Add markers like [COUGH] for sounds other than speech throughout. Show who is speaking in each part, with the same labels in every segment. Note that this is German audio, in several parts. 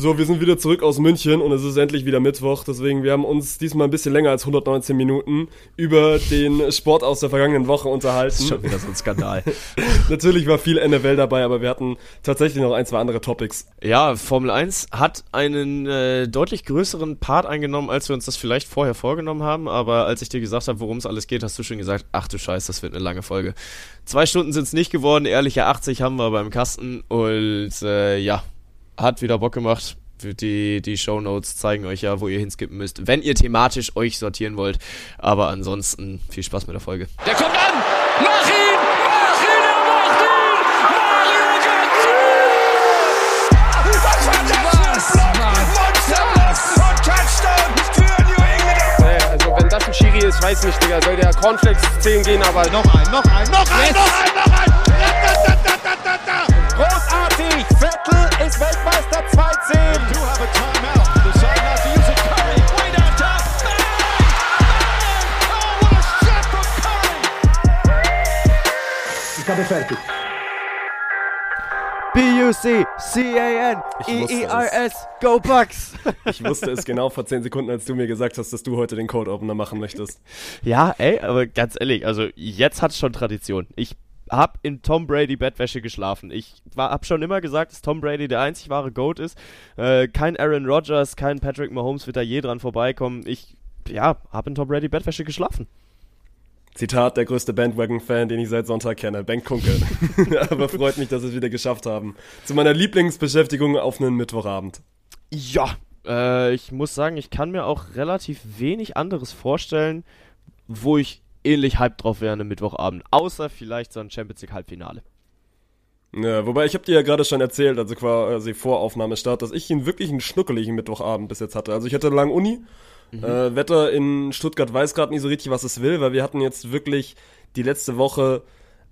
Speaker 1: So, wir sind wieder zurück aus München und es ist endlich wieder Mittwoch. Deswegen, wir haben uns diesmal ein bisschen länger als 119 Minuten über den Sport aus der vergangenen Woche unterhalten. Das ist
Speaker 2: schon wieder so ein Skandal. [LAUGHS]
Speaker 1: Natürlich war viel NFL dabei, aber wir hatten tatsächlich noch ein, zwei andere Topics.
Speaker 2: Ja, Formel 1 hat einen äh, deutlich größeren Part eingenommen, als wir uns das vielleicht vorher vorgenommen haben. Aber als ich dir gesagt habe, worum es alles geht, hast du schon gesagt, ach du Scheiß, das wird eine lange Folge. Zwei Stunden sind es nicht geworden, ehrliche 80 haben wir beim Kasten und äh, ja, hat wieder Bock gemacht. Die, die Show Notes zeigen euch ja, wo ihr hinskippen müsst, wenn ihr thematisch euch sortieren wollt. Aber ansonsten viel Spaß mit der Folge.
Speaker 3: Der kommt an! Mach ihn! Mach ihn! Er macht ihn! Mario
Speaker 4: Götze! Also wenn das ein Schiri ist, weiß nicht, Digga. Soll der Cornflakes 10 gehen, aber...
Speaker 3: Noch ein, noch ein, noch ein, yes. noch ein, Weltmeister 2-10.
Speaker 5: Ich habe fertig.
Speaker 2: B-U-C-C-A-N-E-E-R-S, Go Bucks! [LAUGHS]
Speaker 1: Ich wusste es genau vor 10 Sekunden, als du mir gesagt hast, dass du heute den Code Opener machen möchtest.
Speaker 2: Ja, ey, aber ganz ehrlich, also jetzt hat es schon Tradition. Ich hab in Tom Brady Bettwäsche geschlafen. Ich war, hab schon immer gesagt, dass Tom Brady der einzig wahre Goat ist. Äh, kein Aaron Rodgers, kein Patrick Mahomes wird da je dran vorbeikommen. Ich, ja, hab in Tom Brady Bettwäsche geschlafen.
Speaker 1: Zitat, der größte Bandwagon-Fan, den ich seit Sonntag kenne, Ben Kunkel. [LAUGHS] [LAUGHS] Aber freut mich, dass wir es wieder geschafft haben. Zu meiner Lieblingsbeschäftigung auf einen Mittwochabend.
Speaker 2: Ja, äh, ich muss sagen, ich kann mir auch relativ wenig anderes vorstellen, wo ich ähnlich hyped drauf wäre am Mittwochabend. Außer vielleicht so ein Champions League Halbfinale.
Speaker 1: Ja, wobei ich habe dir ja gerade schon erzählt, also quasi vor Aufnahmestart, dass ich einen wirklich einen schnuckeligen Mittwochabend bis jetzt hatte. Also ich hatte lang Uni. Mhm. Äh, Wetter in Stuttgart weiß gerade nicht so richtig, was es will, weil wir hatten jetzt wirklich die letzte Woche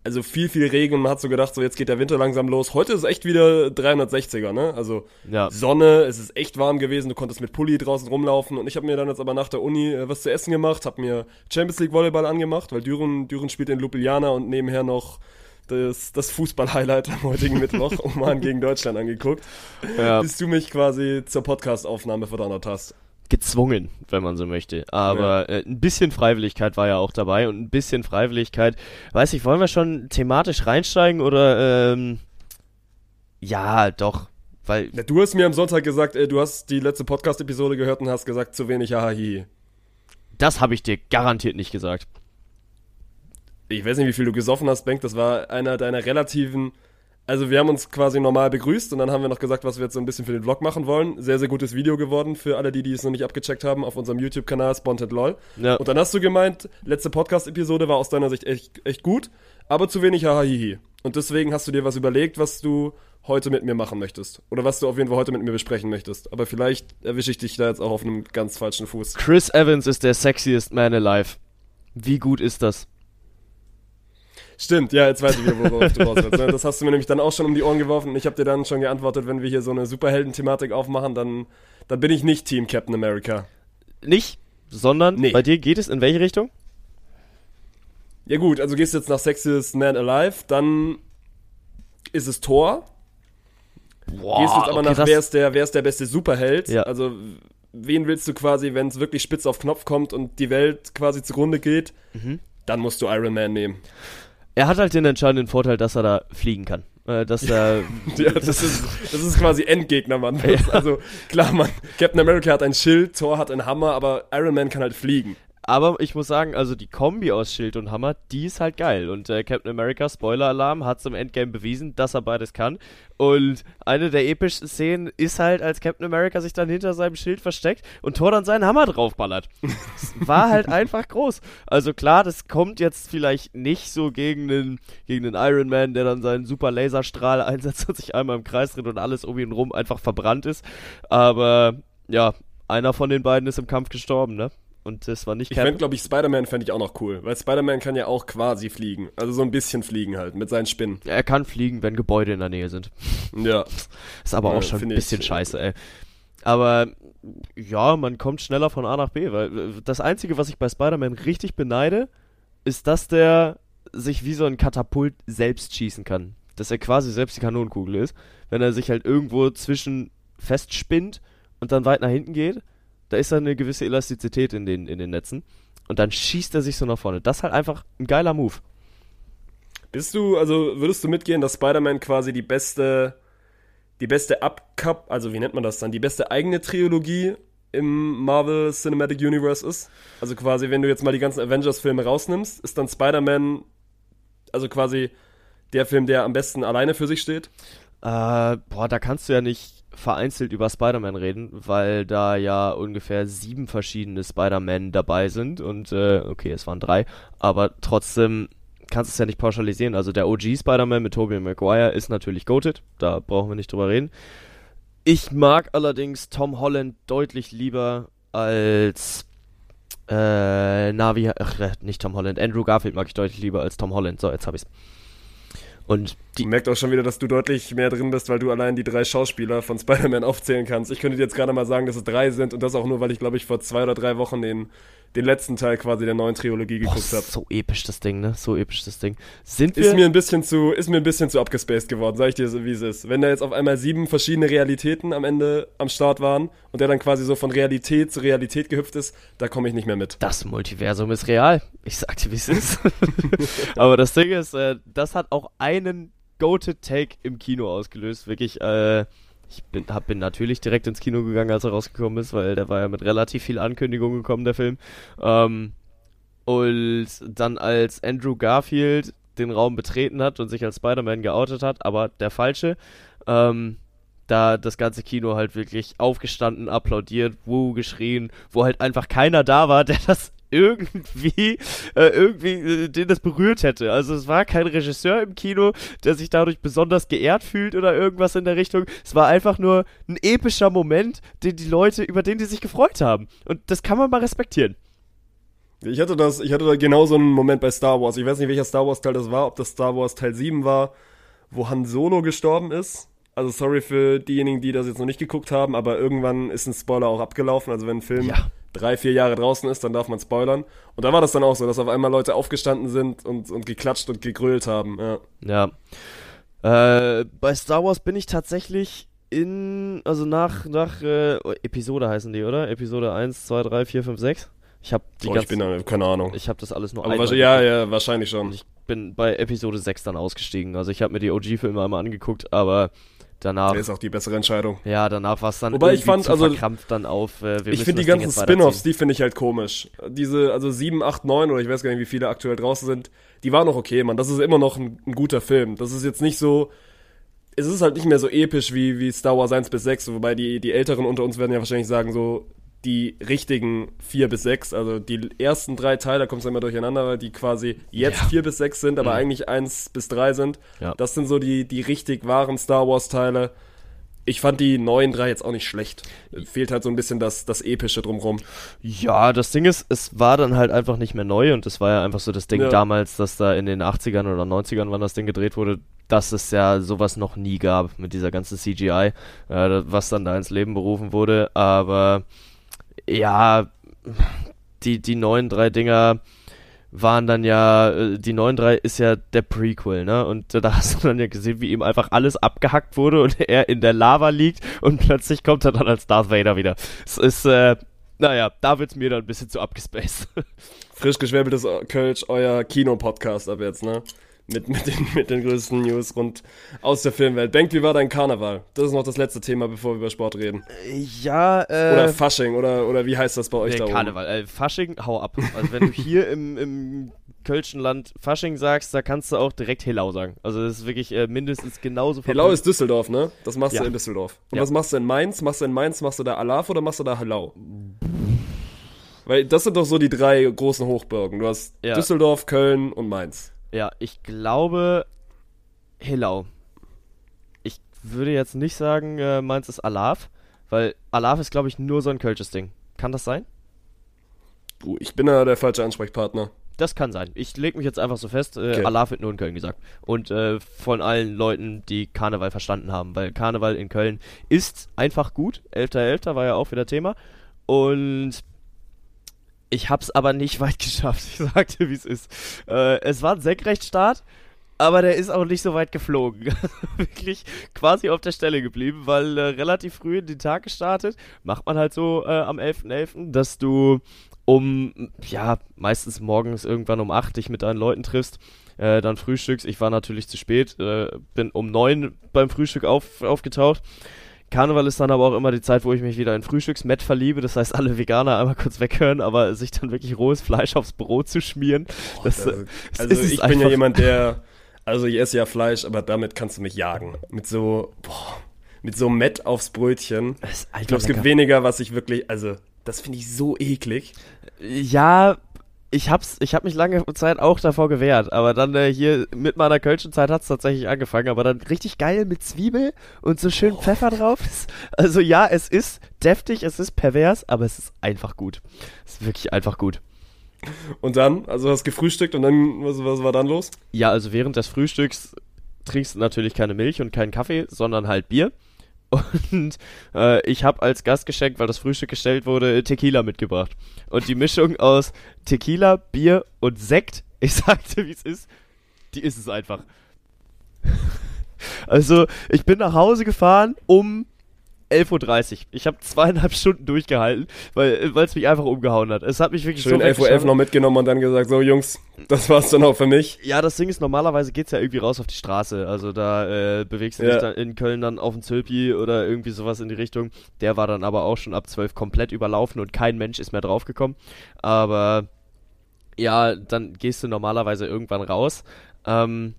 Speaker 1: also viel, viel Regen. Man hat so gedacht, so jetzt geht der Winter langsam los. Heute ist es echt wieder 360er, ne? Also ja. Sonne, es ist echt warm gewesen. Du konntest mit Pulli draußen rumlaufen. Und ich habe mir dann jetzt aber nach der Uni äh, was zu essen gemacht, habe mir Champions League Volleyball angemacht, weil Düren, Düren spielt in Ljubljana und nebenher noch das, das Fußball-Highlight am heutigen Mittwoch, [LAUGHS] Oman gegen Deutschland angeguckt, ja. bis du mich quasi zur Podcast-Aufnahme verdonnert hast
Speaker 2: gezwungen, wenn man so möchte. Aber ja. äh, ein bisschen Freiwilligkeit war ja auch dabei und ein bisschen Freiwilligkeit. Weiß ich, wollen wir schon thematisch reinsteigen oder ähm, ja, doch. Weil
Speaker 1: ja, du hast mir am Sonntag gesagt, äh, du hast die letzte Podcast-Episode gehört und hast gesagt, zu wenig Hahahi.
Speaker 2: Das habe ich dir garantiert nicht gesagt.
Speaker 1: Ich weiß nicht, wie viel du gesoffen hast, Bank. Das war einer deiner relativen also wir haben uns quasi normal begrüßt und dann haben wir noch gesagt, was wir jetzt so ein bisschen für den Vlog machen wollen. Sehr, sehr gutes Video geworden für alle, die, die es noch nicht abgecheckt haben, auf unserem YouTube-Kanal Sponted LOL. Ja. Und dann hast du gemeint, letzte Podcast-Episode war aus deiner Sicht echt, echt gut, aber zu wenig Hahahihi. Und deswegen hast du dir was überlegt, was du heute mit mir machen möchtest. Oder was du auf jeden Fall heute mit mir besprechen möchtest. Aber vielleicht erwische ich dich da jetzt auch auf einem ganz falschen Fuß.
Speaker 2: Chris Evans ist der sexiest man alive. Wie gut ist das?
Speaker 1: Stimmt, ja, jetzt weiß ich wieder, worauf du raus willst. Ne? Das hast du mir nämlich dann auch schon um die Ohren geworfen und ich habe dir dann schon geantwortet, wenn wir hier so eine Superhelden-Thematik aufmachen, dann, dann bin ich nicht Team Captain America.
Speaker 2: Nicht, sondern nee. bei dir geht es in welche Richtung?
Speaker 1: Ja gut, also gehst du jetzt nach Sexiest Man Alive, dann ist es Thor. Boah, gehst du jetzt aber okay, nach, wer ist, der, wer ist der beste Superheld? Ja. Also wen willst du quasi, wenn es wirklich spitz auf Knopf kommt und die Welt quasi zugrunde geht, mhm. dann musst du Iron Man nehmen
Speaker 2: er hat halt den entscheidenden Vorteil, dass er da fliegen kann. Äh, dass er, [LAUGHS]
Speaker 1: ja, das ist, das ist quasi Endgegner, Mann. [LAUGHS] Ja. Also klar, man, Captain America hat ein Schild, Thor hat einen Hammer, aber Iron Man kann halt fliegen.
Speaker 2: Aber ich muss sagen, also die Kombi aus Schild und Hammer, die ist halt geil. Und äh, Captain America, Spoiler-Alarm, hat zum Endgame bewiesen, dass er beides kann. Und eine der epischsten Szenen ist halt, als Captain America sich dann hinter seinem Schild versteckt und Thor dann seinen Hammer draufballert. das [LAUGHS] war halt einfach groß. Also klar, das kommt jetzt vielleicht nicht so gegen den, gegen den Iron Man, der dann seinen super Laserstrahl einsetzt und sich einmal im Kreis dreht und alles um ihn rum einfach verbrannt ist. Aber ja, einer von den beiden ist im Kampf gestorben, ne? Und das war nicht
Speaker 1: Ich fände, glaube ich, Spider-Man fände ich auch noch cool, weil Spider-Man kann ja auch quasi fliegen. Also so ein bisschen fliegen halt, mit seinen Spinnen.
Speaker 2: Er kann fliegen, wenn Gebäude in der Nähe sind.
Speaker 1: Ja.
Speaker 2: Ist aber ja, auch schon ein bisschen ich, scheiße, ey. Aber ja, man kommt schneller von A nach B, weil das Einzige, was ich bei Spider-Man richtig beneide, ist, dass der sich wie so ein Katapult selbst schießen kann. Dass er quasi selbst die Kanonenkugel ist. Wenn er sich halt irgendwo zwischen festspinnt und dann weit nach hinten geht, da ist da eine gewisse Elastizität in den, in den Netzen. Und dann schießt er sich so nach vorne. Das ist halt einfach ein geiler Move.
Speaker 1: Bist du, also würdest du mitgehen, dass Spider-Man quasi die beste, die beste Upcup, also wie nennt man das dann, die beste eigene Trilogie im Marvel Cinematic Universe ist? Also quasi, wenn du jetzt mal die ganzen Avengers-Filme rausnimmst, ist dann Spider-Man, also quasi der Film, der am besten alleine für sich steht?
Speaker 2: Äh, boah, da kannst du ja nicht vereinzelt über Spider-Man reden, weil da ja ungefähr sieben verschiedene Spider-Man dabei sind und äh, okay, es waren drei, aber trotzdem kannst du es ja nicht pauschalisieren. Also der OG Spider-Man mit Tobey Maguire ist natürlich goated, da brauchen wir nicht drüber reden. Ich mag allerdings Tom Holland deutlich lieber als äh, Navi, ach, nicht Tom Holland, Andrew Garfield mag ich deutlich lieber als Tom Holland. So, jetzt hab ich's. Und die
Speaker 1: Man merkt auch schon wieder, dass du deutlich mehr drin bist, weil du allein die drei Schauspieler von Spider-Man [LAUGHS] aufzählen kannst. Ich könnte dir jetzt gerade mal sagen, dass es drei sind und das auch nur, weil ich, glaube ich, vor zwei oder drei Wochen den, den letzten Teil quasi der neuen Trilogie geguckt habe.
Speaker 2: so episch das Ding, ne? So episch das Ding. Sind wir
Speaker 1: Ist mir ein bisschen zu, ist mir ein bisschen zu abgespaced geworden, sag ich dir so, wie es ist. Wenn da jetzt auf einmal sieben verschiedene Realitäten am Ende am Start waren und der dann quasi so von Realität zu Realität gehüpft ist, da komme ich nicht mehr mit.
Speaker 2: das Multiversum ist real. Ich sag dir, wie es ist. [LAUGHS] Aber das Ding ist, äh, das hat auch einen Goated Take im Kino ausgelöst. Wirklich, äh, ich bin, hab, bin natürlich direkt ins Kino gegangen, als er rausgekommen ist, weil der war ja mit relativ viel Ankündigung gekommen, der Film. Ähm, und dann als Andrew Garfield den Raum betreten hat und sich als Spider-Man geoutet hat, aber der falsche, ähm, da das ganze Kino halt wirklich aufgestanden, applaudiert, wuh, geschrien, wo halt einfach keiner da war, [LAUGHS] der das irgendwie, äh, irgendwie, äh, den das berührt hätte. Also es war kein Regisseur im Kino, der sich dadurch besonders geehrt fühlt oder irgendwas in der Richtung. Es war einfach nur ein epischer Moment, den die Leute, über den die sich gefreut haben. Und das kann man mal respektieren.
Speaker 1: Ich hatte das, ich hatte da genau so einen Moment bei Star Wars. Ich weiß nicht, welcher Star Wars Teil das war, ob das Star Wars Teil 7 war, wo Han Solo gestorben ist. Also sorry für diejenigen, die das jetzt noch nicht geguckt haben, aber irgendwann ist ein Spoiler auch abgelaufen. Also wenn ein Film
Speaker 2: Ja.
Speaker 1: Drei, vier Jahre draußen ist, dann darf man spoilern. Und da war das dann auch so, dass auf einmal Leute aufgestanden sind und, und geklatscht und gegrölt haben. Ja.
Speaker 2: Ja. Äh, bei Star Wars bin ich tatsächlich in, also nach, nach, äh, Episode heißen die, oder? Episode 1, 2, 3, 4, 5, 6. Ich habe die
Speaker 1: Oh, ich
Speaker 2: ganze,
Speaker 1: bin da, keine Ahnung.
Speaker 2: ich habe das alles nur
Speaker 1: Aber ja, ja, wahrscheinlich schon.
Speaker 2: Ich bin bei Episode 6 dann ausgestiegen. Also ich habe mir die OG-Filme einmal angeguckt, aber danach,
Speaker 1: Das ist auch die bessere Entscheidung.
Speaker 2: ja, danach war es dann
Speaker 1: Wobei ich fand, also,
Speaker 2: verkrampft dann auf. Äh,
Speaker 1: Ich finde die ganzen Spin-offs, die finde ich halt komisch. Diese, also 7, 8, 9 oder ich weiß gar nicht, wie viele aktuell draußen sind, die waren noch okay, Mann. Das ist immer noch ein, ein guter Film. Das ist jetzt nicht so. Es ist halt nicht mehr so episch wie, wie Star Wars 1 bis 6, wobei die, die Älteren unter uns werden ja wahrscheinlich sagen, so die richtigen 4 bis 6, also die ersten drei Teile, da kommt es immer durcheinander, weil die quasi jetzt
Speaker 2: Ja.
Speaker 1: 4 bis 6 sind, aber
Speaker 2: Mhm.
Speaker 1: eigentlich 1 bis 3 sind.
Speaker 2: Ja.
Speaker 1: Das sind so die, die richtig wahren Star Wars Teile. Ich fand die neuen drei jetzt auch nicht schlecht. Fehlt halt so ein bisschen das, das Epische drumrum.
Speaker 2: Ja, das Ding ist, es war dann halt einfach nicht mehr neu und es war ja einfach so das Ding
Speaker 1: Ja.
Speaker 2: damals, dass da in den 80ern oder 90ern, wann das Ding gedreht wurde, dass es ja sowas noch nie gab mit dieser ganzen CGI, äh, was dann da ins Leben berufen wurde. Aber ja, die, die neuen drei Dinger waren dann ja, äh, die neuen drei ist ja der Prequel, ne? Und [LAUGHS] da hast du dann ja gesehen, wie ihm einfach alles abgehackt wurde und er in der Lava liegt und plötzlich kommt er dann als Darth Vader wieder. Es ist, äh, naja, da wird's mir dann ein bisschen zu abgespaced. [LAUGHS]
Speaker 1: Frisch geschwäbeltes Kölsch, euer Kino-Podcast ab jetzt, ne? Mit, mit, den, mit den größten News rund aus der Filmwelt. Bengt, wie war dein Karneval? Das ist noch das letzte Thema, bevor wir über Sport reden.
Speaker 2: ja, äh.
Speaker 1: Oder Fasching, oder, oder wie heißt das bei euch
Speaker 2: nee,
Speaker 1: da oben?
Speaker 2: Karneval. Äh, Fasching, hau ab. Also wenn du hier im, im Kölschen Land Fasching sagst, da kannst du auch direkt Helau sagen. Also das ist wirklich äh, mindestens genauso
Speaker 1: Helau ist Düsseldorf, ne? Das machst
Speaker 2: Ja.
Speaker 1: du in Düsseldorf. Und
Speaker 2: Ja.
Speaker 1: was machst du in Mainz? Machst du in Mainz, machst du da Alaf oder machst du da Helau? Weil das sind doch so die drei großen Hochburgen. Du hast
Speaker 2: Ja.
Speaker 1: Düsseldorf, Köln und Mainz.
Speaker 2: Ja, ich glaube Helau. Ich würde jetzt nicht sagen, äh, meins ist Alaf, weil Alaf ist, glaube ich, nur so ein Kölsches Ding. Kann das sein?
Speaker 1: Du, ich bin da der falsche Ansprechpartner.
Speaker 2: Das kann sein. Ich lege mich jetzt einfach so fest, äh,
Speaker 1: Okay.
Speaker 2: Alaf wird nur in Köln gesagt. Und äh, von allen Leuten, die Karneval verstanden haben, weil Karneval in Köln ist einfach gut. 11.11. war ja auch wieder Thema. Und ich hab's aber nicht [LAUGHS] weit geschafft. Ich sagte, wie es ist. Äh, es war ein Senkrechtstart aber der ist auch nicht so weit geflogen. [LAUGHS] Wirklich quasi auf der Stelle geblieben, weil äh, relativ früh in den Tag gestartet. Macht man halt so äh, am 11.11., .11., dass du um, ja, meistens morgens irgendwann um 8 dich mit deinen Leuten triffst, äh, dann frühstückst. Ich war natürlich zu spät, äh, bin um 9 beim Frühstück auf, aufgetaucht. Karneval ist dann aber auch immer die Zeit, wo ich mich wieder in Frühstücksmett verliebe. Das heißt, alle Veganer einmal kurz weghören, aber sich dann wirklich rohes Fleisch aufs Brot zu schmieren. Das,
Speaker 1: also, also ich bin ja jemand, der, also ich esse ja Fleisch, aber damit kannst du mich jagen. Mit so, boah, mit so Mett aufs Brötchen. Ich glaube, es gibt weniger, was ich wirklich, also das finde ich so eklig.
Speaker 2: Ja, ich hab's, ich hab mich lange Zeit auch davor gewehrt, aber dann äh, hier mit meiner Kölschen Zeit hat's tatsächlich angefangen, aber dann richtig geil mit Zwiebel und so schön oh. Pfeffer drauf. Also ja, es ist deftig, es ist pervers, aber es ist einfach gut. Es ist wirklich einfach gut.
Speaker 1: Und dann, also hast gefrühstückt und dann, was, was war dann los?
Speaker 2: Ja, also während des Frühstücks trinkst du natürlich keine Milch und keinen Kaffee, sondern halt Bier. Und äh, ich habe als Gastgeschenk, weil das Frühstück gestellt wurde, Tequila mitgebracht. Und die Mischung aus Tequila, Bier und Sekt, [LAUGHS] ich sagte, wie es ist, die ist es einfach. [LAUGHS] also, ich bin nach Hause gefahren um 11.30 Uhr. Ich habe zweieinhalb Stunden durchgehalten, weil es mich einfach umgehauen hat. Es hat mich wirklich
Speaker 1: Schön so 11.11 Uhr 11 noch mitgenommen und dann gesagt, so Jungs, das war's dann auch für mich.
Speaker 2: Ja, das Ding ist, normalerweise geht's ja irgendwie raus auf die Straße. Also da äh, bewegst du ja. dich dann in Köln dann auf den Zülpi oder irgendwie sowas in die Richtung. Der war dann aber auch schon ab 12 komplett überlaufen und kein Mensch ist mehr draufgekommen. Aber ja, dann gehst du normalerweise irgendwann raus. Ähm,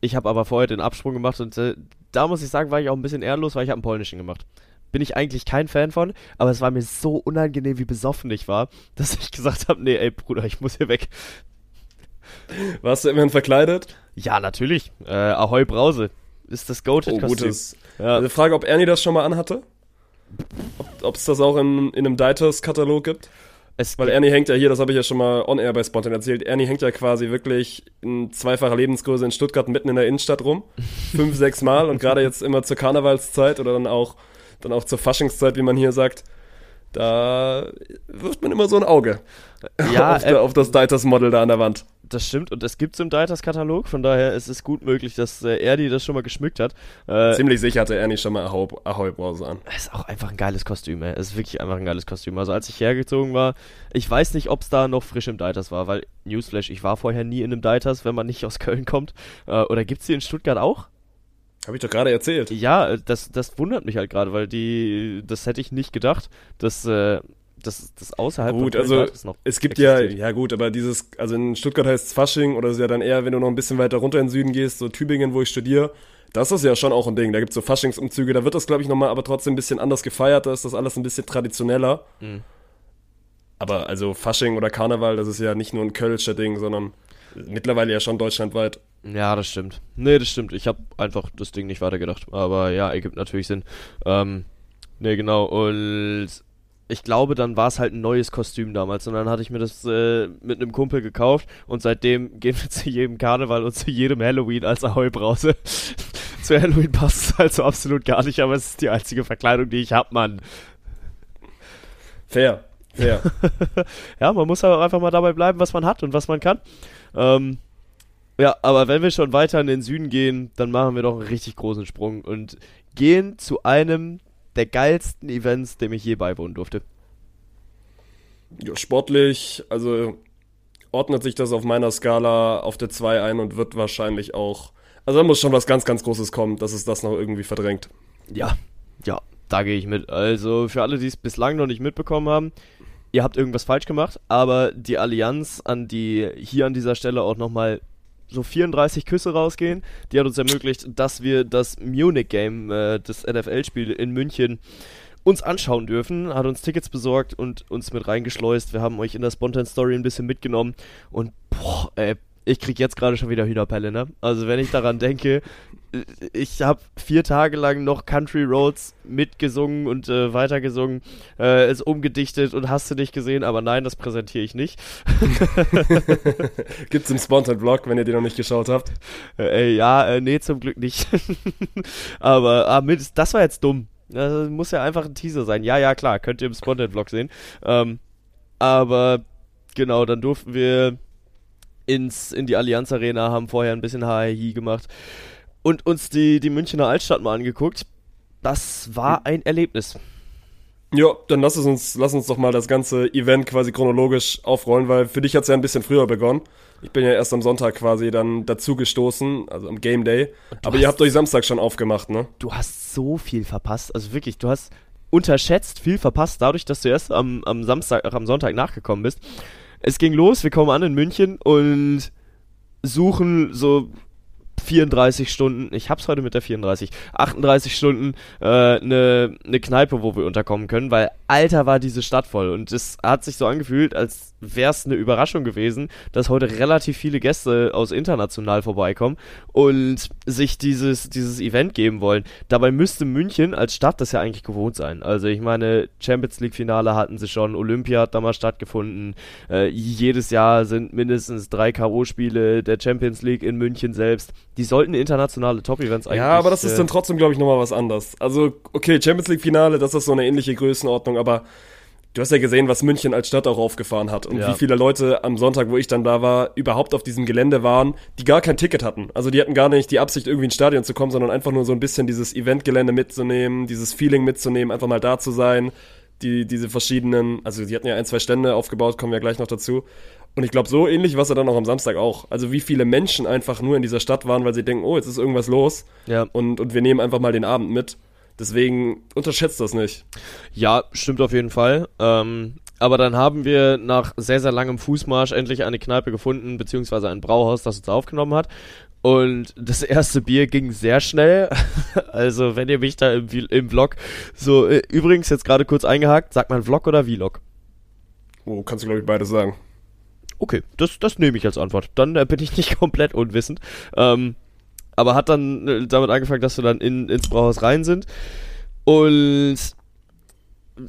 Speaker 2: ich habe aber vorher den Absprung gemacht und äh, da muss ich sagen, war ich auch ein bisschen ehrenlos, weil ich habe einen polnischen gemacht. Bin ich eigentlich kein Fan von, aber es war mir so unangenehm, wie besoffen ich war, [LAUGHS] dass ich gesagt habe, nee, ey Bruder, ich muss hier weg.
Speaker 1: Warst du immerhin verkleidet?
Speaker 2: Ja, natürlich. Äh, Ahoi Brause ist das Goated-Kostüm.
Speaker 1: Oh, ja. Also Frage, ob Ernie das schon mal anhatte? Ob es das auch in, in einem Diters-Katalog gibt? Es Weil Ernie hängt ja hier, das habe ich ja schon mal on-air bei Spontan erzählt, Ernie hängt ja quasi wirklich in zweifacher Lebensgröße in Stuttgart mitten in der Innenstadt rum. [LAUGHS] Fünf, sechs Mal und gerade jetzt immer zur Karnevalszeit oder dann auch, dann auch zur Faschingszeit, wie man hier sagt, da wirft man immer so ein Auge ja, [LAUGHS] auf, äh, auf das Diters-Model da an der Wand
Speaker 2: das stimmt und es gibt es im Diters-Katalog, von daher ist es gut möglich, dass äh, Erdi das schon mal geschmückt hat. Äh,
Speaker 1: Ziemlich sicher hatte Ernie schon mal Ahoi-Brause an.
Speaker 2: Ist auch einfach ein geiles Kostüm, ey. Ist wirklich einfach ein geiles Kostüm. Also als ich hergezogen war, ich weiß nicht, ob es da noch frisch im Diters war, weil Newsflash, ich war vorher nie in einem Diters, wenn man nicht aus Köln kommt. Äh, oder gibt es die in Stuttgart auch?
Speaker 1: Habe ich doch gerade erzählt.
Speaker 2: Ja, das, das wundert mich halt gerade, weil die, das hätte ich nicht gedacht, dass äh, das, das außerhalb
Speaker 1: gut, von also ist noch es gibt existiert. ja, ja gut, aber dieses, also in Stuttgart heißt es Fasching oder ist ja dann eher, wenn du noch ein bisschen weiter runter in den Süden gehst, so Tübingen, wo ich studiere, das ist ja schon auch ein Ding. Da gibt es so Faschingsumzüge, da wird das, glaube ich, nochmal aber trotzdem ein bisschen anders gefeiert, da ist das alles ein bisschen traditioneller. Mhm. Aber also Fasching oder Karneval, das ist ja nicht nur ein Kölscher Ding, sondern mittlerweile ja schon deutschlandweit.
Speaker 2: Ja, das stimmt. Nee, das stimmt. Ich habe einfach das Ding nicht weitergedacht. Aber ja, ergibt natürlich Sinn. Ähm, nee, genau. Und ich glaube, dann war es halt ein neues Kostüm damals und dann hatte ich mir das äh, mit einem Kumpel gekauft und seitdem [LAUGHS] gehen wir zu jedem Karneval und zu jedem Halloween als Ahoi-Brause. [LAUGHS] zu Halloween passt es halt so absolut gar nicht, aber es ist die einzige Verkleidung, die ich hab, Mann.
Speaker 1: Fair, fair. [LAUGHS]
Speaker 2: ja, man muss aber einfach mal dabei bleiben, was man hat und was man kann. Ähm, ja, aber wenn wir schon weiter in den Süden gehen, dann machen wir doch einen richtig großen Sprung und gehen zu einem der geilsten Events, dem ich je beiwohnen durfte.
Speaker 1: Ja, sportlich, also ordnet sich das auf meiner Skala auf der 2 ein und wird wahrscheinlich auch. Also da muss schon was ganz, ganz Großes kommen, dass es das noch irgendwie verdrängt.
Speaker 2: Ja, ja, da gehe ich mit. Also für alle, die es bislang noch nicht mitbekommen haben, ihr habt irgendwas falsch gemacht, aber die Allianz, an die hier an dieser Stelle auch nochmal so 34 Küsse rausgehen. Die hat uns ermöglicht, dass wir das Munich-Game, äh, das NFL-Spiel in München, uns anschauen dürfen, hat uns Tickets besorgt und uns mit reingeschleust. Wir haben euch in der Spontan Story ein bisschen mitgenommen und boah, ey, ich krieg jetzt gerade schon wieder Hühnerpelle, ne? Also wenn ich daran denke, ich habe vier Tage lang noch Country Roads mitgesungen und äh, weitergesungen, äh, es umgedichtet und hast du nicht gesehen, aber nein, das präsentiere ich nicht. [LAUGHS]
Speaker 1: Gibt's im Spontan Vlog, wenn ihr den noch nicht geschaut habt?
Speaker 2: Äh, ja, äh, nee, zum Glück nicht. [LAUGHS] aber ah, das war jetzt dumm. Das muss ja einfach ein Teaser sein. Ja, ja, klar, könnt ihr im Spontan Vlog sehen. Ähm, aber genau, dann durften wir ins, in die Allianz Arena, haben vorher ein bisschen HII gemacht und uns die, die Münchner Altstadt mal angeguckt. Das war ein Erlebnis.
Speaker 1: Ja, dann lass es uns, lass uns doch mal das ganze Event quasi chronologisch aufrollen, weil für dich hat es ja ein bisschen früher begonnen. Ich bin ja erst am Sonntag quasi dann dazu gestoßen, also am Game Day. Aber ihr habt euch Samstag schon aufgemacht, ne?
Speaker 2: Du hast so viel verpasst. Also wirklich, du hast unterschätzt viel verpasst, dadurch, dass du erst am, am Samstag, am Sonntag nachgekommen bist. Es ging los, wir kommen an in München und suchen so 34 Stunden, ich hab's heute mit der 34, 38 Stunden eine äh, ne, ne Kneipe, wo wir unterkommen können, weil Alter war diese Stadt voll und es hat sich so angefühlt, als wäre es eine Überraschung gewesen, dass heute relativ viele Gäste aus international vorbeikommen und sich dieses, dieses Event geben wollen. Dabei müsste München als Stadt das ja eigentlich gewohnt sein. Also ich meine, Champions League Finale hatten sie schon, Olympia hat damals stattgefunden, äh, jedes Jahr sind mindestens drei K.O.-Spiele der Champions League in München selbst. Die sollten internationale Top-Events eigentlich.
Speaker 1: Ja, aber das ist äh, dann trotzdem, glaube ich, nochmal was anderes. Also, okay, Champions League Finale, das ist so eine ähnliche Größenordnung, aber du hast ja gesehen, was München als Stadt auch aufgefahren hat und ja. wie viele Leute am Sonntag, wo ich dann da war, überhaupt auf diesem Gelände waren, die gar kein Ticket hatten. Also die hatten gar nicht die Absicht, irgendwie ins Stadion zu kommen, sondern einfach nur so ein bisschen dieses Eventgelände mitzunehmen, dieses Feeling mitzunehmen, einfach mal da zu sein. Die, diese verschiedenen, also die hatten ja ein, zwei Stände aufgebaut, kommen wir gleich noch dazu. Und ich glaube, so ähnlich war es ja dann auch am Samstag auch. Also wie viele Menschen einfach nur in dieser Stadt waren, weil sie denken, oh, jetzt ist irgendwas los.
Speaker 2: Ja.
Speaker 1: Und, und wir nehmen einfach mal den Abend mit. Deswegen unterschätzt das nicht.
Speaker 2: Ja, stimmt auf jeden Fall. Ähm, aber dann haben wir nach sehr, sehr langem Fußmarsch endlich eine Kneipe gefunden, beziehungsweise ein Brauhaus, das uns aufgenommen hat. Und das erste Bier ging sehr schnell. [LAUGHS] also, wenn ihr mich da im, im Vlog so, äh, übrigens jetzt gerade kurz eingehakt, sagt man Vlog oder Vlog?
Speaker 1: Oh, kannst du, glaube ich, beides sagen.
Speaker 2: Okay, das, das nehme ich als Antwort. Dann äh, bin ich nicht [LAUGHS] komplett unwissend. Ähm, aber hat dann äh, damit angefangen, dass wir dann in, ins Brauhaus rein sind und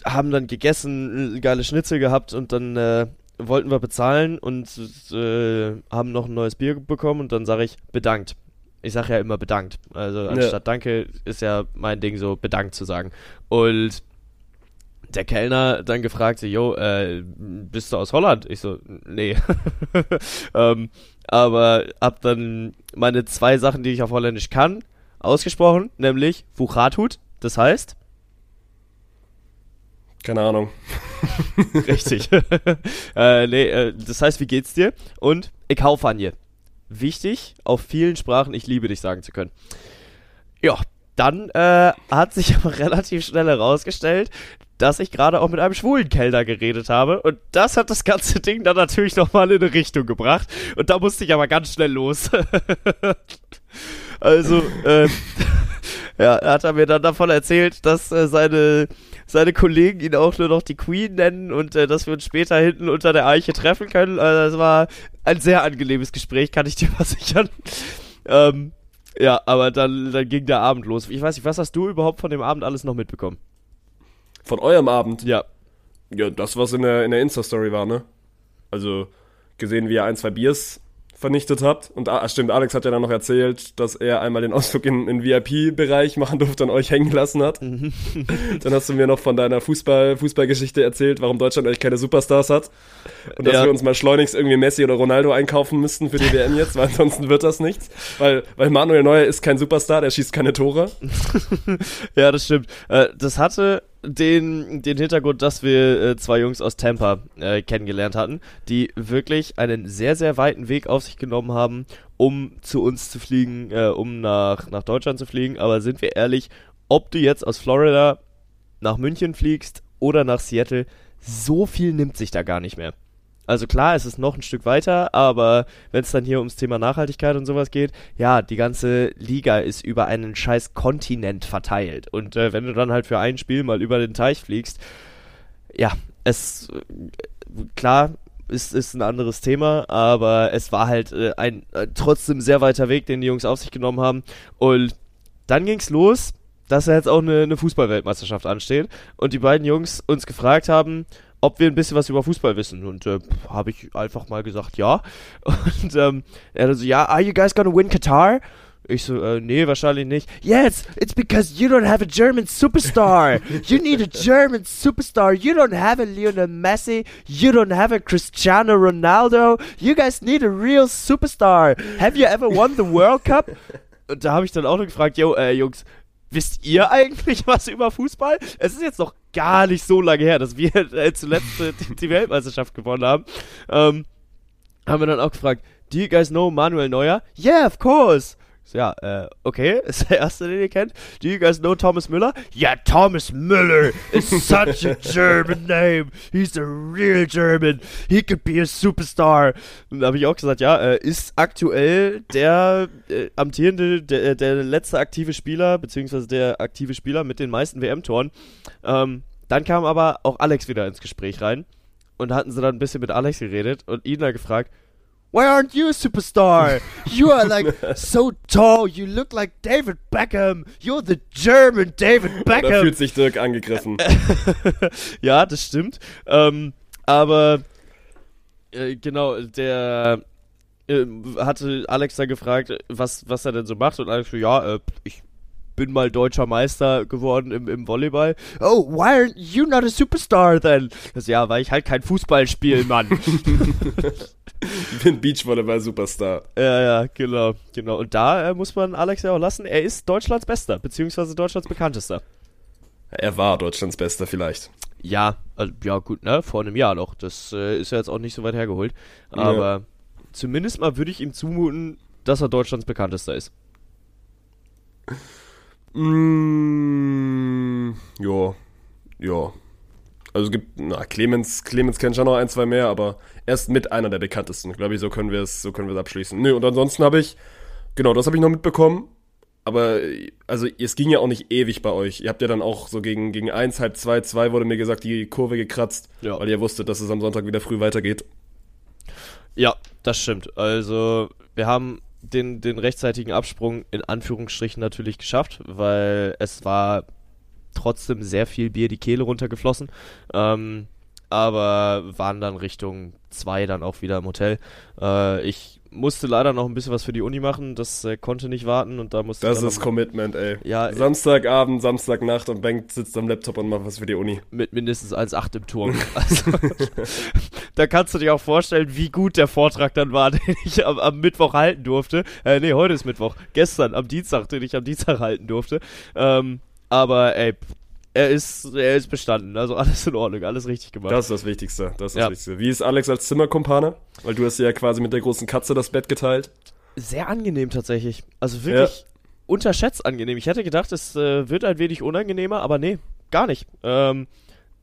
Speaker 2: haben dann gegessen, äh, geile Schnitzel gehabt und dann äh, wollten wir bezahlen und äh, haben noch ein neues Bier bekommen und dann sage ich bedankt. Ich sage ja immer bedankt. Also anstatt ja. Danke ist ja mein Ding so bedankt zu sagen. Und der Kellner dann gefragt, yo, äh, bist du aus Holland? Ich so, nee. [LAUGHS] ähm, aber hab dann meine zwei Sachen, die ich auf Holländisch kann, ausgesprochen, nämlich Wuchatut, das heißt?
Speaker 1: Keine Ahnung. [LAUGHS]
Speaker 2: Richtig. [LAUGHS] äh, nee, äh, das heißt, wie geht's dir? Und ich hau an je. Wichtig, auf vielen Sprachen ich liebe dich sagen zu können. Ja, dann äh, hat sich [LAUGHS] aber relativ schnell herausgestellt, dass ich gerade auch mit einem schwulen Kellner geredet habe. Und das hat das ganze [LAUGHS] Ding dann natürlich nochmal in eine Richtung gebracht. Und da musste ich aber ganz schnell los. [LAUGHS] also, äh, [LAUGHS] ja, hat er mir dann davon erzählt, dass äh, seine, seine Kollegen ihn auch nur noch die Queen nennen und äh, dass wir uns später hinten unter der Eiche treffen können. Also, das war ein sehr angenehmes Gespräch, kann ich dir versichern. Ähm, ja, aber dann, dann ging der Abend los. Ich weiß nicht, was hast du überhaupt von dem Abend alles noch mitbekommen?
Speaker 1: Von eurem Abend?
Speaker 2: Ja.
Speaker 1: Ja, das, was in der, in der Insta-Story war, ne? Also, gesehen, wie ihr ein, zwei Biers vernichtet habt. Und ah, stimmt, Alex hat ja dann noch erzählt, dass er einmal den Ausflug in den VIP-Bereich machen durfte und euch hängen gelassen hat. Mhm. [LAUGHS] dann hast du mir noch von deiner Fußball, Fußballgeschichte erzählt, warum Deutschland eigentlich keine Superstars hat. Und dass ja. wir uns mal schleunigst irgendwie Messi oder Ronaldo einkaufen müssten für die WM jetzt, weil ansonsten wird das nichts. Weil, weil Manuel Neuer ist kein Superstar, der schießt keine Tore. [LAUGHS]
Speaker 2: ja, das stimmt. Äh, das hatte den, den Hintergrund, dass wir äh, zwei Jungs aus Tampa äh, kennengelernt hatten, die wirklich einen sehr, sehr weiten Weg auf sich genommen haben, um zu uns zu fliegen, äh, um nach, nach Deutschland zu fliegen. Aber sind wir ehrlich, ob du jetzt aus Florida nach München fliegst oder nach Seattle, so viel nimmt sich da gar nicht mehr. Also klar, es ist noch ein Stück weiter, aber wenn es dann hier ums Thema Nachhaltigkeit und sowas geht, ja, die ganze Liga ist über einen scheiß Kontinent verteilt. Und äh, wenn du dann halt für ein Spiel mal über den Teich fliegst, ja, es klar, ist, ist ein anderes Thema, aber es war halt äh, ein äh, trotzdem sehr weiter Weg, den die Jungs auf sich genommen haben. Und dann ging's los, dass jetzt auch eine, eine Fußballweltmeisterschaft ansteht und die beiden Jungs uns gefragt haben, ob wir ein bisschen was über Fußball wissen. Und äh, habe ich einfach mal gesagt, ja. [LAUGHS] Und ähm, er so, ja, are you guys gonna win Qatar? Ich so, äh, nee, wahrscheinlich nicht. Yes, it's because you don't have a German superstar. [LAUGHS] You need a German superstar. You don't have a Lionel Messi. You don't have a Cristiano Ronaldo. You guys need a real superstar. Have you ever won the World Cup? [LAUGHS] Und da habe ich dann auch noch gefragt, yo, äh, Jungs, wisst ihr eigentlich was über Fußball? Es ist jetzt noch gar nicht so lange her, dass wir äh, zuletzt äh, die, die Weltmeisterschaft gewonnen haben. Ähm, haben wir dann auch gefragt, do you guys know Manuel Neuer? Yeah, of course. Ja, äh, okay, [LAUGHS] ist der erste, den ihr kennt. Do you guys know Thomas Müller? Yeah, Thomas Müller is such a German name. He's a real German. He could be a superstar. Und da habe ich auch gesagt, ja, äh, ist aktuell der äh, amtierende, der, der letzte aktive Spieler, beziehungsweise der aktive Spieler mit den meisten WM-Toren. Ähm, dann kam aber auch Alex wieder ins Gespräch rein. Und hatten sie dann ein bisschen mit Alex geredet und ihn da gefragt, Why aren't you a superstar? You are like [LAUGHS] so tall. You look like David Beckham. You're the German David [LAUGHS]
Speaker 1: Da
Speaker 2: Beckham.
Speaker 1: fühlt sich Dirk angegriffen. [LAUGHS]
Speaker 2: ja, das stimmt. Ähm, aber äh, genau, der äh, hatte Alex dann gefragt, was, was er denn so macht. Und Alex so, ja, äh, ich bin mal deutscher Meister geworden im, im Volleyball. Oh, why aren't you not a superstar then? Das, ja, weil ich halt kein Fußball spiele, Mann.
Speaker 1: Ich bin Beachvolleyball-Superstar.
Speaker 2: Ja, ja, genau, genau. Und da äh, muss man Alex ja auch lassen. Er ist Deutschlands Bester, beziehungsweise Deutschlands bekanntester.
Speaker 1: Er war Deutschlands Bester vielleicht.
Speaker 2: Ja, also, ja gut, ne? Vor einem Jahr noch. Das äh, ist ja jetzt auch nicht so weit hergeholt. Aber zumindest mal würde ich ihm zumuten, dass er Deutschlands bekanntester ist.
Speaker 1: Mm, ja, ja. Also es gibt, na, Clemens, Clemens kennt schon noch ein, zwei mehr, aber er ist mit einer der bekanntesten. Glaube ich, so können wir es, so können wir es abschließen. Nö, und ansonsten habe ich, genau, das habe ich noch mitbekommen. Aber, also, es ging ja auch nicht ewig bei euch. Ihr habt ja dann auch so gegen, gegen eins, halb zwei, zwei wurde mir gesagt, die Kurve gekratzt,
Speaker 2: Ja.
Speaker 1: weil ihr wusstet, dass es am Sonntag wieder früh weitergeht.
Speaker 2: Ja, das stimmt. Also, wir haben den, den rechtzeitigen Absprung in Anführungsstrichen natürlich geschafft, weil es war trotzdem sehr viel Bier die Kehle runtergeflossen. Ähm, aber waren dann Richtung zwei dann auch wieder im Hotel. Äh, ich musste leider noch ein bisschen was für die Uni machen, das äh, konnte nicht warten und da musste
Speaker 1: Das ist Commitment, ey.
Speaker 2: Ja, äh,
Speaker 1: Samstagabend, Samstagnacht und Bank sitzt am Laptop und macht was für die Uni.
Speaker 2: mit mindestens 1,8 im Turm. [LAUGHS] Also, da kannst du dir auch vorstellen, wie gut der Vortrag dann war, [LAUGHS] den ich am, am Mittwoch halten durfte. Äh, nee, heute ist Mittwoch. Gestern, am Dienstag, den ich am Dienstag halten durfte. Ähm, aber ey, er ist, er ist bestanden. Also alles in Ordnung, alles richtig gemacht.
Speaker 1: Das ist das Wichtigste. Das ist
Speaker 2: Ja.
Speaker 1: das Wichtigste. Wie ist Alex als Zimmerkumpane? Weil du hast ja quasi mit der großen Katze das Bett geteilt.
Speaker 2: Sehr angenehm tatsächlich. Also wirklich unterschätzt angenehm. Ich hätte gedacht, es äh, wird ein wenig unangenehmer, aber nee, gar nicht. Ähm,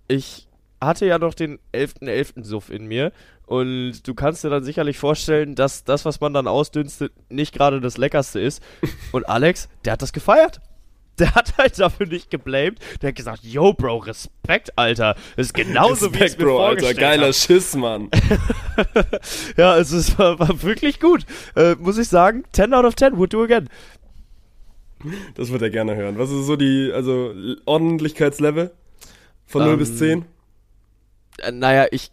Speaker 2: ich hatte ja noch den 11.11. Suff in mir und du kannst dir dann sicherlich vorstellen, dass das, was man dann ausdünstet, nicht gerade das Leckerste ist. [LAUGHS] Und Alex, der hat das gefeiert. Der hat halt dafür nicht geblamed. Der hat gesagt, yo, Bro, Respekt, Alter. Das ist genauso, wie ich
Speaker 1: Respekt,
Speaker 2: mir
Speaker 1: Bro, Alter. Geiler
Speaker 2: hab.
Speaker 1: Schiss, Mann. [LAUGHS]
Speaker 2: Ja, also es war, war wirklich gut. Äh, muss ich sagen, 10 out of 10, would do again.
Speaker 1: Das wird er gerne hören. Was ist so die, also Ordentlichkeitslevel? Von 0
Speaker 2: Ähm,
Speaker 1: bis 10?
Speaker 2: Äh, naja, ich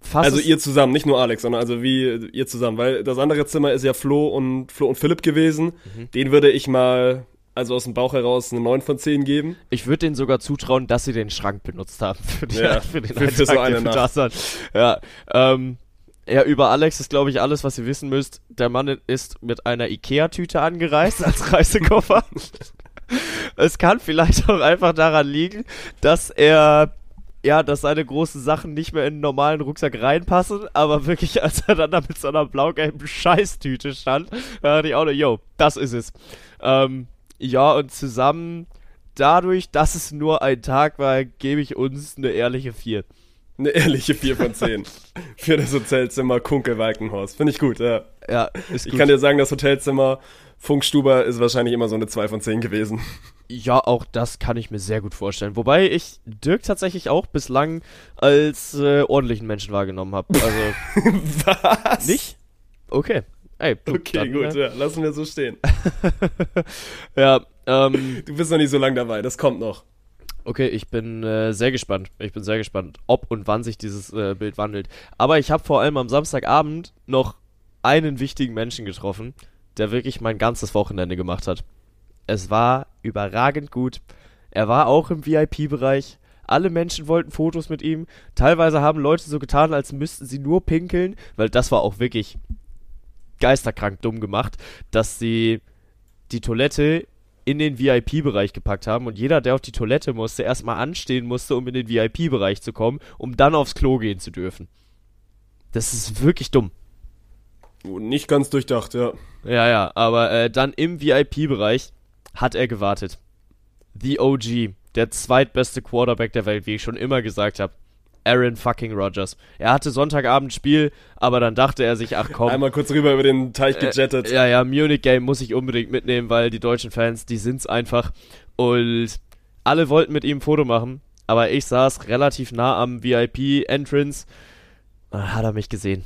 Speaker 2: fasse
Speaker 1: Also ihr zusammen, nicht nur Alex, sondern also wie ihr zusammen. Weil das andere Zimmer ist ja Flo und Flo und Philipp gewesen.
Speaker 2: Mhm.
Speaker 1: Den würde ich mal, also aus dem Bauch heraus, eine 9 von 10 geben.
Speaker 2: Ich würde denen sogar zutrauen, dass sie den Schrank benutzt haben [LAUGHS] für, die,
Speaker 1: Ja,
Speaker 2: für den
Speaker 1: für-
Speaker 2: einen
Speaker 1: für so eine
Speaker 2: den
Speaker 1: Nacht.
Speaker 2: waren. Ja, ähm, ja, über Alex ist, glaube ich, alles, was ihr wissen müsst. Der Mann ist mit einer Ikea-Tüte angereist als [LAUGHS] Reisekoffer. es kann vielleicht auch einfach daran liegen, dass er ja, dass seine großen Sachen nicht mehr in einen normalen Rucksack reinpassen, aber wirklich, als er dann da mit so einer blau-gelben Scheißtüte stand, da dachte ich auch nur, yo, das ist es. Ähm, ja, und zusammen dadurch, dass es nur ein Tag war, gebe ich uns eine ehrliche 4.
Speaker 1: Eine ehrliche 4 von 10. [LAUGHS] Für das Hotelzimmer Kunkel-Walkenhorst. Finde ich gut, ja.
Speaker 2: Ja, ist
Speaker 1: Ich
Speaker 2: gut.
Speaker 1: kann dir sagen, das Hotelzimmer Funkstuber ist wahrscheinlich immer so eine 2 von 10 gewesen.
Speaker 2: Ja, auch das kann ich mir sehr gut vorstellen. Wobei ich Dirk tatsächlich auch bislang als äh, ordentlichen Menschen wahrgenommen habe. Also, [LAUGHS]
Speaker 1: Was?
Speaker 2: nicht? Okay. Ey, du,
Speaker 1: Okay, gut,
Speaker 2: äh,
Speaker 1: ja, lassen wir so stehen. [LAUGHS]
Speaker 2: Ja, ähm,
Speaker 1: Du bist noch nicht so lange dabei, das kommt noch.
Speaker 2: okay, ich bin äh, sehr gespannt. Ich bin sehr gespannt, ob und wann sich dieses äh, Bild wandelt. Aber ich habe vor allem am Samstagabend noch einen wichtigen Menschen getroffen. der wirklich mein ganzes Wochenende gemacht hat. Es war überragend gut. Er war auch im VIP-Bereich. Alle Menschen wollten Fotos mit ihm. Teilweise haben Leute so getan, als müssten sie nur pinkeln, weil das war auch wirklich geisterkrank dumm gemacht, dass sie die Toilette in den VIP-Bereich gepackt haben und jeder, der auf die Toilette musste, erstmal anstehen musste, um in den VIP-Bereich zu kommen, um dann aufs Klo gehen zu dürfen. Das ist wirklich dumm.
Speaker 1: Nicht ganz durchdacht, ja.
Speaker 2: Ja, ja, aber äh, dann im VIP-Bereich hat er gewartet. The OG, der zweitbeste Quarterback der Welt, wie ich schon immer gesagt habe. Aaron fucking Rodgers. Er hatte Sonntagabend Spiel, aber dann dachte er sich, ach komm.
Speaker 1: Einmal kurz rüber über den Teich gejettet.
Speaker 2: Äh, ja, ja, Munich Game muss ich unbedingt mitnehmen, weil die deutschen Fans, die sind's einfach. Und alle wollten mit ihm ein Foto machen, aber ich saß relativ nah am VIP-Entrance. Dann hat er mich gesehen.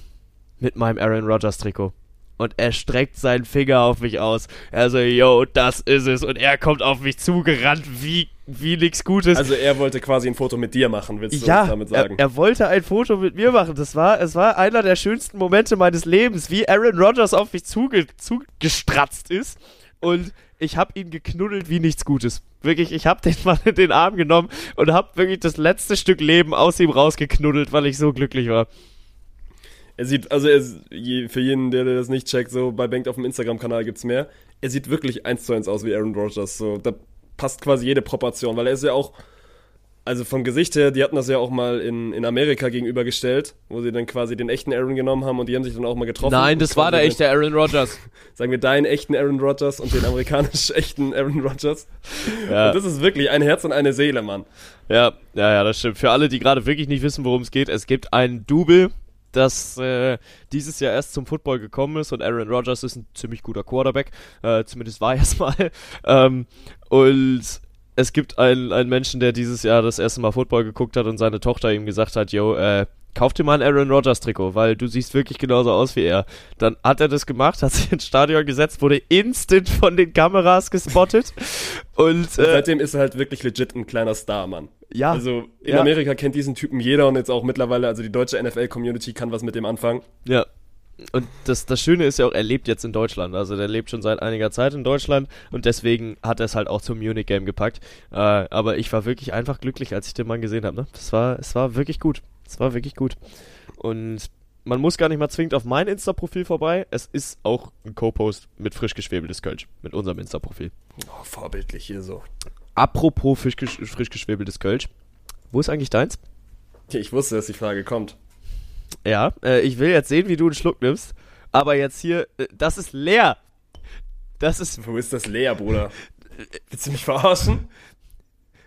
Speaker 2: Mit meinem Aaron Rodgers Trikot und er streckt seinen Finger auf mich aus. Er so, yo, das ist es. Und er kommt auf mich zugerannt, wie, wie nix Gutes.
Speaker 1: Also er wollte quasi ein Foto mit dir machen, willst du
Speaker 2: ja,
Speaker 1: damit sagen?
Speaker 2: Er, er wollte ein Foto mit mir machen. Das war, es war einer der schönsten Momente meines Lebens, wie Aaron Rodgers auf mich zuge, zugestratzt ist. Und ich habe ihn geknuddelt wie nichts Gutes. Wirklich, ich habe den Mann in den Arm genommen und habe wirklich das letzte Stück Leben aus ihm rausgeknuddelt, weil ich so glücklich war.
Speaker 1: Er sieht, also er, für jeden, der, das nicht checkt, so bei Bank auf dem Instagram-Kanal gibt's mehr. Er sieht wirklich eins zu eins aus wie Aaron Rodgers. So, da passt quasi jede Proportion, weil er ist ja auch, also vom Gesicht her, die hatten das ja auch mal in, in Amerika gegenübergestellt, wo sie dann quasi den echten Aaron genommen haben und die haben sich dann auch mal getroffen.
Speaker 2: Nein, das war der echte Aaron Rodgers. [LAUGHS]
Speaker 1: Sagen wir deinen echten Aaron Rodgers und den amerikanisch [LAUGHS] echten Aaron Rodgers. Ja. Und das ist wirklich ein Herz und eine Seele, Mann.
Speaker 2: Ja, ja, ja, das stimmt. Für alle, die gerade wirklich nicht wissen, worum es geht, es gibt ein Double das äh, dieses Jahr erst zum Football gekommen ist und Aaron Rodgers ist ein ziemlich guter Quarterback, äh, zumindest war [LAUGHS] er es mal. Ähm, und es gibt einen, einen Menschen, der dieses Jahr das erste Mal Football geguckt hat und seine Tochter ihm gesagt hat, yo, äh, kauf dir mal ein Aaron Rodgers Trikot, weil du siehst wirklich genauso aus wie er. Dann hat er das gemacht, hat sich ins Stadion gesetzt, wurde instant von den Kameras gespottet [LAUGHS] und,
Speaker 1: äh, seitdem ist er halt wirklich legit ein kleiner Star, Mann.
Speaker 2: Ja.
Speaker 1: Also in
Speaker 2: ja.
Speaker 1: Amerika kennt diesen Typen jeder und jetzt auch mittlerweile, also die deutsche NFL-Community kann was mit dem anfangen.
Speaker 2: Ja. Und das, das Schöne ist ja auch, er lebt jetzt in Deutschland. Also der lebt schon seit einiger Zeit in Deutschland und deswegen hat er es halt auch zum Munich Game gepackt. Äh, aber ich war wirklich einfach glücklich, als ich den Mann gesehen habe. Ne? Das war, es war wirklich gut. Es war wirklich gut. Und man muss gar nicht mal zwingend auf mein Insta-Profil vorbei. Es ist auch ein Co-Post mit frisch geschwebeltes Kölsch. Mit unserem Insta-Profil.
Speaker 1: Oh, vorbildlich hier so.
Speaker 2: Apropos frisch, frisch geschwebeltes Kölsch. Wo ist eigentlich deins?
Speaker 1: Ich wusste, dass die Frage kommt.
Speaker 2: Ja, äh, ich will jetzt sehen, wie du einen Schluck nimmst. Aber jetzt hier, äh, das ist leer. Das ist.
Speaker 1: Wo ist das leer, Bruder? Willst du mich verarschen?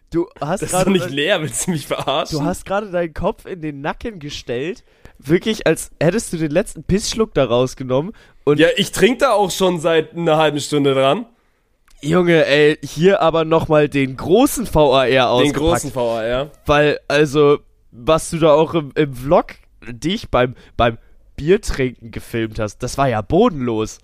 Speaker 2: Du hast
Speaker 1: das ist doch nicht leer, willst du mich verarschen?
Speaker 2: Du hast gerade deinen Kopf in den Nacken gestellt. Wirklich, als hättest du den letzten Pissschluck da rausgenommen. Und
Speaker 1: ja, ich trinke da auch schon seit einer halben Stunde dran.
Speaker 2: Junge, ey, hier aber nochmal den großen VAR ausgepackt.
Speaker 1: Den großen VAR.
Speaker 2: Weil, also, was du da auch im, im Vlog dich beim, beim Biertrinken gefilmt hast, das war ja bodenlos.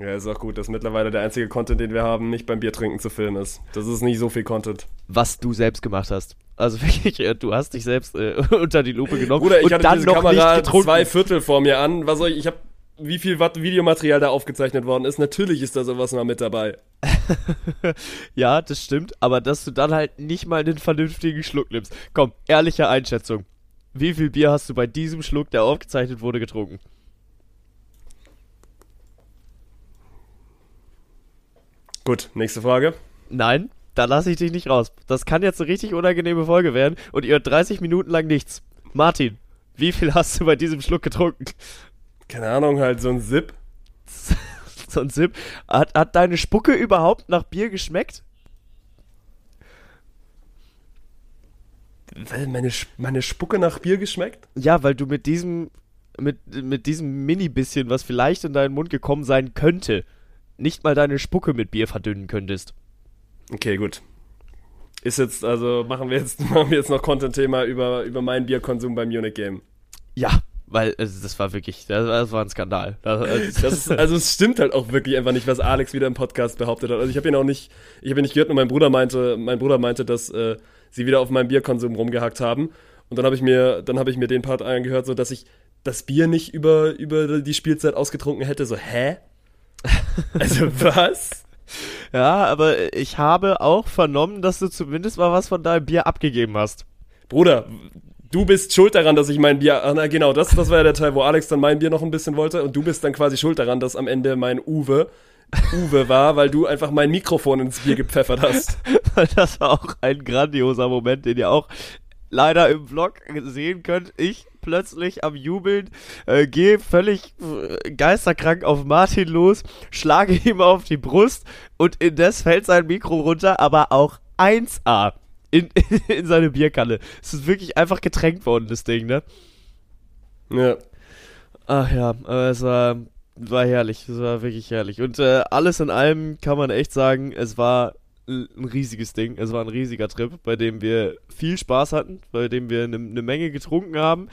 Speaker 1: Ja, ist auch gut, dass mittlerweile der einzige Content, den wir haben, nicht beim Biertrinken zu filmen ist. Das ist nicht so viel Content.
Speaker 2: Was du selbst gemacht hast. Also [LAUGHS] wirklich, du hast dich selbst äh, [LAUGHS] unter die Lupe genommen
Speaker 1: Bruder, ich
Speaker 2: und
Speaker 1: hatte
Speaker 2: dann
Speaker 1: diese
Speaker 2: noch
Speaker 1: Kamera zwei Viertel vor mir an. Was soll ich, ich hab, wie viel Watt Videomaterial da aufgezeichnet worden ist. Natürlich ist da sowas mal mit dabei. [LAUGHS]
Speaker 2: ja, das stimmt, aber dass du dann halt nicht mal einen vernünftigen Schluck nimmst. Komm, ehrliche Einschätzung. Wie viel Bier hast du bei diesem Schluck, der aufgezeichnet wurde, getrunken?
Speaker 1: Gut, nächste Frage.
Speaker 2: Nein, da lasse ich dich nicht raus. Das kann jetzt eine richtig unangenehme Folge werden und ihr hört 30 Minuten lang nichts. Martin, wie viel hast du bei diesem Schluck getrunken?
Speaker 1: Keine Ahnung, halt so ein Sip. [LAUGHS]
Speaker 2: so ein Sip. Hat, hat deine Spucke überhaupt nach Bier geschmeckt?
Speaker 1: Weil meine, meine Spucke nach Bier geschmeckt?
Speaker 2: Ja, weil du mit diesem, mit, mit diesem Mini-Bisschen, was vielleicht in deinen Mund gekommen sein könnte, nicht mal deine Spucke mit Bier verdünnen könntest.
Speaker 1: Okay, gut. Ist jetzt, also machen wir jetzt, [LAUGHS] machen wir jetzt noch Content-Thema über, über meinen Bierkonsum beim Munich Game.
Speaker 2: Ja, weil also das war wirklich, das, das war ein Skandal.
Speaker 1: Das, das, also es stimmt halt auch wirklich einfach nicht, was Alex wieder im Podcast behauptet hat. Also ich habe ihn auch nicht, ich habe ihn nicht gehört, nur mein Bruder meinte, mein Bruder meinte, dass äh, sie wieder auf meinem Bierkonsum rumgehackt haben. Und dann habe ich mir, dann habe ich mir den Part angehört, so dass ich das Bier nicht über über die Spielzeit ausgetrunken hätte. So hä? [LAUGHS] Also was?
Speaker 2: Ja, aber ich habe auch vernommen, dass du zumindest mal was von deinem Bier abgegeben hast.
Speaker 1: Bruder, du bist schuld daran, dass ich mein Bier. Ah, na, genau, das, das war ja der Teil, wo Alex dann mein Bier noch ein bisschen wollte. Und du bist dann quasi schuld daran, dass am Ende mein Uwe Uwe war, weil du einfach mein Mikrofon ins Bier gepfeffert hast. [LAUGHS]
Speaker 2: Das war auch ein grandioser Moment, den ihr auch leider im Vlog sehen könnt. Ich plötzlich am Jubeln, äh, gehe völlig äh, geisterkrank auf Martin los, schlage ihm auf die Brust und indes fällt sein Mikro runter, aber auch 1A in, in, [LAUGHS] in seine Bierkanne. Es ist wirklich einfach getränkt worden, das Ding, ne?
Speaker 1: Ja.
Speaker 2: Ach ja, aber es war, war herrlich, es war wirklich herrlich. Und äh, alles in allem kann man echt sagen, es war ein riesiges Ding, es war ein riesiger Trip, bei dem wir viel Spaß hatten, bei dem wir eine ne Menge getrunken haben,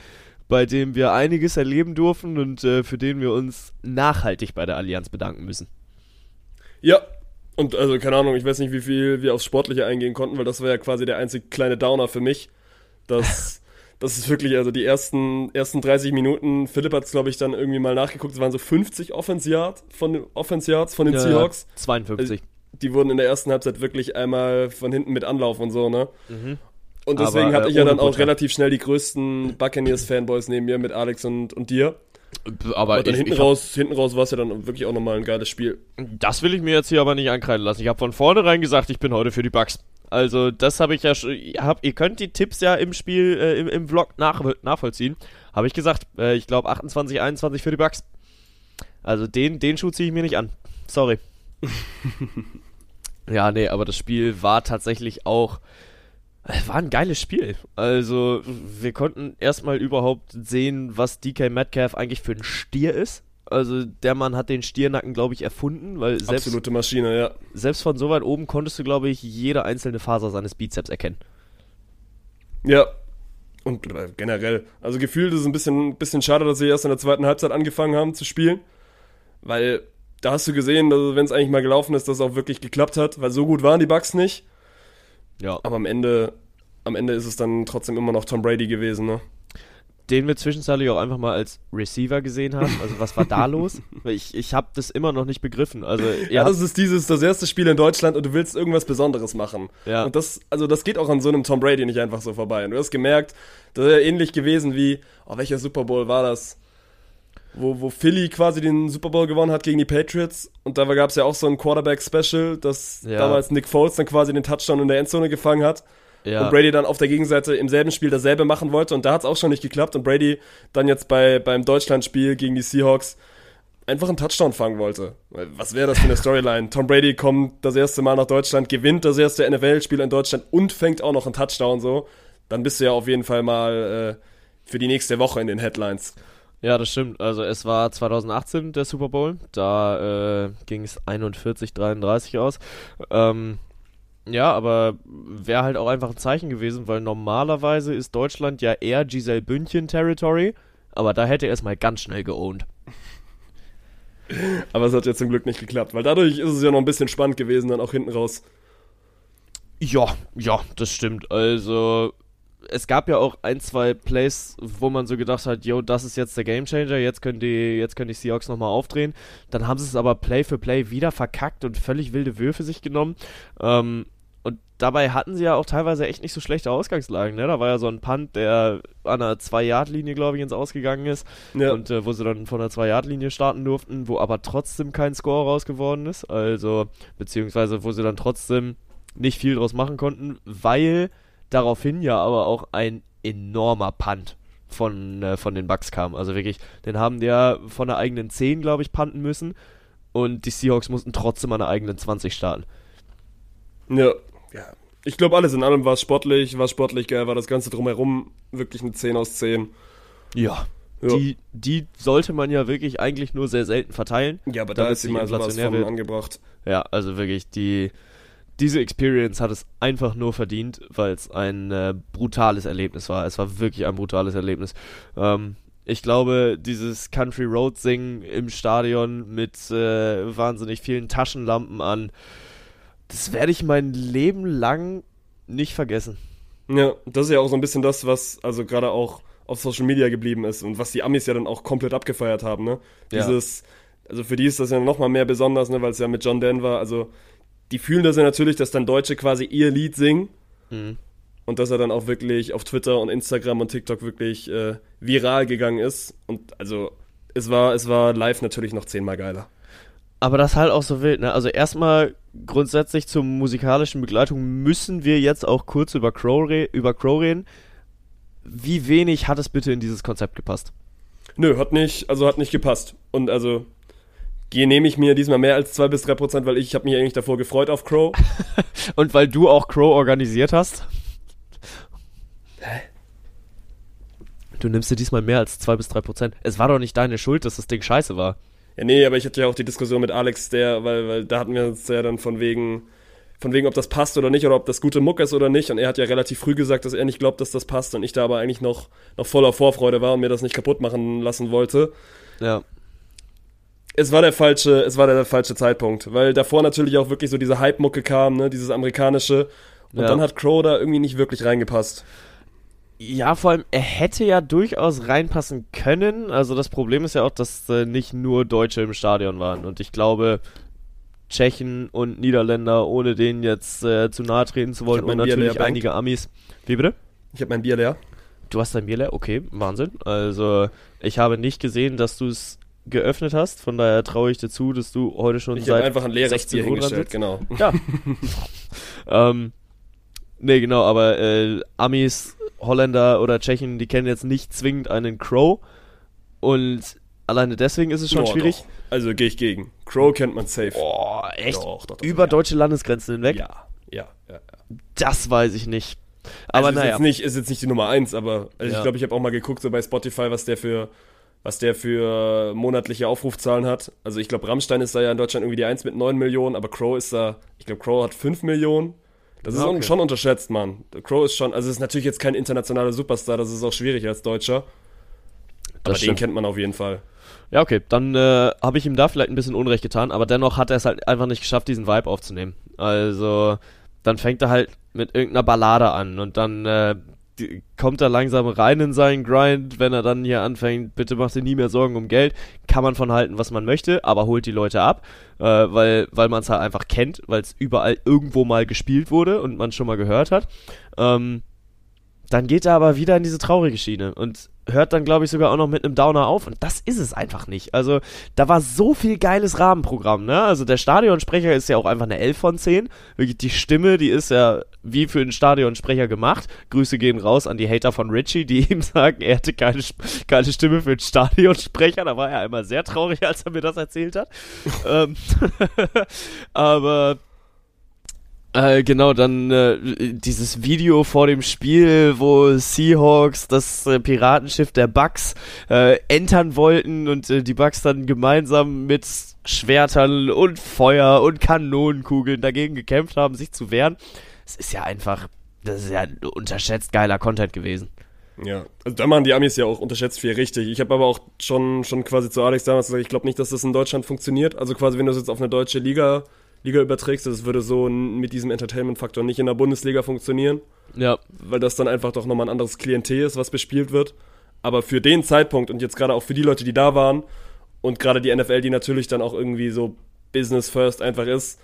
Speaker 2: bei dem wir einiges erleben durften und äh, für den wir uns nachhaltig bei der Allianz bedanken müssen.
Speaker 1: Ja. Und also, keine Ahnung, ich weiß nicht, wie viel wir aufs Sportliche eingehen konnten, weil das war ja quasi der einzige kleine Downer für mich. Das, [LAUGHS] das ist wirklich, also die ersten, ersten 30 Minuten, Philipp hat es, glaube ich, dann irgendwie mal nachgeguckt, es waren so 50 Offense Yards von den, Offense Yards von den
Speaker 2: Ja,
Speaker 1: Seahawks.
Speaker 2: 52.
Speaker 1: Die wurden in der ersten Halbzeit wirklich einmal von hinten mit Anlauf und so, ne? Und deswegen
Speaker 2: Aber, äh,
Speaker 1: hatte ich ja dann auch
Speaker 2: Butter.
Speaker 1: relativ schnell die größten Buccaneers-Fanboys neben mir mit Alex und, und dir.
Speaker 2: Aber
Speaker 1: Und dann
Speaker 2: ich,
Speaker 1: hinten
Speaker 2: ich hab,
Speaker 1: raus, hinten raus war es ja dann wirklich auch nochmal ein geiles Spiel.
Speaker 2: das will ich mir jetzt hier aber nicht ankreiden lassen. Ich habe von vornherein gesagt, ich bin heute für die Bucks. Also das habe ich ja schon, hab, ihr könnt die Tipps ja im Spiel, äh, im, im Vlog nach, nachvollziehen. Habe ich gesagt, äh, ich glaube 28, 21 für die Bucks. Also den, den Schuh ziehe ich mir nicht an. Sorry. [LAUGHS] ja, nee, aber das Spiel war tatsächlich auch, war ein geiles Spiel. Also wir konnten erstmal überhaupt sehen, was DK Metcalf eigentlich für ein Stier ist. Also der Mann hat den Stiernacken, glaube ich, erfunden, weil selbst,
Speaker 1: Absolute Maschine, ja.
Speaker 2: selbst von so weit oben konntest du, glaube ich, jede einzelne Faser seines Bizeps erkennen.
Speaker 1: Ja. Und äh, generell. Also gefühlt ist es ein bisschen, bisschen schade, dass sie erst in der zweiten Halbzeit angefangen haben zu spielen. Weil da hast du gesehen, wenn es eigentlich mal gelaufen ist, dass es auch wirklich geklappt hat. Weil so gut waren die Bugs nicht.
Speaker 2: Ja.
Speaker 1: Aber am Ende, am Ende ist es dann trotzdem immer noch Tom Brady gewesen, ne?
Speaker 2: Den wir zwischenzeitlich auch einfach mal als Receiver gesehen haben. Also was war da [LAUGHS] los? Ich, ich habe das immer noch nicht begriffen. Also
Speaker 1: Ja,
Speaker 2: ja,
Speaker 1: das ist dieses, das erste Spiel in Deutschland und du willst irgendwas Besonderes machen.
Speaker 2: Ja.
Speaker 1: Und das, also das geht auch an so einem Tom Brady nicht einfach so vorbei. Und du hast gemerkt, das ist ja ähnlich gewesen wie, oh, welcher Super Bowl war das? Wo, wo Philly quasi den Super Bowl gewonnen hat gegen die Patriots. Und da gab es ja auch so ein Quarterback-Special, dass
Speaker 2: Ja.
Speaker 1: damals Nick Foles dann quasi den Touchdown in der Endzone gefangen hat.
Speaker 2: ja.
Speaker 1: Und Brady dann auf der Gegenseite im selben Spiel dasselbe machen wollte. Und da hat es auch schon nicht geklappt. Und Brady dann jetzt bei, beim Deutschlandspiel gegen die Seahawks einfach einen Touchdown fangen wollte. Was wäre das für eine Storyline? Tom Brady kommt das erste Mal nach Deutschland, gewinnt das erste NFL-Spiel in Deutschland und fängt auch noch einen Touchdown so. Dann bist du ja auf jeden Fall mal äh, für die nächste Woche in den Headlines.
Speaker 2: Ja, das stimmt. Also es war 2018 der Super Bowl. Da äh, ging es 41-33 aus. Ähm, ja, aber wäre halt auch einfach ein Zeichen gewesen, weil normalerweise ist Deutschland ja eher Giselle Bündchen Territory. Aber da hätte er es mal ganz schnell geowned. [LAUGHS]
Speaker 1: Aber es hat ja zum Glück nicht geklappt, weil dadurch ist es ja noch ein bisschen spannend gewesen, dann auch hinten raus.
Speaker 2: Ja, ja, das stimmt. Also, es gab ja auch ein, zwei Plays, wo man so gedacht hat, yo, das ist jetzt der Gamechanger, jetzt können die, jetzt können die Seahawks nochmal aufdrehen. Dann haben sie es aber Play für Play wieder verkackt und völlig wilde Würfe sich genommen. Ähm, und dabei hatten sie ja auch teilweise echt nicht so schlechte Ausgangslagen. Ne? Da war ja so ein Punt, der an der 2-Yard-Linie, glaube ich, ins Ausgegangen ist.
Speaker 1: Ja.
Speaker 2: Und äh, wo sie dann von der 2-Yard-Linie starten durften, wo aber trotzdem kein Score raus geworden ist. Also, beziehungsweise wo sie dann trotzdem nicht viel draus machen konnten, weil daraufhin ja aber auch ein enormer Punt von, äh, von den Bucks kam. Also wirklich, den haben die ja von der eigenen 10, glaube ich, punten müssen. Und die Seahawks mussten trotzdem an der eigenen 20 starten.
Speaker 1: Ja, ja. Ich glaube, alles in allem war es sportlich, war sportlich geil, war das Ganze drumherum wirklich eine 10 aus 10.
Speaker 2: Ja.
Speaker 1: Ja.
Speaker 2: Die, die sollte man ja wirklich eigentlich nur sehr selten verteilen.
Speaker 1: Ja, aber da ist sie mal sowas von
Speaker 2: wird.
Speaker 1: angebracht.
Speaker 2: Ja, also wirklich, die, diese Experience hat es einfach nur verdient, weil es ein äh, brutales Erlebnis war. Es war wirklich ein brutales Erlebnis. Ähm, ich glaube, dieses Country Road Singen im Stadion mit äh, wahnsinnig vielen Taschenlampen an, das werde ich mein Leben lang nicht vergessen.
Speaker 1: Ja, das ist ja auch so ein bisschen das, was also gerade auch auf Social Media geblieben ist und was die Amis ja dann auch komplett abgefeiert haben, ne?
Speaker 2: Ja.
Speaker 1: Dieses, Also für die ist das ja nochmal mehr besonders, ne, weil es ja mit John Denver, also die fühlen das ja natürlich, dass dann Deutsche quasi ihr Lied singen.
Speaker 2: Mhm.
Speaker 1: Und dass er dann auch wirklich auf Twitter und Instagram und TikTok wirklich äh, viral gegangen ist. Und also es war, es war live natürlich noch zehnmal geiler.
Speaker 2: Aber das halt auch so wild, ne? Also erstmal grundsätzlich zur musikalischen Begleitung müssen wir jetzt auch kurz über Crow, über Crow reden. Wie wenig hat es bitte in dieses Konzept gepasst?
Speaker 1: Nö, hat nicht, also hat nicht gepasst. Und also nehme ich mir diesmal mehr als zwei bis drei Prozent, weil ich habe mich eigentlich davor gefreut auf Crow. [LAUGHS]
Speaker 2: Und weil du auch Crow organisiert hast?
Speaker 1: Hä?
Speaker 2: Du nimmst dir diesmal mehr als zwei bis drei Prozent. Es war doch nicht deine Schuld, dass das Ding scheiße war.
Speaker 1: Ja, nee, aber ich hatte ja auch die Diskussion mit Alex, der, weil, weil da hatten wir uns ja dann von wegen, von wegen, ob das passt oder nicht, oder ob das gute Muck ist oder nicht. Und er hat ja relativ früh gesagt, dass er nicht glaubt, dass das passt und ich da aber eigentlich noch, noch voller Vorfreude war und mir das nicht kaputt machen lassen wollte.
Speaker 2: Ja.
Speaker 1: Es war der falsche, es war der falsche Zeitpunkt, weil davor natürlich auch wirklich so diese Hype-Mucke kam, ne, dieses amerikanische. Und
Speaker 2: Ja.
Speaker 1: dann hat Crow da irgendwie nicht wirklich reingepasst.
Speaker 2: Ja, vor allem, er hätte ja durchaus reinpassen können. Also das Problem ist ja auch, dass äh, nicht nur Deutsche im Stadion waren. Und ich glaube, Tschechen und Niederländer, ohne denen jetzt äh, zu nahe treten zu wollen, und natürlich
Speaker 1: leer,
Speaker 2: einige Amis. Wie bitte?
Speaker 1: Ich habe mein Bier leer.
Speaker 2: Du hast dein Bier leer? Okay, Wahnsinn. Also, ich habe nicht gesehen, dass du es geöffnet hast. Von daher traue ich dir zu, dass du heute schon
Speaker 1: Ich habe
Speaker 2: seit
Speaker 1: einfach ein leeres
Speaker 2: 16
Speaker 1: Bier hingestellt, genau.
Speaker 2: Ja. [LAUGHS] ähm, nee, genau, aber äh, Amis, Holländer oder Tschechen, die kennen jetzt nicht zwingend einen Crow. Und alleine deswegen ist es schon
Speaker 1: Oh,
Speaker 2: schwierig.
Speaker 1: Doch. Also gehe ich gegen. Crow kennt man safe.
Speaker 2: Boah, echt?
Speaker 1: Doch, doch,
Speaker 2: Über
Speaker 1: ja.
Speaker 2: deutsche Landesgrenzen hinweg?
Speaker 1: Ja, ja, ja. ja.
Speaker 2: Das weiß ich nicht. Aber
Speaker 1: also ist
Speaker 2: naja.
Speaker 1: Jetzt nicht, ist jetzt nicht die Nummer eins, aber also
Speaker 2: Ja.
Speaker 1: ich glaube, ich habe auch mal geguckt, so bei Spotify, was der für was der für monatliche Aufrufzahlen hat. Also ich glaube, Rammstein ist da ja in Deutschland irgendwie die Eins mit 9 Millionen, aber Crow ist da, ich glaube, Crow hat 5 Millionen. Das ist
Speaker 2: Ah, okay.
Speaker 1: schon unterschätzt, Mann. Crow ist schon, also ist natürlich jetzt kein internationaler Superstar, das ist auch schwierig als Deutscher. Aber den
Speaker 2: stimmt.
Speaker 1: kennt man auf jeden Fall.
Speaker 2: Ja, okay, dann äh, habe ich ihm da vielleicht ein bisschen Unrecht getan, aber dennoch hat er es halt einfach nicht geschafft, diesen Vibe aufzunehmen. Also, dann fängt er halt mit irgendeiner Ballade an und dann äh, kommt er langsam rein in seinen Grind, wenn er dann hier anfängt, bitte mach dir nie mehr Sorgen um Geld, kann man von halten, was man möchte, aber holt die Leute ab, äh, weil, weil man es halt einfach kennt, weil es überall irgendwo mal gespielt wurde und man schon mal gehört hat. Ähm, dann geht er aber wieder in diese traurige Schiene und hört dann, glaube ich, sogar auch noch mit einem Downer auf. Und das ist es einfach nicht. Also, da war so viel geiles Rahmenprogramm, ne? Also, der Stadionsprecher ist ja auch einfach eine 11 von 10. Wirklich, die Stimme, die ist ja wie für einen Stadionsprecher gemacht. Grüße gehen raus an die Hater von Richie, die [LAUGHS] ihm sagen, er hätte keine, keine Stimme für einen Stadionsprecher. Da war er einmal sehr traurig, als er mir das erzählt hat. [LAUGHS] ähm, [LAUGHS] aber äh, genau, dann äh, dieses Video vor dem Spiel, wo Seahawks das äh, Piratenschiff der Bucks äh, entern wollten und äh, die Bucks dann gemeinsam mit Schwertern und Feuer und Kanonenkugeln dagegen gekämpft haben, sich zu wehren. Es ist ja einfach, das ist ja unterschätzt geiler Content gewesen.
Speaker 1: Ja, also da machen die Amis ja auch unterschätzt viel richtig. Ich habe aber auch schon, schon quasi zu Alex damals gesagt, ich glaube nicht, dass das in Deutschland funktioniert. Also quasi, wenn du es jetzt auf eine deutsche Liga, Liga überträgst, das würde so mit diesem Entertainment-Faktor nicht in der Bundesliga funktionieren,
Speaker 2: Ja,
Speaker 1: weil das dann einfach doch nochmal ein anderes Klientel ist, was bespielt wird. Aber für den Zeitpunkt und jetzt gerade auch für die Leute, die da waren und gerade die NFL, die natürlich dann auch irgendwie so Business First einfach ist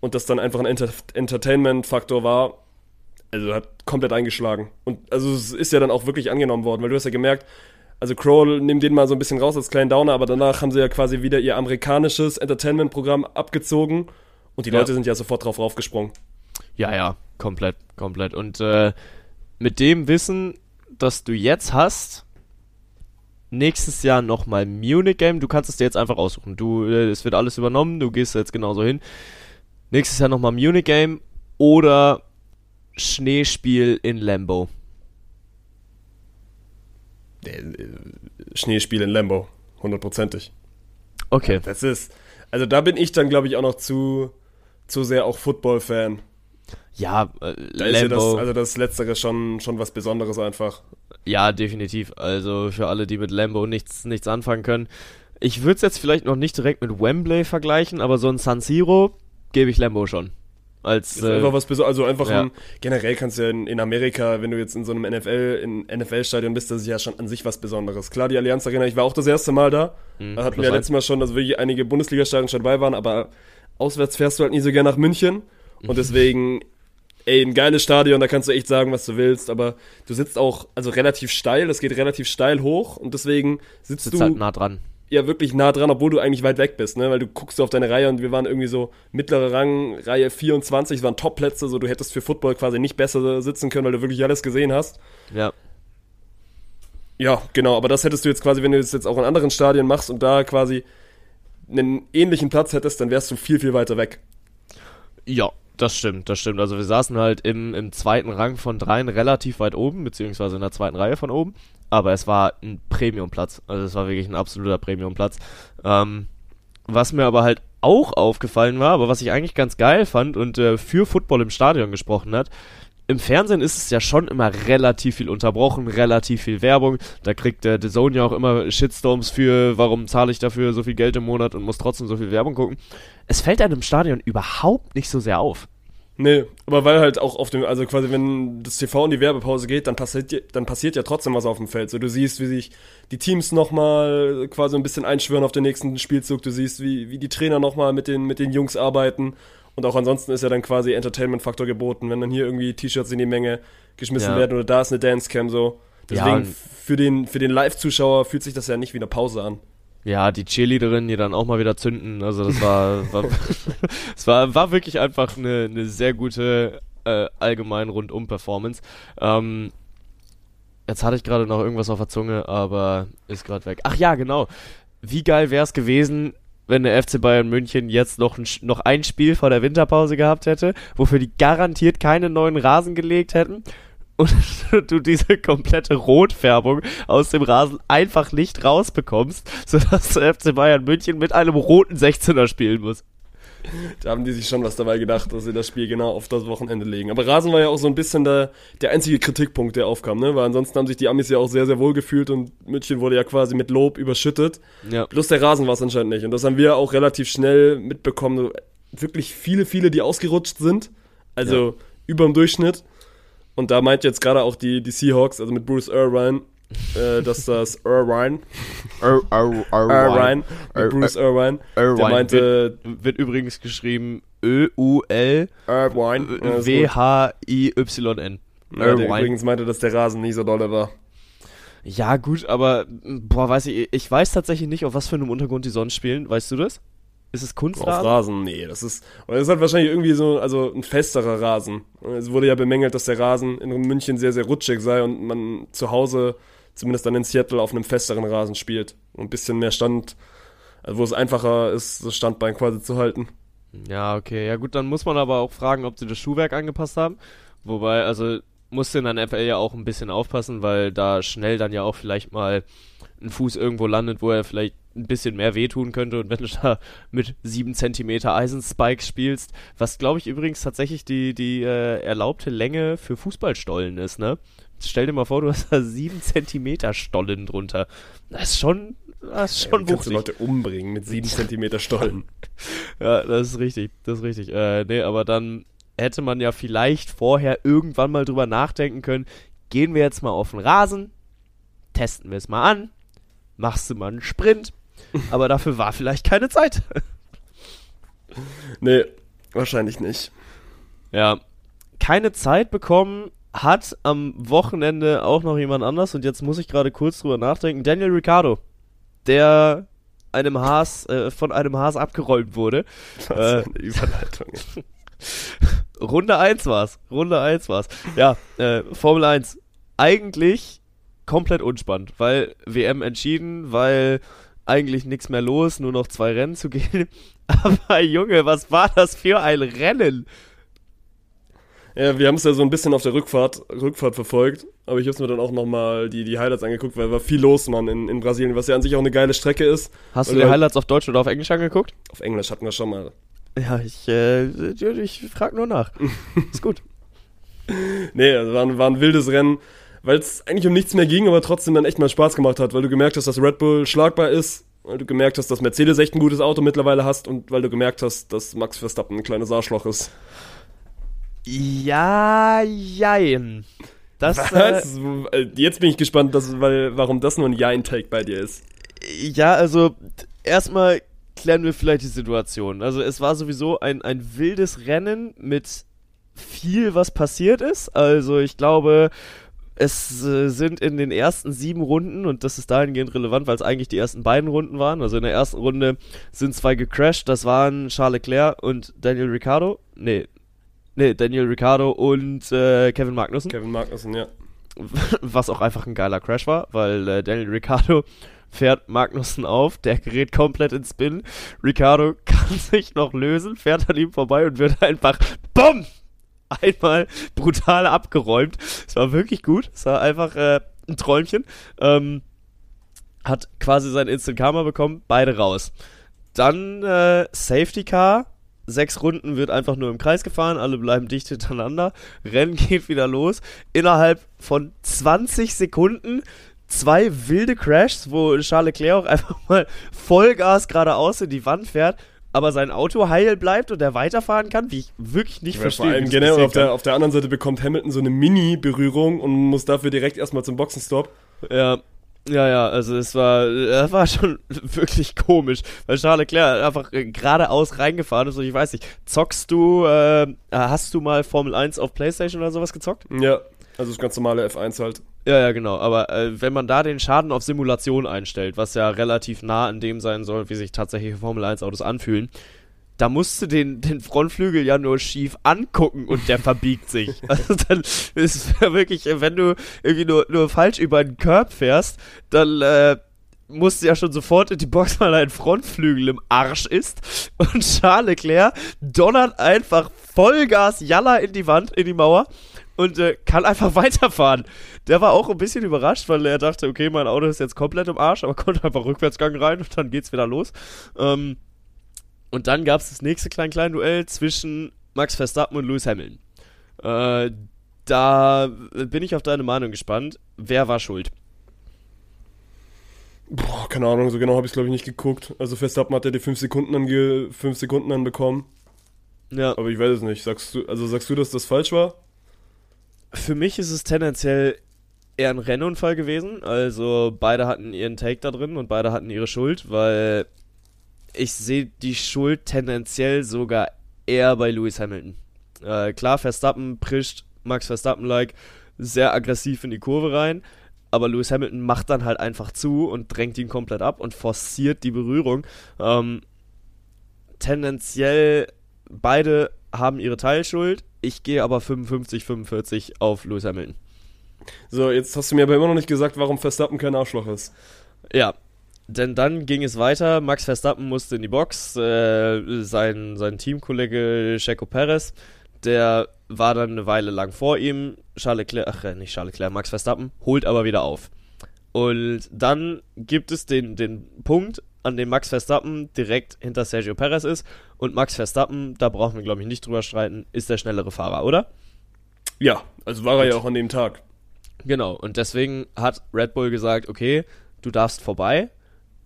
Speaker 1: und das dann einfach ein Enter Entertainment-Faktor war, also hat komplett eingeschlagen. Und also es ist ja dann auch wirklich angenommen worden, weil du hast ja gemerkt, also Crow nimmt den mal so ein bisschen raus als kleinen Downer, aber danach haben sie ja quasi wieder ihr amerikanisches Entertainment-Programm abgezogen und die
Speaker 2: Ja.
Speaker 1: Leute sind ja sofort drauf raufgesprungen.
Speaker 2: Ja, ja, komplett, komplett. Und äh, mit dem Wissen, das du jetzt hast, nächstes Jahr nochmal Munich Game, du kannst es dir jetzt einfach aussuchen. Du, äh, es wird alles übernommen, du gehst jetzt genauso hin. Nächstes Jahr nochmal Munich Game oder Schneespiel in Lambo.
Speaker 1: Schneespiel in Lambo, hundertprozentig.
Speaker 2: Okay.
Speaker 1: Das ist, also da bin ich dann, glaube ich, auch noch zu, zu sehr auch Football-Fan.
Speaker 2: Ja, äh,
Speaker 1: Da ist ja das,
Speaker 2: Lambo.
Speaker 1: also das Letztere schon, schon was Besonderes einfach.
Speaker 2: Ja, definitiv. Also für alle, die mit Lambo nichts, nichts anfangen können. Ich würde es jetzt vielleicht noch nicht direkt mit Wembley vergleichen, aber so ein San Siro gebe ich Lambo schon. Als,
Speaker 1: Ist
Speaker 2: äh,
Speaker 1: einfach was Besonderes. Also einfach
Speaker 2: ja.
Speaker 1: ein, generell kannst du ja in, in Amerika, wenn du jetzt in so einem NFL, in NFL-Stadion bist, das ist ja schon an sich was Besonderes. Klar, die Allianz Arena, ich war auch das erste Mal da.
Speaker 2: Mhm,
Speaker 1: da hatten wir ja letztes Mal schon, dass wirklich einige Bundesliga-Stadien schon dabei waren, aber auswärts fährst du halt nie so gern nach München. Und deswegen, ey, ein geiles Stadion, da kannst du echt sagen, was du willst, aber du sitzt auch, also relativ steil, das geht relativ steil hoch und deswegen sitzt,
Speaker 2: sitzt
Speaker 1: du
Speaker 2: halt nah dran.
Speaker 1: ja wirklich nah dran, obwohl du eigentlich weit weg bist, ne? Weil du guckst so auf deine Reihe und wir waren irgendwie so mittlere Rang, Reihe 24, es waren Top-Plätze, so du hättest für Football quasi nicht besser sitzen können, weil du wirklich alles gesehen hast.
Speaker 2: Ja.
Speaker 1: Ja, genau, aber das hättest du jetzt quasi, wenn du das jetzt auch in anderen Stadien machst und da quasi einen ähnlichen Platz hättest, dann wärst du viel, viel weiter weg.
Speaker 2: Ja, das stimmt, das stimmt. Also wir saßen halt im, im zweiten Rang von dreien relativ weit oben, beziehungsweise in der zweiten Reihe von oben. Aber es war ein Premiumplatz. Also es war wirklich ein absoluter Premiumplatz. Ähm, was mir aber halt auch aufgefallen war, aber was ich eigentlich ganz geil fand und äh, für Football im Stadion gesprochen hat, im Fernsehen ist es ja schon immer relativ viel unterbrochen, relativ viel Werbung. Da kriegt der The Zone ja auch immer Shitstorms für, warum zahle ich dafür so viel Geld im Monat und muss trotzdem so viel Werbung gucken. Es fällt einem im Stadion überhaupt nicht so sehr auf.
Speaker 1: Nee, aber weil halt auch auf dem, also quasi wenn das TV in die Werbepause geht, dann passiert, ja- dann passiert ja trotzdem was auf dem Feld. So, du siehst, wie sich die Teams nochmal quasi ein bisschen einschwören auf den nächsten Spielzug. Du siehst, wie, wie die Trainer nochmal mit den, mit den Jungs arbeiten. Und auch ansonsten ist ja dann quasi Entertainment-Faktor geboten, wenn dann hier irgendwie T-Shirts in die Menge geschmissen
Speaker 2: Ja.
Speaker 1: werden oder da ist eine Dancecam so.
Speaker 2: Ja,
Speaker 1: Deswegen
Speaker 2: und-
Speaker 1: für den, für den Live-Zuschauer fühlt sich das ja nicht wie eine Pause an.
Speaker 2: Ja, die Cheerleaderinnen, die dann auch mal wieder zünden. Also das war, [LAUGHS] war es war, war wirklich einfach eine, eine sehr gute äh, allgemein Rundum-Performance. Ähm, jetzt hatte ich gerade noch irgendwas auf der Zunge, aber ist gerade weg. Ach ja, genau. Wie geil wäre es gewesen, wenn der FC Bayern München jetzt noch ein, noch ein Spiel vor der Winterpause gehabt hätte, wofür die garantiert keine neuen Rasen gelegt hätten und [LAUGHS] du diese komplette Rotfärbung aus dem Rasen einfach nicht rausbekommst, sodass der FC Bayern München mit einem roten 16er spielen muss.
Speaker 1: Da haben die sich schon was dabei gedacht, dass sie das Spiel genau auf das Wochenende legen. Aber Rasen war ja auch so ein bisschen der, der einzige Kritikpunkt, der aufkam, ne? Weil ansonsten haben sich die Amis ja auch sehr, sehr wohl gefühlt und München wurde ja quasi mit Lob überschüttet.
Speaker 2: Ja.
Speaker 1: Plus der Rasen war es anscheinend nicht. Und das haben wir auch relativ schnell mitbekommen. Wirklich viele, viele, die ausgerutscht sind. Also über dem Durchschnitt. Und da meint jetzt gerade auch die, die Seahawks, also mit Bruce Irvine, äh, dass das Irvine,
Speaker 2: Ir Ir
Speaker 1: Irvine, mit
Speaker 2: Ir-
Speaker 1: Bruce Irvine, der
Speaker 2: Irvine
Speaker 1: meinte,
Speaker 2: wird, wird übrigens geschrieben Ö-U-L
Speaker 1: Irvine.
Speaker 2: W-H-I-Y-N.
Speaker 1: Ja, der
Speaker 2: Irvine.
Speaker 1: übrigens meinte, dass der Rasen nie so dolle war.
Speaker 2: Ja, gut, aber boah, weiß ich, ich weiß tatsächlich nicht, auf was für einem Untergrund die sonst spielen. Weißt du das? Ist es
Speaker 1: Auf
Speaker 2: Kunstrasen?
Speaker 1: Rasen, nee, das ist, und das ist halt wahrscheinlich irgendwie so, also ein festerer Rasen. Es wurde ja bemängelt, dass der Rasen in München sehr, sehr rutschig sei und man zu Hause, zumindest dann in Seattle, auf einem festeren Rasen spielt. Und ein bisschen mehr Stand, also wo es einfacher ist, das Standbein quasi zu halten.
Speaker 2: Ja, okay. Ja gut, dann muss man aber auch fragen, ob sie das Schuhwerk angepasst haben. Wobei, also musst du in der NFL ja auch ein bisschen aufpassen, weil da schnell dann ja auch vielleicht mal ein Fuß irgendwo landet, wo er vielleicht ein bisschen mehr wehtun könnte. Und wenn du da mit 7 cm Eisenspikes spielst, was glaube ich übrigens tatsächlich die, die äh, erlaubte Länge für Fußballstollen ist, ne? Stell dir mal vor, du hast da 7 cm Stollen drunter. Das ist schon, das ist
Speaker 1: Ja,
Speaker 2: schon
Speaker 1: du
Speaker 2: wuchtig.
Speaker 1: Leute umbringen mit 7 cm [LAUGHS] Stollen.
Speaker 2: Ja, das ist richtig, das ist richtig. Äh, nee, aber dann hätte man ja vielleicht vorher irgendwann mal drüber nachdenken können, gehen wir jetzt mal auf den Rasen, testen wir es mal an, machst du mal einen Sprint, [LAUGHS] aber dafür war vielleicht keine Zeit.
Speaker 1: Nee, wahrscheinlich nicht.
Speaker 2: Ja, keine Zeit bekommen hat am Wochenende auch noch jemand anders und jetzt muss ich gerade kurz drüber nachdenken. Daniel Ricciardo, der einem Haas, äh, von einem Haas abgeräumt wurde. [LAUGHS]
Speaker 1: Was
Speaker 2: Äh,
Speaker 1: Überleitung. [LAUGHS]
Speaker 2: Runde 1 war's. Runde 1 war's. Ja, äh, Formel 1. Eigentlich komplett unspannend, weil WM entschieden, weil eigentlich nichts mehr los, nur noch zwei Rennen zu gehen. [LAUGHS] Aber Junge, was war das für ein Rennen?
Speaker 1: Ja, wir haben es ja so ein bisschen auf der Rückfahrt, Rückfahrt verfolgt, aber ich habe mir dann auch nochmal die, die Highlights angeguckt, weil war viel los, Mann, in, in Brasilien, was ja an sich auch eine geile Strecke ist.
Speaker 2: Hast du die
Speaker 1: halt-
Speaker 2: Highlights auf Deutsch oder auf Englisch angeguckt?
Speaker 1: Auf Englisch hatten wir schon mal.
Speaker 2: Ja, ich, äh, ich frag nur nach. [LAUGHS] Ist gut.
Speaker 1: Nee, also war, ein- war ein wildes Rennen, weil es eigentlich um nichts mehr ging, aber trotzdem dann echt mal Spaß gemacht hat, weil du gemerkt hast, dass Red Bull schlagbar ist, weil du gemerkt hast, dass Mercedes echt ein gutes Auto mittlerweile hast und weil du gemerkt hast, dass Max Verstappen ein kleines Arschloch ist.
Speaker 2: Ja, jein. Das, äh?
Speaker 1: Äh, Jetzt bin ich gespannt, dass, weil, warum das nur ein Ja-Intake bei dir ist.
Speaker 2: Ja, also erstmal klären wir vielleicht die Situation. Also es war sowieso ein, ein wildes Rennen mit viel, was passiert ist. Also ich glaube, es äh, sind in den ersten sieben Runden, und das ist dahingehend relevant, weil es eigentlich die ersten beiden Runden waren. Also in der ersten Runde sind zwei gecrashed. Das waren Charles Leclerc und Daniel Ricciardo. Nee. Nee, Daniel Ricciardo und äh, Kevin Magnussen
Speaker 1: Kevin Magnussen, ja. [LAUGHS]
Speaker 2: was auch einfach ein geiler Crash war, weil äh, Daniel Ricciardo [LAUGHS] fährt Magnussen auf, der gerät komplett ins Spin. Ricciardo [LAUGHS] kann sich noch lösen, fährt an ihm vorbei und wird einfach BOM! Einmal brutal abgeräumt. Es war wirklich gut. Es war einfach äh, ein Träumchen. Ähm, hat quasi sein Instant Karma bekommen, beide raus. Dann äh, Safety Car. Sechs Runden wird einfach nur im Kreis gefahren, alle bleiben dicht hintereinander. Rennen geht wieder los. Innerhalb von 20 Sekunden zwei wilde Crashs, wo Charles Leclerc auch [LAUGHS] einfach mal Vollgas geradeaus in die Wand fährt, aber sein Auto heil bleibt und er weiterfahren kann, wie ich wirklich nicht
Speaker 1: Ja,
Speaker 2: verstehe.
Speaker 1: vor allem
Speaker 2: passieren
Speaker 1: auf der, auf der anderen Seite bekommt Hamilton so eine Mini-Berührung und muss dafür direkt erstmal zum Boxenstopp.
Speaker 2: Ja, ja, ja, also es war, das war schon [LAUGHS] wirklich komisch, weil Charles Leclerc einfach geradeaus reingefahren ist und ich weiß nicht, zockst du, äh, hast du mal Formel 1 auf Playstation oder sowas gezockt?
Speaker 1: Ja, also das ganz normale F1 halt.
Speaker 2: Ja, ja, genau, aber äh, wenn man da den Schaden auf Simulation einstellt, was ja relativ nah an dem sein soll, wie sich tatsächliche Formel 1 Autos anfühlen, da musst du den, den Frontflügel ja nur schief angucken und der verbiegt sich. [LAUGHS] Also dann ist wirklich, wenn du irgendwie nur, nur falsch über den Curb fährst, dann äh, musst du ja schon sofort in die Box, weil dein Frontflügel im Arsch ist. Und Charles Leclerc donnert einfach Vollgas Jalla in die Wand, in die Mauer und äh, kann einfach [LAUGHS] weiterfahren. Der war auch ein bisschen überrascht, weil er dachte, okay, mein Auto ist jetzt komplett im Arsch, aber [LAUGHS] konnte einfach Rückwärtsgang rein und dann geht's wieder los. Ähm, und dann gab es das nächste Klein-Klein-Duell zwischen Max Verstappen und Lewis Hamilton. Äh, da bin ich auf deine Meinung gespannt. Wer war schuld?
Speaker 1: Boah, keine Ahnung, so genau habe ich glaube ich nicht geguckt. Also Verstappen hat ja die 5 Sekunden, ange 5 Sekunden anbekommen.
Speaker 2: Ja,
Speaker 1: Aber ich weiß es nicht. Sagst du, also sagst du, dass das falsch war?
Speaker 2: für mich ist es tendenziell eher ein Rennunfall gewesen. Also beide hatten ihren Take da drin und beide hatten ihre Schuld, weil ich sehe die Schuld tendenziell sogar eher bei Lewis Hamilton. Äh, klar, Verstappen prischt Max Verstappen-like sehr aggressiv in die Kurve rein, aber Lewis Hamilton macht dann halt einfach zu und drängt ihn komplett ab und forciert die Berührung. Ähm, tendenziell beide haben ihre Teilschuld. Ich gehe aber 55-45 auf Lewis Hamilton.
Speaker 1: So, jetzt hast du mir aber immer noch nicht gesagt, warum Verstappen kein Arschloch ist.
Speaker 2: Ja, denn dann ging es weiter. Max Verstappen musste in die Box. Äh, sein, sein Teamkollege Checo Perez, der war dann eine Weile lang vor ihm. Charles Leclerc, ach äh, nicht Charles Leclerc, Max Verstappen, holt aber wieder auf. Und dann gibt es den, den Punkt, an dem Max Verstappen direkt hinter Sergio Perez ist. Und Max Verstappen, da brauchen wir glaube ich nicht drüber streiten, ist der schnellere Fahrer, oder?
Speaker 1: Ja, also war er ja auch an dem Tag.
Speaker 2: Genau, und deswegen hat Red Bull gesagt, okay, du darfst vorbei,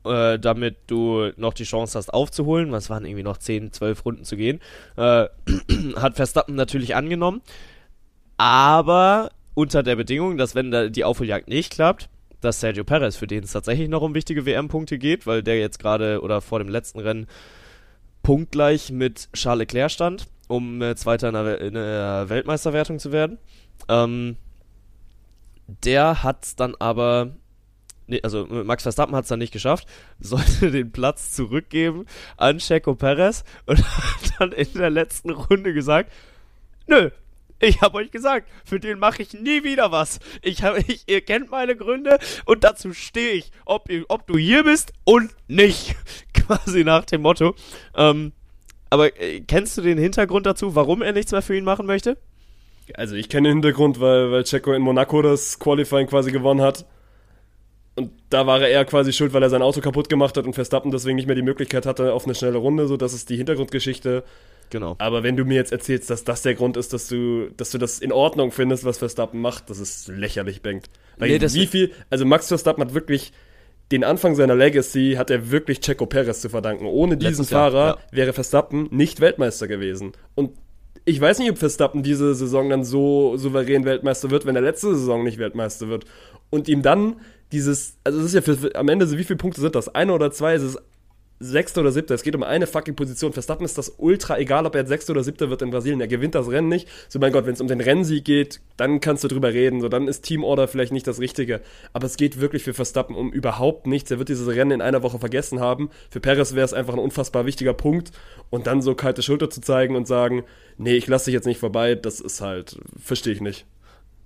Speaker 2: äh, damit du noch die Chance hast aufzuholen. Was waren irgendwie noch 10, 12 Runden zu gehen. Äh, [CLEARS THROAT] hat Verstappen natürlich angenommen, aber unter der Bedingung, dass wenn da die Aufholjagd nicht klappt, dass Sergio Perez, für den es tatsächlich noch um wichtige WM-Punkte geht, weil der jetzt gerade oder vor dem letzten Rennen punktgleich mit Charles Leclerc stand, um äh, Zweiter in der, in der Weltmeisterwertung zu werden. Ähm, der hat dann aber, also Max Verstappen hat es dann nicht geschafft, [LAUGHS] sollte den Platz zurückgeben an Checo Perez und [LAUGHS] hat dann in der letzten Runde gesagt, nö, ich habe euch gesagt, für den mache ich nie wieder was. Ich hab, [LAUGHS] ich, ihr kennt meine Gründe und dazu stehe ich, ob, ob du hier bist und nicht. Quasi nach dem Motto. Ähm, aber äh, kennst du den Hintergrund dazu, warum er nichts mehr für ihn machen möchte?
Speaker 1: Also ich kenne den Hintergrund, weil, weil Checo in Monaco das Qualifying quasi gewonnen hat. Und da war er quasi schuld, weil er sein Auto kaputt gemacht hat und Verstappen deswegen nicht mehr die Möglichkeit hatte auf eine schnelle Runde. So, das ist die Hintergrundgeschichte.
Speaker 2: Genau.
Speaker 1: Aber wenn du mir jetzt erzählst, dass das der Grund ist, dass du, dass du das in Ordnung findest, was Verstappen macht, das ist lächerlich, Bengt. Weil
Speaker 2: Nee,
Speaker 1: wie viel, also Max Verstappen hat wirklich den Anfang seiner Legacy hat er wirklich Checo Perez zu verdanken. Ohne diesen
Speaker 2: Jahr,
Speaker 1: Fahrer
Speaker 2: ja.
Speaker 1: wäre Verstappen nicht Weltmeister gewesen. Und ich weiß nicht, ob Verstappen diese Saison dann so souverän Weltmeister wird, wenn er letzte Saison nicht Weltmeister wird. Und ihm dann dieses, also es ist ja für, für, am Ende, so wie viele Punkte sind das? Eine oder zwei? Es ist Sechster oder Siebter. Es geht um eine fucking Position. Verstappen ist das ultra egal, ob er jetzt Sechster oder Siebter wird in Brasilien. Er gewinnt das Rennen nicht. So, mein Gott, wenn es um den Rennsieg geht, dann kannst du drüber reden. So, dann ist Teamorder vielleicht nicht das Richtige. Aber es geht wirklich für Verstappen um überhaupt nichts. Er wird dieses Rennen in einer Woche vergessen haben. Für Perez wäre es einfach ein unfassbar wichtiger Punkt. Und dann so kalte Schulter zu zeigen und sagen, nee, ich lasse dich jetzt nicht vorbei, das ist halt, verstehe ich nicht.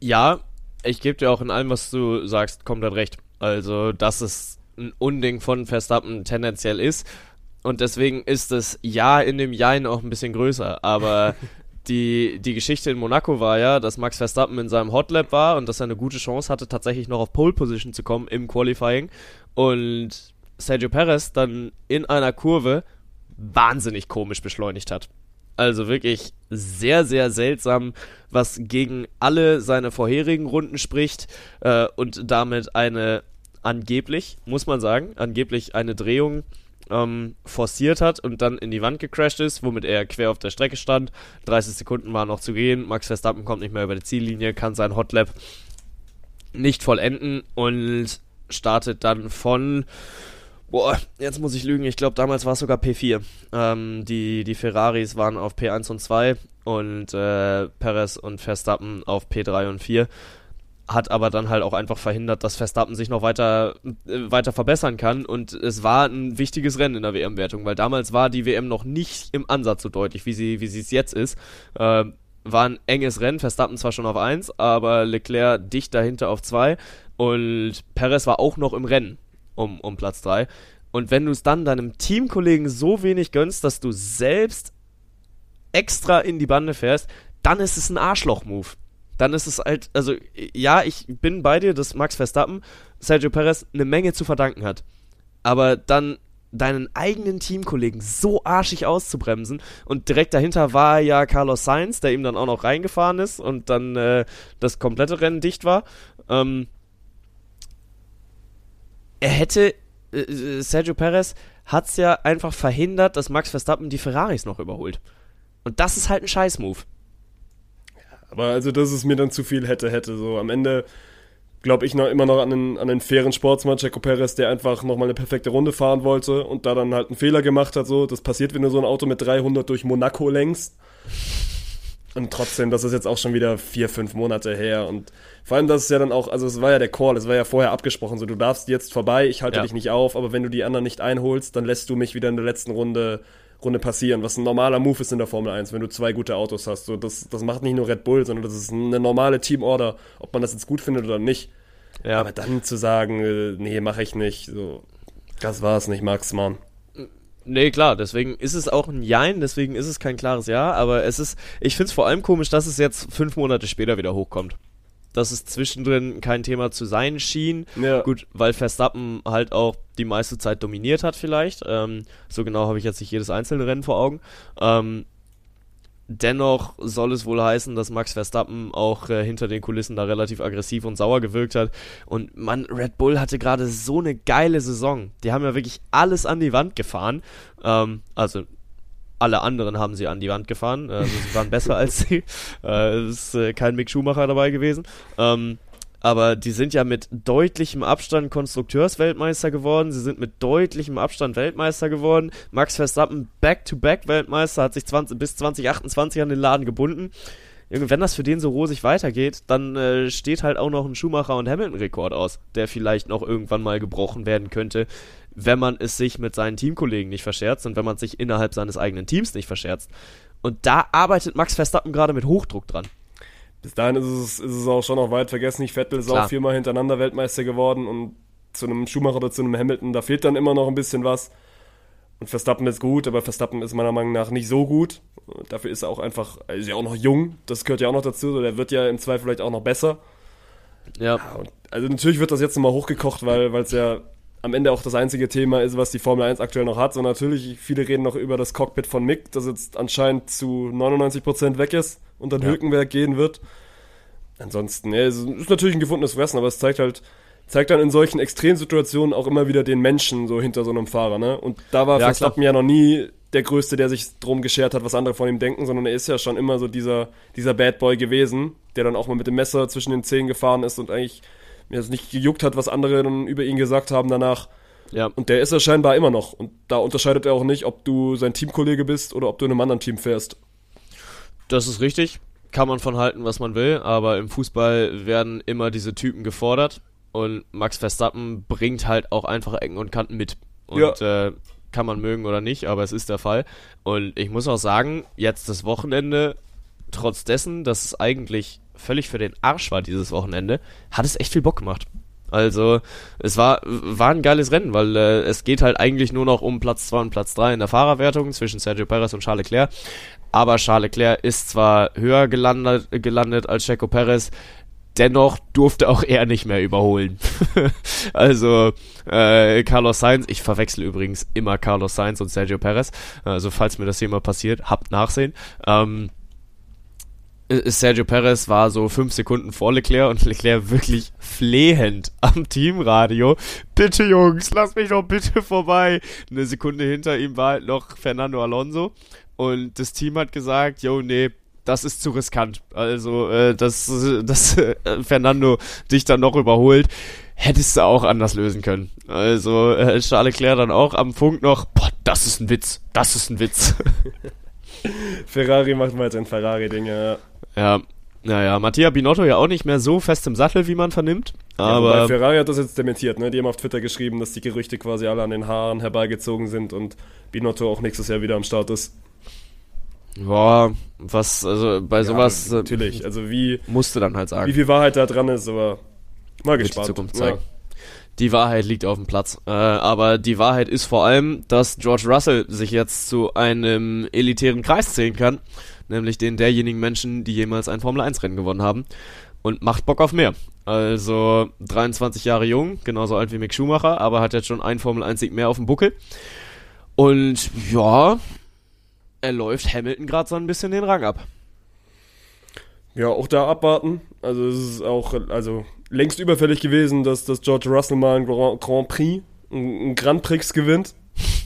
Speaker 2: Ja, ich gebe dir auch in allem, was du sagst, komplett recht. Also, das ist ein Unding von Verstappen tendenziell ist. Und deswegen ist das Ja in dem Jein auch ein bisschen größer. Aber [LAUGHS] die, die Geschichte in Monaco war ja, dass Max Verstappen in seinem Hotlap war und dass er eine gute Chance hatte, tatsächlich noch auf Pole Position zu kommen im Qualifying. Und Sergio Perez dann in einer Kurve wahnsinnig komisch beschleunigt hat. Also wirklich sehr, sehr seltsam, was gegen alle seine vorherigen Runden spricht äh, und damit eine angeblich, muss man sagen, angeblich eine Drehung ähm, forciert hat und dann in die Wand gecrashed ist, womit er quer auf der Strecke stand. 30 Sekunden waren noch zu gehen. Max Verstappen kommt nicht mehr über die Ziellinie, kann sein Hotlap nicht vollenden und startet dann von. Boah, jetzt muss ich lügen. Ich glaube, damals war es sogar P4. Ähm, die, die Ferraris waren auf P1 und 2 und äh, Perez und Verstappen auf P3 und 4 hat aber dann halt auch einfach verhindert, dass Verstappen sich noch weiter, äh, weiter verbessern kann. Und es war ein wichtiges Rennen in der WM-Wertung, weil damals war die WM noch nicht im Ansatz so deutlich, wie sie, wie es jetzt ist. Äh, war ein enges Rennen, Verstappen zwar schon auf 1, aber Leclerc dicht dahinter auf 2 und Perez war auch noch im Rennen um, um Platz 3. Und wenn du es dann deinem Teamkollegen so wenig gönnst, dass du selbst extra in die Bande fährst, dann ist es ein Arschloch-Move dann ist es halt, also ja, ich bin bei dir, dass Max Verstappen Sergio Perez eine Menge zu verdanken hat. Aber dann deinen eigenen Teamkollegen so arschig auszubremsen und direkt dahinter war ja Carlos Sainz, der ihm dann auch noch reingefahren ist und dann äh, das komplette Rennen dicht war. Ähm, er hätte, äh, Sergio Perez hat es ja einfach verhindert, dass Max Verstappen die Ferraris noch überholt. Und das ist halt ein Scheiß-Move.
Speaker 1: Aber also, das ist mir dann zu viel hätte, hätte. So am Ende glaube ich noch immer noch an einen, an einen fairen Sportsmann, Checo Perez, der einfach nochmal eine perfekte Runde fahren wollte und da dann halt einen Fehler gemacht hat. So, das passiert, wenn du so ein Auto mit 300 durch Monaco lenkst. Und trotzdem, das ist jetzt auch schon wieder vier, fünf Monate her. Und vor allem, das ist ja dann auch, also es war ja der Call, es war ja vorher abgesprochen, so du darfst jetzt vorbei, ich halte ja. dich nicht auf, aber wenn du die anderen nicht einholst, dann lässt du mich wieder in der letzten Runde Runde passieren, was ein normaler Move ist in der Formel 1, wenn du zwei gute Autos hast. So, das, das macht nicht nur Red Bull, sondern das ist eine normale Teamorder, ob man das jetzt gut findet oder nicht. Ja. Aber dann zu sagen, äh, nee, mache ich nicht, so, das war's nicht, Max, Mann.
Speaker 2: Nee, klar, deswegen ist es auch ein Jein, deswegen ist es kein klares Ja, aber es ist, ich finde es vor allem komisch, dass es jetzt fünf Monate später wieder hochkommt dass es zwischendrin kein Thema zu sein schien. Ja. Gut, weil Verstappen halt auch die meiste Zeit dominiert hat vielleicht. Ähm, so genau habe ich jetzt nicht jedes einzelne Rennen vor Augen. Ähm, dennoch soll es wohl heißen, dass Max Verstappen auch äh, hinter den Kulissen da relativ aggressiv und sauer gewirkt hat. Und man, Red Bull hatte gerade so eine geile Saison. Die haben ja wirklich alles an die Wand gefahren. Ähm, also alle anderen haben sie an die Wand gefahren. Also sie waren besser als sie. [LAUGHS] Äh, es ist äh, kein Mick Schumacher dabei gewesen. Ähm, aber die sind ja mit deutlichem Abstand Konstrukteursweltmeister geworden. Sie sind mit deutlichem Abstand Weltmeister geworden. Max Verstappen Back-to-Back-Weltmeister hat sich 20, bis 2028 an den Laden gebunden. Wenn das für den so rosig weitergeht, dann äh, steht halt auch noch ein Schumacher- und Hamilton-Rekord aus, der vielleicht noch irgendwann mal gebrochen werden könnte, wenn man es sich mit seinen Teamkollegen nicht verscherzt und wenn man sich innerhalb seines eigenen Teams nicht verscherzt. Und da arbeitet Max Verstappen gerade mit Hochdruck dran.
Speaker 1: Bis dahin ist es, ist es auch schon noch weit vergessen. Ich Vettel ist Klar. auch viermal hintereinander Weltmeister geworden und zu einem Schumacher oder zu einem Hamilton, da fehlt dann immer noch ein bisschen was. Und Verstappen ist gut, aber Verstappen ist meiner Meinung nach nicht so gut. Dafür ist er auch einfach, er ist ja auch noch jung, das gehört ja auch noch dazu. Der wird ja im Zweifel vielleicht auch noch besser. Ja. also natürlich wird das jetzt nochmal hochgekocht, weil es ja am Ende auch das einzige Thema ist, was die Formel 1 aktuell noch hat. So natürlich, viele reden noch über das Cockpit von Mick, das jetzt anscheinend zu 99% weg ist und dann ja. Hülkenberg gehen wird. Ansonsten, ja, es ist natürlich ein gefundenes Fressen, aber es zeigt halt, zeigt dann in solchen Extremsituationen auch immer wieder den Menschen so hinter so einem Fahrer, ne? Und da war ja, Verstappen ja noch nie der Größte, der sich drum geschert hat, was andere von ihm denken, sondern er ist ja schon immer so dieser, dieser Bad Boy gewesen, der dann auch mal mit dem Messer zwischen den Zähnen gefahren ist und eigentlich mir das nicht gejuckt hat, was andere dann über ihn gesagt haben danach.
Speaker 2: Ja.
Speaker 1: Und der ist er scheinbar immer noch. Und da unterscheidet er auch nicht, ob du sein Teamkollege bist oder ob du in einem anderen Team fährst.
Speaker 2: Das ist richtig. Kann man von halten, was man will, aber im Fußball werden immer diese Typen gefordert und Max Verstappen bringt halt auch einfach Ecken und Kanten mit. Und äh, kann man mögen oder nicht, aber es ist der Fall. Und ich muss auch sagen, jetzt das Wochenende, trotz dessen, dass es eigentlich völlig für den Arsch war dieses Wochenende, hat es echt viel Bock gemacht. Also, es war, war ein geiles Rennen, weil äh, es geht halt eigentlich nur noch um Platz 2 und Platz 3 in der Fahrerwertung zwischen Sergio Perez und Charles Leclerc. Aber Charles Leclerc ist zwar höher gelandet, gelandet als Checo Perez, dennoch durfte auch er nicht mehr überholen. [LAUGHS] also äh, Carlos Sainz, ich verwechsel übrigens immer Carlos Sainz und Sergio Perez, also falls mir das mal passiert, habt Nachsehen. Ähm, äh, Sergio Perez war so fünf Sekunden vor Leclerc und Leclerc wirklich flehend am Teamradio. Bitte Jungs, lass mich doch bitte [LAUGHS] vorbei. Eine Sekunde hinter ihm war halt noch Fernando Alonso und das Team hat gesagt, yo, nee, das ist zu riskant. Also, äh, dass, dass äh, Fernando dich dann noch überholt, hättest du auch anders lösen können. Also, äh, Charles Leclerc dann auch am Funk noch, boah, das ist ein Witz, das ist ein Witz. [LAUGHS]
Speaker 1: Ferrari macht mal sein Ferrari-Ding, ja.
Speaker 2: Ja, naja, Mattia Binotto ja auch nicht mehr so fest im Sattel, wie man vernimmt. Aber
Speaker 1: ja, Ferrari hat das jetzt dementiert, ne? Die haben auf Twitter geschrieben, dass die Gerüchte quasi alle an den Haaren herbeigezogen sind und Binotto auch nächstes Jahr wieder am Start ist.
Speaker 2: Boah, was, also bei
Speaker 1: Ja,
Speaker 2: sowas
Speaker 1: natürlich, also wie,
Speaker 2: musste dann halt sagen.
Speaker 1: wie viel Wahrheit da dran ist, aber mal
Speaker 2: Wird die
Speaker 1: gespannt.
Speaker 2: Zukunft zeigen. Die Wahrheit liegt auf dem Platz. Äh, aber die Wahrheit ist vor allem, dass George Russell sich jetzt zu einem elitären Kreis zählen kann. Nämlich den derjenigen Menschen, die jemals ein Formel-1-Rennen gewonnen haben. Und macht Bock auf mehr. Also 23 Jahre jung, genauso alt wie Mick Schumacher, aber hat jetzt schon ein Formel-1-Sieg mehr auf dem Buckel. Und ja, er läuft Hamilton gerade so ein bisschen den Rang ab.
Speaker 1: Ja, auch da abwarten. Also es ist auch also längst überfällig gewesen, dass, dass George Russell mal ein Grand, Prix, ein, ein Grand Prix gewinnt.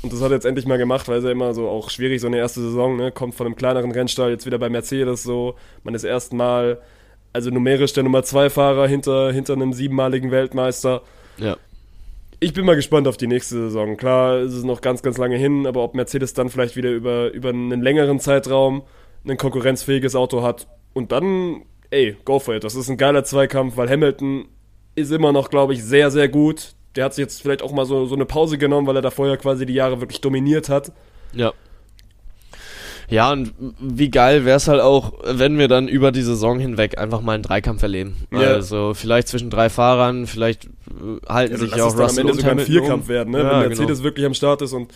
Speaker 1: Und das hat er jetzt endlich mal gemacht, weil es ja immer so auch schwierig, so eine erste Saison, ne? Kommt von einem kleineren Rennstall, jetzt wieder bei Mercedes so. Man ist erstmal, also numerisch der Nummer 2 Fahrer hinter, hinter einem siebenmaligen Weltmeister.
Speaker 2: Ja.
Speaker 1: Ich bin mal gespannt auf die nächste Saison. Klar, es ist noch ganz, ganz lange hin, aber ob Mercedes dann vielleicht wieder über, über einen längeren Zeitraum ein konkurrenzfähiges Auto hat und dann, ey, go for it. Das ist ein geiler Zweikampf, weil Hamilton ist immer noch, glaube ich, sehr, sehr gut. Der hat sich jetzt vielleicht auch mal so, so eine Pause genommen, weil er da vorher quasi die Jahre wirklich dominiert hat.
Speaker 2: Ja. Ja, und wie geil wäre es halt auch, wenn wir dann über die Saison hinweg einfach mal einen Dreikampf erleben.
Speaker 1: Ja.
Speaker 2: Also vielleicht zwischen drei Fahrern, vielleicht äh, halten
Speaker 1: Also
Speaker 2: sich ja auch
Speaker 1: dann am
Speaker 2: Russell
Speaker 1: Ende
Speaker 2: und
Speaker 1: sogar ein Vierkampf
Speaker 2: um.
Speaker 1: werden, ne?
Speaker 2: Ja,
Speaker 1: wenn Mercedes
Speaker 2: genau.
Speaker 1: wirklich am Start ist und,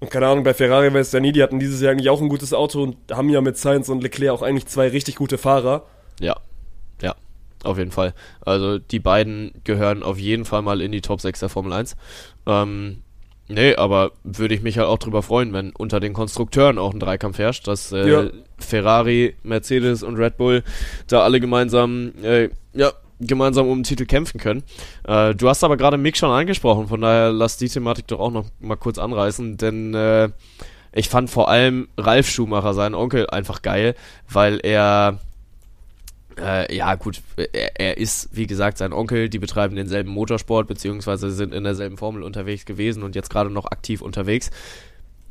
Speaker 1: und keine Ahnung, bei Ferrari weiß es ja nie, die hatten dieses Jahr eigentlich auch ein gutes Auto und haben ja mit Sainz und Leclerc auch eigentlich zwei richtig gute Fahrer.
Speaker 2: Ja, ja, auf jeden Fall. Also die beiden gehören auf jeden Fall mal in die Top 6 der Formel 1. Ähm, nee, aber würde ich mich halt auch drüber freuen, wenn unter den Konstrukteuren auch ein Dreikampf herrscht, dass äh,
Speaker 1: Ja.
Speaker 2: Ferrari, Mercedes und Red Bull da alle gemeinsam, äh, ja, gemeinsam um den Titel kämpfen können. Äh, du hast aber gerade Mick schon angesprochen, von daher lass die Thematik doch auch noch mal kurz anreißen, denn äh, ich fand vor allem Ralf Schumacher, seinen Onkel, einfach geil, weil er äh, ja, gut, er, er ist, wie gesagt, sein Onkel, die betreiben denselben Motorsport, beziehungsweise sind in derselben Formel unterwegs gewesen und jetzt gerade noch aktiv unterwegs.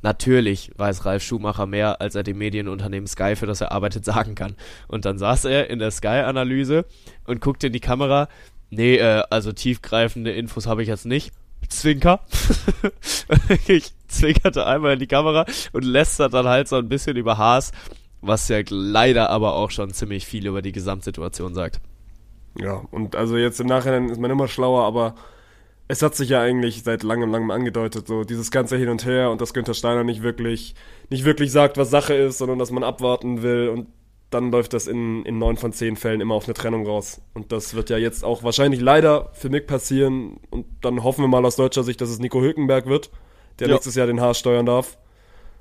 Speaker 2: Natürlich weiß Ralf Schumacher mehr, als er dem Medienunternehmen Sky, für das er arbeitet, [LAUGHS] sagen kann. Und dann saß er in der Sky-Analyse und guckte in die Kamera. Nee, äh, also tiefgreifende Infos habe ich jetzt nicht. Zwinker. [LAUGHS] ich zwinkerte einmal in die Kamera und lästert dann halt so ein bisschen über Haas, was ja leider aber auch schon ziemlich viel über die Gesamtsituation sagt.
Speaker 1: Ja, und also jetzt im Nachhinein ist man immer schlauer, aber es hat sich ja eigentlich seit langem, langem angedeutet, so dieses ganze Hin und Her und dass Günther Steiner nicht wirklich, nicht wirklich sagt, was Sache ist, sondern dass man abwarten will und dann läuft das in, in neun von zehn Fällen immer auf eine Trennung raus. Und das wird ja jetzt auch wahrscheinlich leider für Mick passieren und dann hoffen wir mal aus deutscher Sicht, dass es Nico Hülkenberg wird, der
Speaker 2: Ja.
Speaker 1: nächstes Jahr den Haas steuern darf.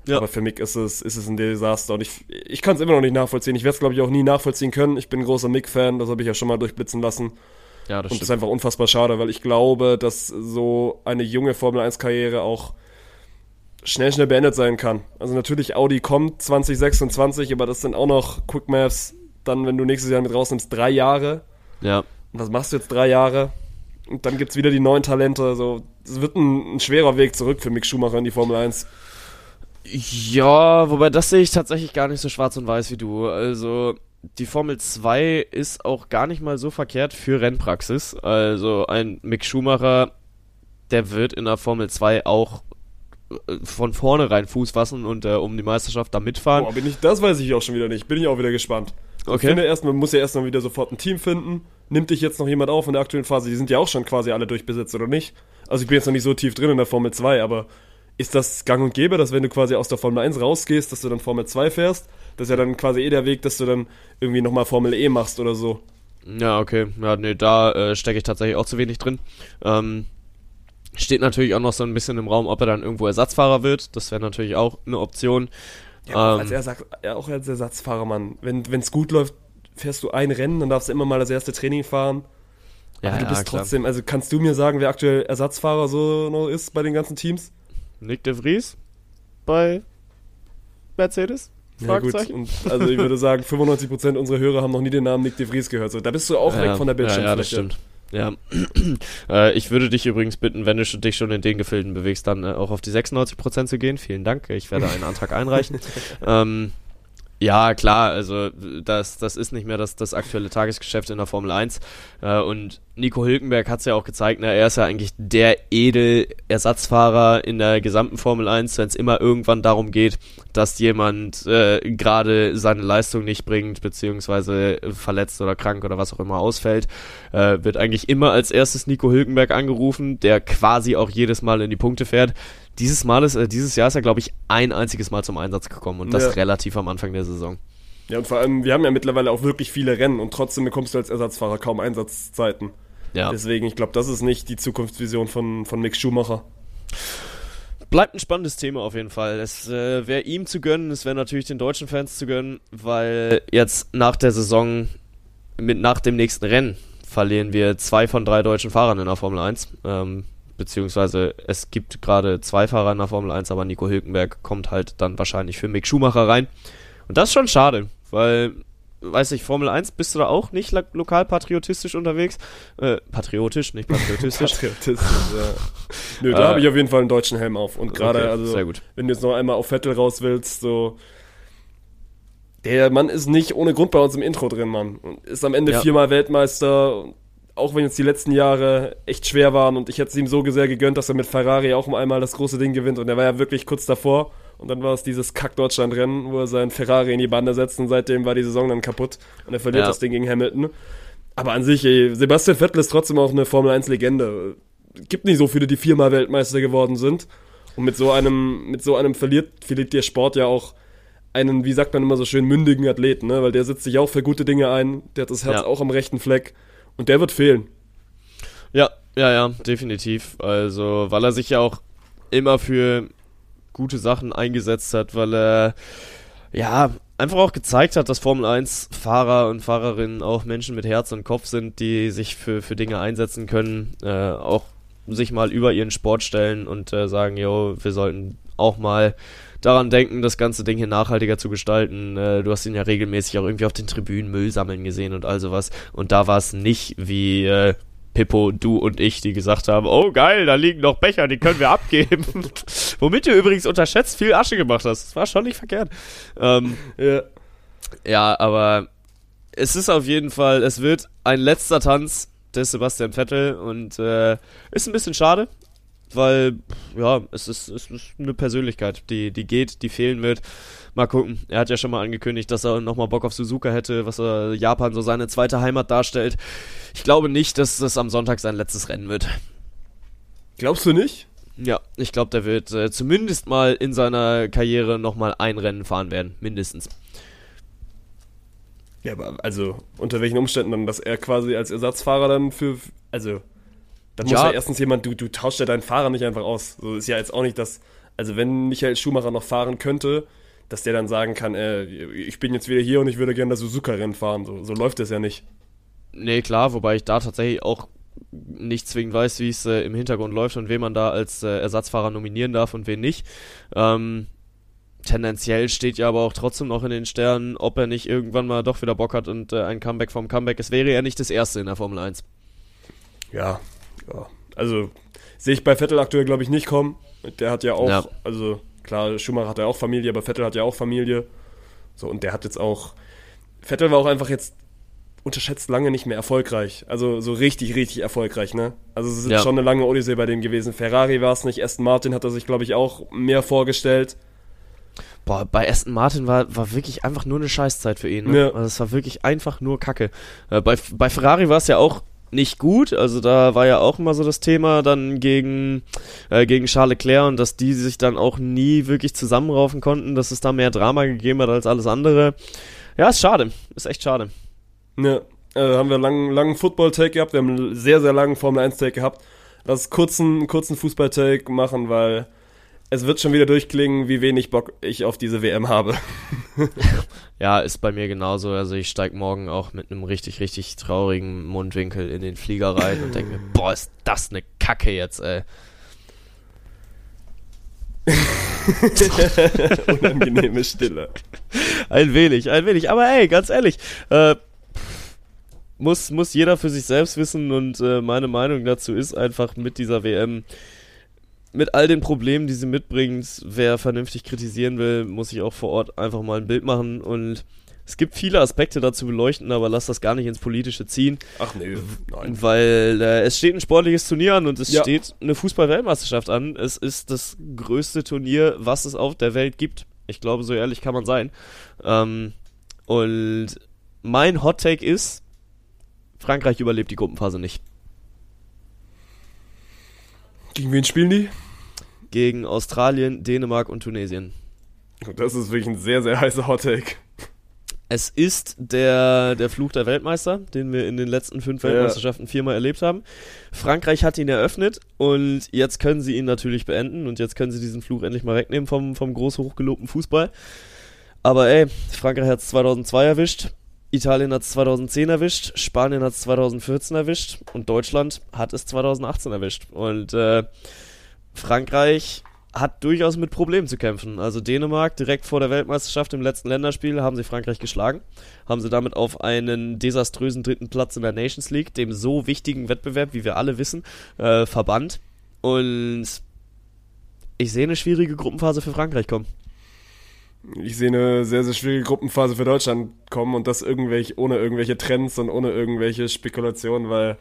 Speaker 2: Ja.
Speaker 1: Aber für Mick ist es, ist es ein Desaster und ich, ich kann es immer noch nicht nachvollziehen. Ich werde es, glaube ich, auch nie nachvollziehen können. Ich bin ein großer Mick-Fan, das habe ich ja schon mal durchblitzen lassen.
Speaker 2: Ja, das
Speaker 1: Und das ist einfach unfassbar schade, weil ich glaube, dass so eine junge Formel-1-Karriere auch schnell, schnell beendet sein kann. Also natürlich Audi kommt 2026, aber das sind auch noch Quick Maps, dann, wenn du nächstes Jahr mit rausnimmst, drei Jahre.
Speaker 2: Ja.
Speaker 1: Und was machst du jetzt drei Jahre? Und dann gibt's wieder die neuen Talente. So, es wird ein, ein schwerer Weg zurück für Mick Schumacher in die Formel 1.
Speaker 2: Ja, wobei das sehe ich tatsächlich gar nicht so schwarz und weiß wie du. Also die Formel 2 ist auch gar nicht mal so verkehrt für Rennpraxis. Also ein Mick Schumacher, der wird in der Formel 2 auch äh, von vornherein Fuß fassen und äh, um die Meisterschaft da mitfahren.
Speaker 1: Boah, bin ich, das weiß ich auch schon wieder nicht. Bin ich auch wieder gespannt. Ich
Speaker 2: Okay.
Speaker 1: finde erst, man muss ja erstmal wieder sofort ein Team finden. Nimmt dich jetzt noch jemand auf in der aktuellen Phase? Die sind ja auch schon quasi alle durchbesetzt, oder nicht? Also ich bin jetzt noch nicht so tief drin in der Formel 2, aber ist das gang und gäbe, dass wenn du quasi aus der Formel 1 rausgehst, dass du dann Formel 2 fährst? Das ist ja dann quasi eh der Weg, dass du dann irgendwie nochmal Formel E machst oder so.
Speaker 2: Ja, okay. Ja, nee, da äh, stecke ich tatsächlich auch zu wenig drin. Ähm, steht natürlich auch noch so ein bisschen im Raum, ob er dann irgendwo Ersatzfahrer wird. Das wäre natürlich auch eine Option.
Speaker 1: Ja, auch,
Speaker 2: Ähm.
Speaker 1: als ja, auch als Ersatzfahrer, Mann. Wenn es gut läuft, fährst du ein Rennen, dann darfst du immer mal das erste Training fahren.
Speaker 2: Ja,
Speaker 1: Aber du
Speaker 2: ja,
Speaker 1: bist
Speaker 2: klar.
Speaker 1: trotzdem, also kannst du mir sagen, wer aktuell Ersatzfahrer so noch ist bei den ganzen Teams?
Speaker 2: Nick de Vries bei Mercedes?
Speaker 1: Ja, gut. Und, also ich würde sagen, 95% unserer Hörer haben noch nie den Namen Nick de Vries gehört. So, da bist du auch weg von der Bildschirmfläche.
Speaker 2: Ja, ja, das stimmt. Ja, [CLEARS THROAT] äh, ich würde dich übrigens bitten, wenn du schon- dich schon in den Gefilden bewegst, dann äh, auch auf die 96% zu gehen. Vielen Dank, ich werde einen Antrag einreichen. [LAUGHS] ähm, ja, klar, also das, das ist nicht mehr das, das aktuelle Tagesgeschäft in der Formel 1. Äh, und Nico Hülkenberg hat es ja auch gezeigt, ne, er ist ja eigentlich der Edel-Ersatzfahrer in der gesamten Formel 1, wenn es immer irgendwann darum geht, dass jemand äh, gerade seine Leistung nicht bringt, beziehungsweise verletzt oder krank oder was auch immer ausfällt, äh, wird eigentlich immer als erstes Nico Hülkenberg angerufen, der quasi auch jedes Mal in die Punkte fährt. Dieses Mal ist, äh, dieses Jahr ist er, glaube ich, ein einziges Mal zum Einsatz gekommen und das
Speaker 1: Ja.
Speaker 2: relativ am Anfang der Saison.
Speaker 1: Ja, und vor allem, wir haben ja mittlerweile auch wirklich viele Rennen und trotzdem bekommst du als Ersatzfahrer kaum Einsatzzeiten.
Speaker 2: Ja.
Speaker 1: Deswegen, ich glaube, das ist nicht die Zukunftsvision von, von Mick Schumacher.
Speaker 2: Bleibt ein spannendes Thema auf jeden Fall. Es äh, wäre ihm zu gönnen, es wäre natürlich den deutschen Fans zu gönnen, weil jetzt nach der Saison, mit nach dem nächsten Rennen, verlieren wir zwei von drei deutschen Fahrern in der Formel 1. Ähm, beziehungsweise es gibt gerade zwei Fahrer in der Formel 1, aber Nico Hülkenberg kommt halt dann wahrscheinlich für Mick Schumacher rein. Und das ist schon schade, weil, weiß ich, Formel 1 bist du da auch nicht lo- lokal patriotistisch unterwegs? Äh, patriotisch, nicht patriotistisch. [LAUGHS]
Speaker 1: Patriotistisch, ja. Nö, da
Speaker 2: Äh,
Speaker 1: habe ich auf jeden Fall einen deutschen Helm auf. Und gerade,
Speaker 2: Okay,
Speaker 1: also,
Speaker 2: sehr gut.
Speaker 1: wenn du jetzt noch einmal auf Vettel raus willst, so. Der Mann ist nicht ohne Grund bei uns im Intro drin, Mann. Und ist am Ende
Speaker 2: Ja.
Speaker 1: viermal Weltmeister. Und Auch wenn jetzt die letzten Jahre echt schwer waren und ich hätte es ihm so sehr gegönnt, dass er mit Ferrari auch einmal das große Ding gewinnt. Und er war ja wirklich kurz davor. Und dann war es dieses Kack-Deutschland-Rennen, wo er seinen Ferrari in die Bande setzt und seitdem war die Saison dann kaputt. Und er verliert
Speaker 2: Ja.
Speaker 1: das Ding gegen Hamilton. Aber an sich, ey, Sebastian Vettel ist trotzdem auch eine Formel 1-Legende. Gibt nicht so viele, die viermal Weltmeister geworden sind. Und mit so einem, mit so einem verliert, verliert der Sport ja auch einen, wie sagt man immer so schön, mündigen Athleten, ne? Weil der setzt sich auch für gute Dinge ein, der hat das Herz
Speaker 2: Ja.
Speaker 1: auch am rechten Fleck. Und der wird fehlen.
Speaker 2: Ja, ja, ja, definitiv. Also, weil er sich ja auch immer für gute Sachen eingesetzt hat, weil er ja einfach auch gezeigt hat, dass Formel 1 Fahrer und Fahrerinnen auch Menschen mit Herz und Kopf sind, die sich für, für Dinge einsetzen können, äh, auch sich mal über ihren Sport stellen und äh, sagen, jo, wir sollten auch mal daran denken, das ganze Ding hier nachhaltiger zu gestalten. Äh, du hast ihn ja regelmäßig auch irgendwie auf den Tribünen Müll sammeln gesehen und all sowas. Und da war es nicht wie äh, Pippo, du und ich, die gesagt haben, oh geil, da liegen noch Becher, die können wir abgeben. [LAUGHS] Womit du übrigens unterschätzt viel Asche gemacht hast. Das war schon nicht verkehrt. Ähm,
Speaker 1: Ja.
Speaker 2: ja, aber es ist auf jeden Fall, es wird ein letzter Tanz des Sebastian Vettel und äh, ist ein bisschen schade, weil ja, es ist, es ist eine Persönlichkeit, die, die geht, die fehlen wird. Mal gucken. Er hat ja schon mal angekündigt, dass er nochmal Bock auf Suzuka hätte, was er Japan so seine zweite Heimat darstellt. Ich glaube nicht, dass das am Sonntag sein letztes Rennen wird.
Speaker 1: Glaubst du nicht?
Speaker 2: Ja, ich glaube, der wird äh, zumindest mal in seiner Karriere nochmal ein Rennen fahren werden, mindestens.
Speaker 1: Ja, aber also unter welchen Umständen dann, dass er quasi als Ersatzfahrer dann für, also dann muss
Speaker 2: Ja.
Speaker 1: ja erstens jemand, du, du tauschst ja deinen Fahrer nicht einfach aus. So ist ja jetzt auch nicht das, also wenn Michael Schumacher noch fahren könnte, dass der dann sagen kann, äh, ich bin jetzt wieder hier und ich würde gerne das Suzuka-Rennen fahren. So, so läuft das ja nicht.
Speaker 2: Nee, klar, wobei ich da tatsächlich auch nicht zwingend weiß, wie es äh, im Hintergrund läuft und wen man da als äh, Ersatzfahrer nominieren darf und wen nicht. Ähm, tendenziell steht ja aber auch trotzdem noch in den Sternen, ob er nicht irgendwann mal doch wieder Bock hat und äh, ein Comeback vom Comeback. Es wäre ja nicht das erste in der Formel 1.
Speaker 1: Ja, ja. Also sehe ich bei Vettel aktuell, glaube ich, nicht kommen. Der hat ja auch, ja. also klar, Schumacher hat ja auch Familie, aber Vettel hat ja auch Familie. So, und der hat jetzt auch. Vettel war auch einfach jetzt unterschätzt lange nicht mehr erfolgreich. Also so richtig, richtig erfolgreich, ne? Also es ist ja. schon eine lange Odyssee bei dem gewesen. Ferrari war es nicht, Aston Martin hat er sich, glaube ich, auch mehr vorgestellt.
Speaker 2: Boah, bei Aston Martin war, war wirklich einfach nur eine Scheißzeit für ihn. Ne? Ja. Also es war wirklich einfach nur Kacke. Äh, bei, bei Ferrari war es ja auch nicht gut. Also da war ja auch immer so das Thema dann gegen, äh, gegen Charles Leclerc und dass die sich dann auch nie wirklich zusammenraufen konnten, dass es da mehr Drama gegeben hat als alles andere. Ja, ist schade. Ist echt schade.
Speaker 1: Ja, äh, haben wir einen langen, langen Football-Take gehabt. Wir haben einen sehr, sehr langen Formel-1-Take gehabt. Lass kurzen, kurzen Fußball-Take machen, weil es wird schon wieder durchklingen, wie wenig Bock ich auf diese WM habe. [LAUGHS]
Speaker 2: ja, ist bei mir genauso. Also ich steige morgen auch mit einem richtig, richtig traurigen Mundwinkel in den Flieger rein und denke mir, [LAUGHS] boah, ist das eine Kacke jetzt, ey. [LAUGHS]
Speaker 1: Unangenehme Stille.
Speaker 2: Ein wenig, ein wenig. Aber ey, ganz ehrlich, äh, muss, muss jeder für sich selbst wissen und äh, meine Meinung dazu ist einfach mit dieser WM mit all den Problemen, die sie mitbringt, wer vernünftig kritisieren will, muss sich auch vor Ort einfach mal ein Bild machen und es gibt viele Aspekte dazu beleuchten, aber lass das gar nicht ins Politische ziehen.
Speaker 1: Ach nee,
Speaker 2: nein. Weil äh, es steht ein sportliches Turnier an und es ja. steht eine Fußball-Weltmeisterschaft an. Es ist das größte Turnier, was es auf der Welt gibt. Ich glaube, so ehrlich kann man sein. Ähm, und mein Hot Take ist, Frankreich überlebt die Gruppenphase nicht.
Speaker 1: Gegen wen spielen die?
Speaker 2: Gegen Australien, Dänemark und Tunesien.
Speaker 1: Das ist wirklich ein sehr, sehr heißer Hottake.
Speaker 2: Es ist der, der Fluch der Weltmeister, den wir in den letzten fünf Weltmeisterschaften viermal erlebt haben. Frankreich hat ihn eröffnet und jetzt können sie ihn natürlich beenden und jetzt können sie diesen Fluch endlich mal wegnehmen vom, vom groß hochgelobten Fußball. Aber ey, Frankreich hat es 2002 erwischt, Italien hat es 2010 erwischt, Spanien hat es 2014 erwischt und Deutschland hat es 2018 erwischt. Und äh, Frankreich hat durchaus mit Problemen zu kämpfen. Also Dänemark direkt vor der Weltmeisterschaft im letzten Länderspiel haben sie Frankreich geschlagen, haben sie damit auf einen desaströsen dritten Platz in der Nations League, dem so wichtigen Wettbewerb, wie wir alle wissen, äh, verbannt. Und ich sehe eine schwierige Gruppenphase für Frankreich kommen
Speaker 1: ich sehe eine sehr, sehr schwierige Gruppenphase für Deutschland kommen und das irgendwelche, ohne irgendwelche Trends und ohne irgendwelche Spekulationen, weil,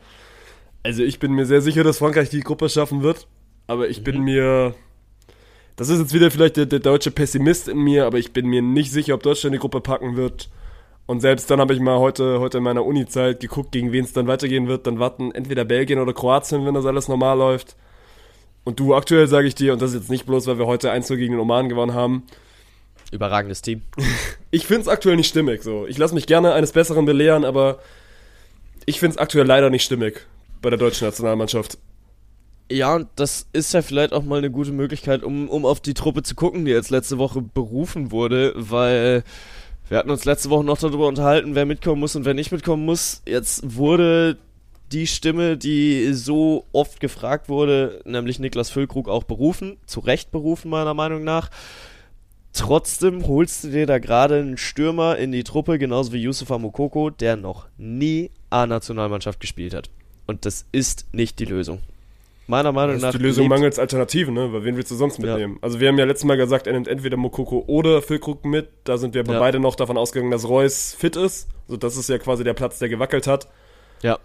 Speaker 1: also ich bin mir sehr sicher, dass Frankreich die Gruppe schaffen wird, aber ich mhm. bin mir, das ist jetzt wieder vielleicht der, der, deutsche Pessimist in mir, aber ich bin mir nicht sicher, ob Deutschland die Gruppe packen wird. Und selbst dann habe ich mal heute, heute in meiner Uni-Zeit geguckt, gegen wen es dann weitergehen wird. Dann warten entweder Belgien oder Kroatien, wenn das alles normal läuft. Und du aktuell sage ich dir, und das ist jetzt nicht bloß, weil wir heute 1 gegen den Oman gewonnen haben,
Speaker 2: Überragendes Team. [LAUGHS]
Speaker 1: ich finde es aktuell nicht stimmig. So. Ich lasse mich gerne eines Besseren belehren, aber ich finde es aktuell leider nicht stimmig bei der deutschen Nationalmannschaft.
Speaker 2: Ja, und das ist ja vielleicht auch mal eine gute Möglichkeit, um, um auf die Truppe zu gucken, die jetzt letzte Woche berufen wurde, weil wir hatten uns letzte Woche noch darüber unterhalten, wer mitkommen muss und wer nicht mitkommen muss. Jetzt wurde die Stimme, die so oft gefragt wurde, nämlich Niklas Füllkrug auch berufen, zu Recht berufen meiner Meinung nach. Trotzdem holst du dir da gerade einen Stürmer in die Truppe, genauso wie Yusufa Mukoko, der noch nie A-Nationalmannschaft gespielt hat. Und das ist nicht die Lösung. Meiner Meinung
Speaker 1: das
Speaker 2: nach.
Speaker 1: Die Lösung mangels Alternativen, ne? Weil wen willst du sonst mitnehmen? Ja. Also wir haben ja letztes Mal gesagt, er nimmt entweder Mokoko oder Füllkrug mit. Da sind wir ja. beide noch davon ausgegangen, dass Reus fit ist. Also das ist ja quasi der Platz, der gewackelt hat.
Speaker 2: Ja.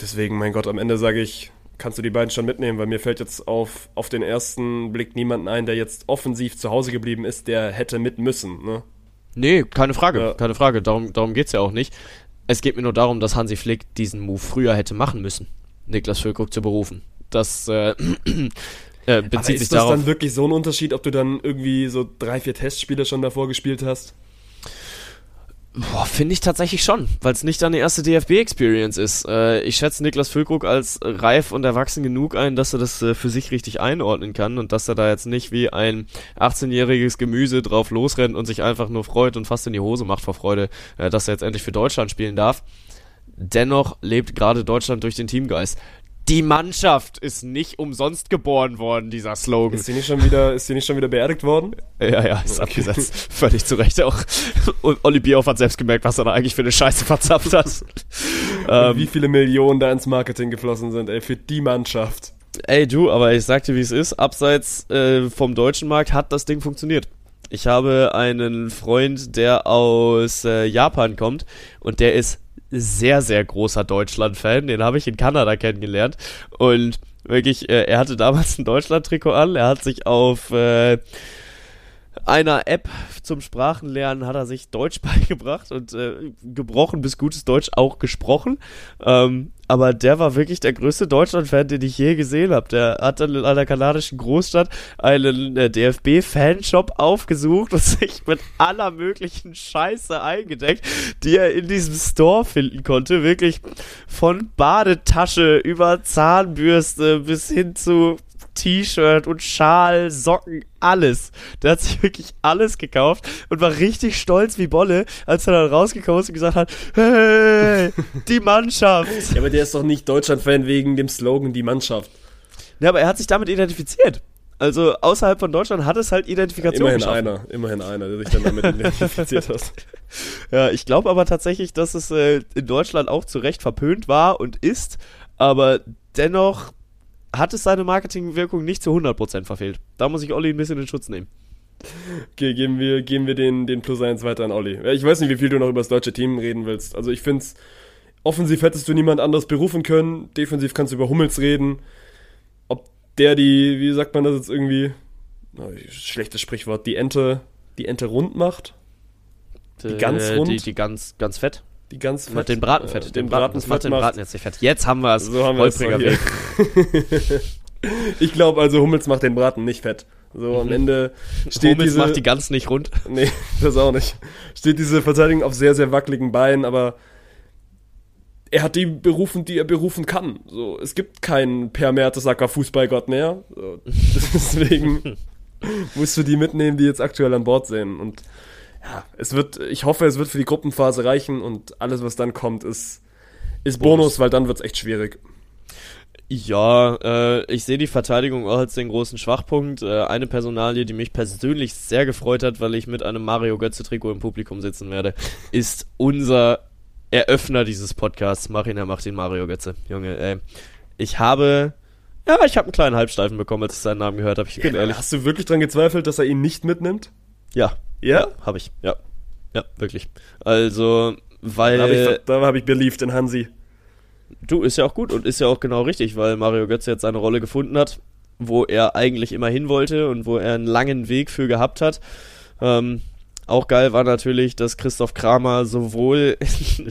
Speaker 1: Deswegen, mein Gott, am Ende sage ich, kannst du die beiden schon mitnehmen, weil mir fällt jetzt auf, auf den ersten Blick niemanden ein, der jetzt offensiv zu Hause geblieben ist, der hätte mit müssen. Ne?
Speaker 2: Nee, keine Frage, ja. keine Frage. Darum, darum geht es ja auch nicht. Es geht mir nur darum, dass Hansi Flick diesen Move früher hätte machen müssen, Niklas Füllkrug zu berufen. Das äh, [CLEARS THROAT] äh, bezieht Aber sich darauf.
Speaker 1: Ist das dann wirklich so ein Unterschied, ob du dann irgendwie so drei, vier Testspiele schon davor gespielt hast?
Speaker 2: Boah, finde ich tatsächlich schon, weil es nicht deine erste DFB-Experience ist. Äh, ich schätze Niklas Füllkrug als reif und erwachsen genug ein, dass er das äh, für sich richtig einordnen kann und dass er da jetzt nicht wie ein 18-jähriges Gemüse drauf losrennt und sich einfach nur freut und fast in die Hose macht vor Freude, äh, dass er jetzt endlich für Deutschland spielen darf. Dennoch lebt gerade Deutschland durch den Teamgeist. Die Mannschaft ist nicht umsonst geboren worden, dieser Slogan.
Speaker 1: Ist die nicht schon wieder, ist die nicht schon wieder beerdigt worden?
Speaker 2: Ja, ja, ist abgesetzt. [LAUGHS] Völlig zu Recht auch. Und Olli Bierhoff hat selbst gemerkt, was er da eigentlich für eine Scheiße verzapft hat. [LAUGHS]
Speaker 1: ähm, wie viele Millionen da ins Marketing geflossen sind, ey, für die Mannschaft.
Speaker 2: Ey, du, aber ich sag dir, wie es ist. Abseits äh, vom deutschen Markt hat das Ding funktioniert. Ich habe einen Freund, der aus äh, Japan kommt und der ist sehr, sehr großer Deutschland-Fan. Den habe ich in Kanada kennengelernt. Und wirklich, äh, er hatte damals ein Deutschland-Trikot an. Er hat sich auf äh, einer App zum Sprachenlernen hat er sich Deutsch [LAUGHS] beigebracht und äh, gebrochen bis gutes Deutsch auch gesprochen. Ähm, aber der war wirklich der größte Deutschland-Fan, den ich je gesehen habe. Der hat dann in einer kanadischen Großstadt einen äh, DFB-Fanshop aufgesucht und [LAUGHS] sich mit aller möglichen Scheiße eingedeckt, die er in diesem Store finden konnte. Wirklich von Badetasche über Zahnbürste bis hin zu T-Shirt und Schal, Socken, alles. Der hat sich [LAUGHS] wirklich alles gekauft und war richtig stolz wie Bolle, als er dann rausgekommen ist und gesagt hat, hey, die Mannschaft.
Speaker 1: Ja, aber der ist doch nicht Deutschland-Fan wegen dem Slogan die Mannschaft.
Speaker 2: Ja, aber er hat sich damit identifiziert. Also außerhalb von Deutschland hat es halt Identifikation
Speaker 1: ja, immerhin
Speaker 2: geschaffen.
Speaker 1: einer, immerhin einer, der sich dann damit [LAUGHS] identifiziert hat.
Speaker 2: Ja, ich glaube aber tatsächlich, dass es äh, in Deutschland auch zu Recht verpönt war und ist, aber dennoch hat es seine Marketingwirkung nicht zu 100% verfehlt. Da muss ich Olli ein bisschen in Schutz nehmen.
Speaker 1: Okay, geben wir, geben wir den, den Plus 1 weiter an Olli. Ich weiß nicht, wie viel du noch über das deutsche Team reden willst. Also ich finde es, offensiv hättest du niemand anderes berufen können, defensiv kannst du über Hummels reden. Ob der die, wie sagt man das jetzt irgendwie, oh, schlechtes Sprichwort, die Ente, die Ente rund macht?
Speaker 2: Die ganz rund? Die, die ganz, ganz fett?
Speaker 1: Die ganz
Speaker 2: fett. Den Braten fett. Äh, den, Braten, Braten macht den Braten jetzt nicht fett. Jetzt haben wir es.
Speaker 1: So haben wir es. Weg. [LAUGHS] ich glaube also, Hummels macht den Braten nicht fett. So am mhm. Ende steht
Speaker 2: Hummels
Speaker 1: diese,
Speaker 2: macht die ganz nicht rund. [LAUGHS]
Speaker 1: Nee, das auch nicht. Steht diese Verteidigung auf sehr, sehr wackeligen Beinen, aber er hat die berufen, die er berufen kann. So, es gibt keinen Per Mertesacker Fußballgott mehr. So, [LAUGHS] deswegen musst du die mitnehmen, die jetzt aktuell an Bord sind. Und ja, es wird, ich hoffe, es wird für die Gruppenphase reichen und alles, was dann kommt, ist, ist Bonus, Bonus weil dann wird es echt schwierig.
Speaker 2: Ja, äh, ich sehe die Verteidigung auch als den großen Schwachpunkt. Äh, eine Personalie, die mich persönlich sehr gefreut hat, weil ich mit einem Mario Götze-Trikot im Publikum sitzen werde, ist unser Eröffner dieses Podcasts. Marina macht ihn Mario Götze. Junge, ey. Ich habe. Ja, ich habe einen kleinen Halbsteifen bekommen, als ich seinen Namen gehört habe. Ich bin
Speaker 1: ja,
Speaker 2: ehrlich.
Speaker 1: Hast du wirklich dran gezweifelt, dass er ihn nicht mitnimmt?
Speaker 2: Ja. Ja? ja habe ich. Ja. Ja, wirklich. Also, weil.
Speaker 1: Da habe ich, da hab ich believed in Hansi.
Speaker 2: Du, ist ja auch gut und ist ja auch genau richtig, weil Mario Götze jetzt seine Rolle gefunden hat, wo er eigentlich immer hin wollte und wo er einen langen Weg für gehabt hat. Ähm, auch geil war natürlich, dass Christoph Kramer sowohl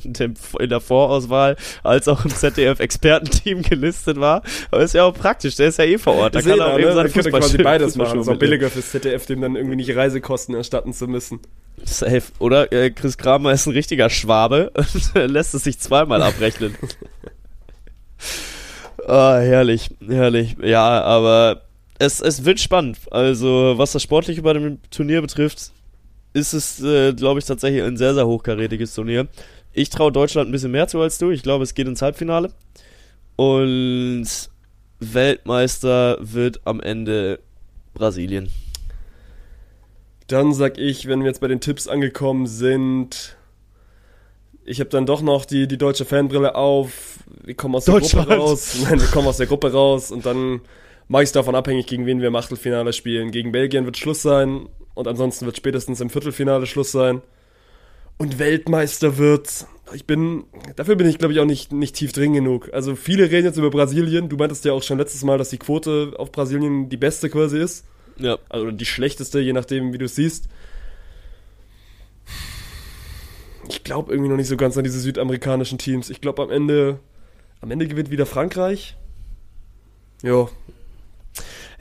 Speaker 2: in, dem, in der Vorauswahl als auch im ZDF-Expertenteam gelistet war. Aber ist ja auch praktisch, der ist ja eh vor Ort.
Speaker 1: Da kann er auch ne? eben sein Fußball quasi beides machen. Ist auch billiger fürs ZDF, dem dann irgendwie nicht Reisekosten erstatten zu müssen.
Speaker 2: Safe. Oder äh, Chris Kramer ist ein richtiger Schwabe [LAUGHS] und lässt es sich zweimal abrechnen. [LAUGHS] Ah, herrlich, herrlich. Ja, aber es, es wird spannend. Also, was das Sportliche bei dem Turnier betrifft, ist es, äh, glaube ich, tatsächlich ein sehr, sehr hochkarätiges Turnier. Ich traue Deutschland ein bisschen mehr zu als du. Ich glaube, es geht ins Halbfinale. Und Weltmeister wird am Ende Brasilien.
Speaker 1: Dann sag ich, wenn wir jetzt bei den Tipps angekommen sind, ich habe dann doch noch die, die deutsche Fanbrille auf. Wir kommen aus der Gruppe raus. Nein, wir kommen aus der Gruppe raus und dann mache ich es davon abhängig, gegen wen wir im Achtelfinale spielen. Gegen Belgien wird Schluss sein und ansonsten wird spätestens im Viertelfinale Schluss sein. Und Weltmeister wird. Ich bin. Dafür bin ich, glaube ich, auch nicht, nicht tief drin genug. Also viele reden jetzt über Brasilien. Du meintest ja auch schon letztes Mal, dass die Quote auf Brasilien die beste quasi ist.
Speaker 2: Ja.
Speaker 1: Also die schlechteste, je nachdem, wie du es siehst. Ich glaube irgendwie noch nicht so ganz an diese südamerikanischen Teams. Ich glaube am Ende. Am Ende gewinnt wieder Frankreich. Jo,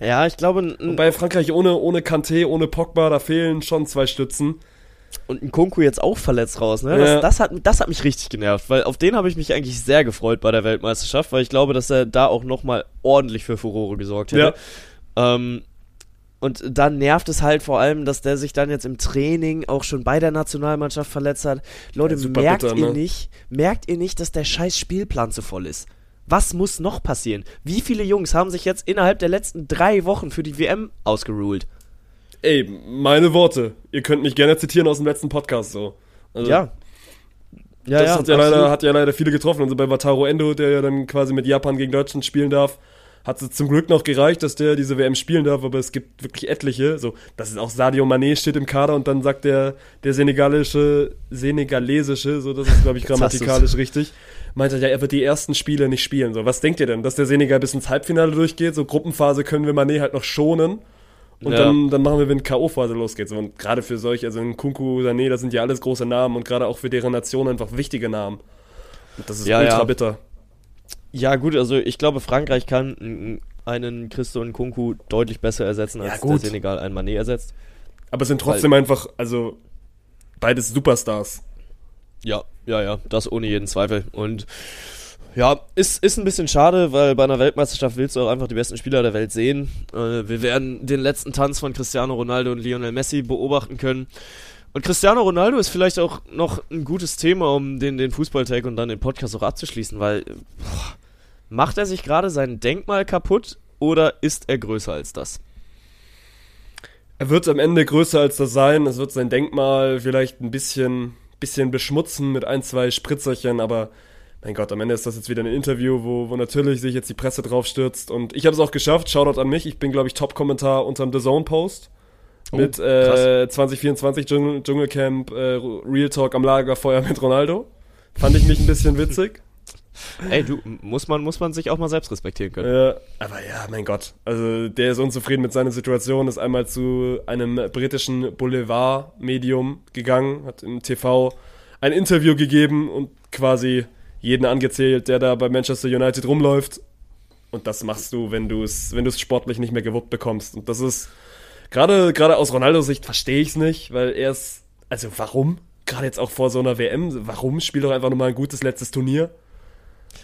Speaker 2: ja, ich glaube.
Speaker 1: Wobei Frankreich ohne, ohne Kanté, ohne Pogba, da fehlen schon zwei Stützen.
Speaker 2: Und ein Kunku jetzt auch verletzt raus, ne? Das, ja. das, hat, das hat mich richtig genervt, weil auf den habe ich mich eigentlich sehr gefreut bei der Weltmeisterschaft, weil ich glaube, dass er da auch nochmal ordentlich für Furore gesorgt hätte. Ja. Ähm, und dann nervt es halt vor allem, dass der sich dann jetzt im Training auch schon bei der Nationalmannschaft verletzt hat. Leute, ja, merkt bitter, ihr ne? nicht, merkt ihr nicht, dass der scheiß Spielplan zu voll ist? Was muss noch passieren? Wie viele Jungs haben sich jetzt innerhalb der letzten drei Wochen für die WM ausgeruht?
Speaker 1: Ey, meine Worte. Ihr könnt mich gerne zitieren aus dem letzten Podcast so. Also,
Speaker 2: Ja. Ja,
Speaker 1: das
Speaker 2: ja,
Speaker 1: hat, ja leider, hat ja leider viele getroffen. Also bei Wataru Endo, der ja dann quasi mit Japan gegen Deutschland spielen darf, hat es zum Glück noch gereicht, dass der diese WM spielen darf, aber es gibt wirklich etliche. So, das ist auch Sadio Mané steht im Kader und dann sagt der, der senegalische, senegalesische, so das ist, glaube ich, [LAUGHS] grammatikalisch richtig, meint er, ja, er wird die ersten Spiele nicht spielen. So, was denkt ihr denn? Dass der Senegal bis ins Halbfinale durchgeht? So, Gruppenphase können wir Mané halt noch schonen. Und
Speaker 2: Ja.
Speaker 1: dann, dann machen wir, wenn K.O.-Phase losgeht. So, und gerade für solche, also in Kunku, Sané, das sind ja alles große Namen und gerade auch für deren Nation einfach wichtige Namen. Und das ist
Speaker 2: Ja,
Speaker 1: ultra
Speaker 2: ja.
Speaker 1: bitter.
Speaker 2: Ja, gut, also ich glaube, Frankreich kann einen Christo und Kunku deutlich besser ersetzen, als der. Senegal einen Mané ersetzt.
Speaker 1: Aber es sind trotzdem einfach, also beides Superstars.
Speaker 2: Ja, ja, ja, das ohne jeden Zweifel. Und ja, ist, ist ein bisschen schade, weil bei einer Weltmeisterschaft willst du auch einfach die besten Spieler der Welt sehen. Äh, wir werden den letzten Tanz von Cristiano Ronaldo und Lionel Messi beobachten können. Und Cristiano Ronaldo ist vielleicht auch noch ein gutes Thema, um den, den Fußballtag und dann den Podcast auch abzuschließen, weil boah, macht er sich gerade sein Denkmal kaputt oder ist er größer als das?
Speaker 1: Er wird am Ende größer als das sein. Es wird sein Denkmal vielleicht ein bisschen, bisschen beschmutzen mit ein, zwei Spritzerchen, aber mein Gott, am Ende ist das jetzt wieder ein Interview, wo, wo natürlich sich jetzt die Presse drauf stürzt. Und ich habe es auch geschafft. Shoutout an mich. Ich bin, glaube ich, Top-Kommentar unterm The Zone-Post.
Speaker 2: Oh,
Speaker 1: mit äh, 2024 Dschungel, Dschungelcamp äh, Real Talk am Lagerfeuer mit Ronaldo. Fand ich mich ein bisschen witzig.
Speaker 2: Ey, du, muss man, muss man sich auch mal selbst respektieren können.
Speaker 1: Äh, aber ja, mein Gott. Also der ist unzufrieden mit seiner Situation, ist einmal zu einem britischen Boulevard-Medium gegangen, hat im TV ein Interview gegeben und quasi jeden angezählt, der da bei Manchester United rumläuft. Und das machst du, wenn du es, wenn sportlich nicht mehr gewuppt bekommst. Und das ist gerade gerade aus Ronaldos Sicht verstehe ich es nicht, weil er ist also warum? Gerade jetzt auch vor so einer WM, warum spiel doch einfach nochmal ein gutes letztes Turnier?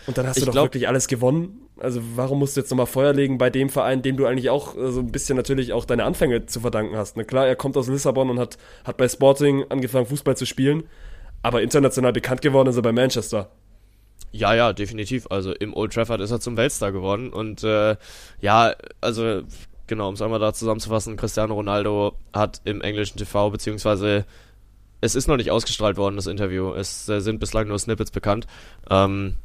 Speaker 1: Und dann hast
Speaker 2: Ich
Speaker 1: du doch
Speaker 2: glaub-
Speaker 1: wirklich alles gewonnen. Also warum musst du jetzt nochmal Feuer legen bei dem Verein, dem du eigentlich auch äh, so ein bisschen natürlich auch deine Anfänge zu verdanken hast. Na klar, er kommt aus Lissabon und hat, hat bei Sporting angefangen, Fußball zu spielen. Aber international bekannt geworden ist er bei Manchester.
Speaker 2: Ja, ja, definitiv. Also im Old Trafford ist er zum Weltstar geworden. Und äh, ja, also genau, um es einmal da zusammenzufassen, Cristiano Ronaldo hat im englischen TV, beziehungsweise es ist noch nicht ausgestrahlt worden, das Interview. Es äh, sind bislang nur Snippets bekannt. Ähm,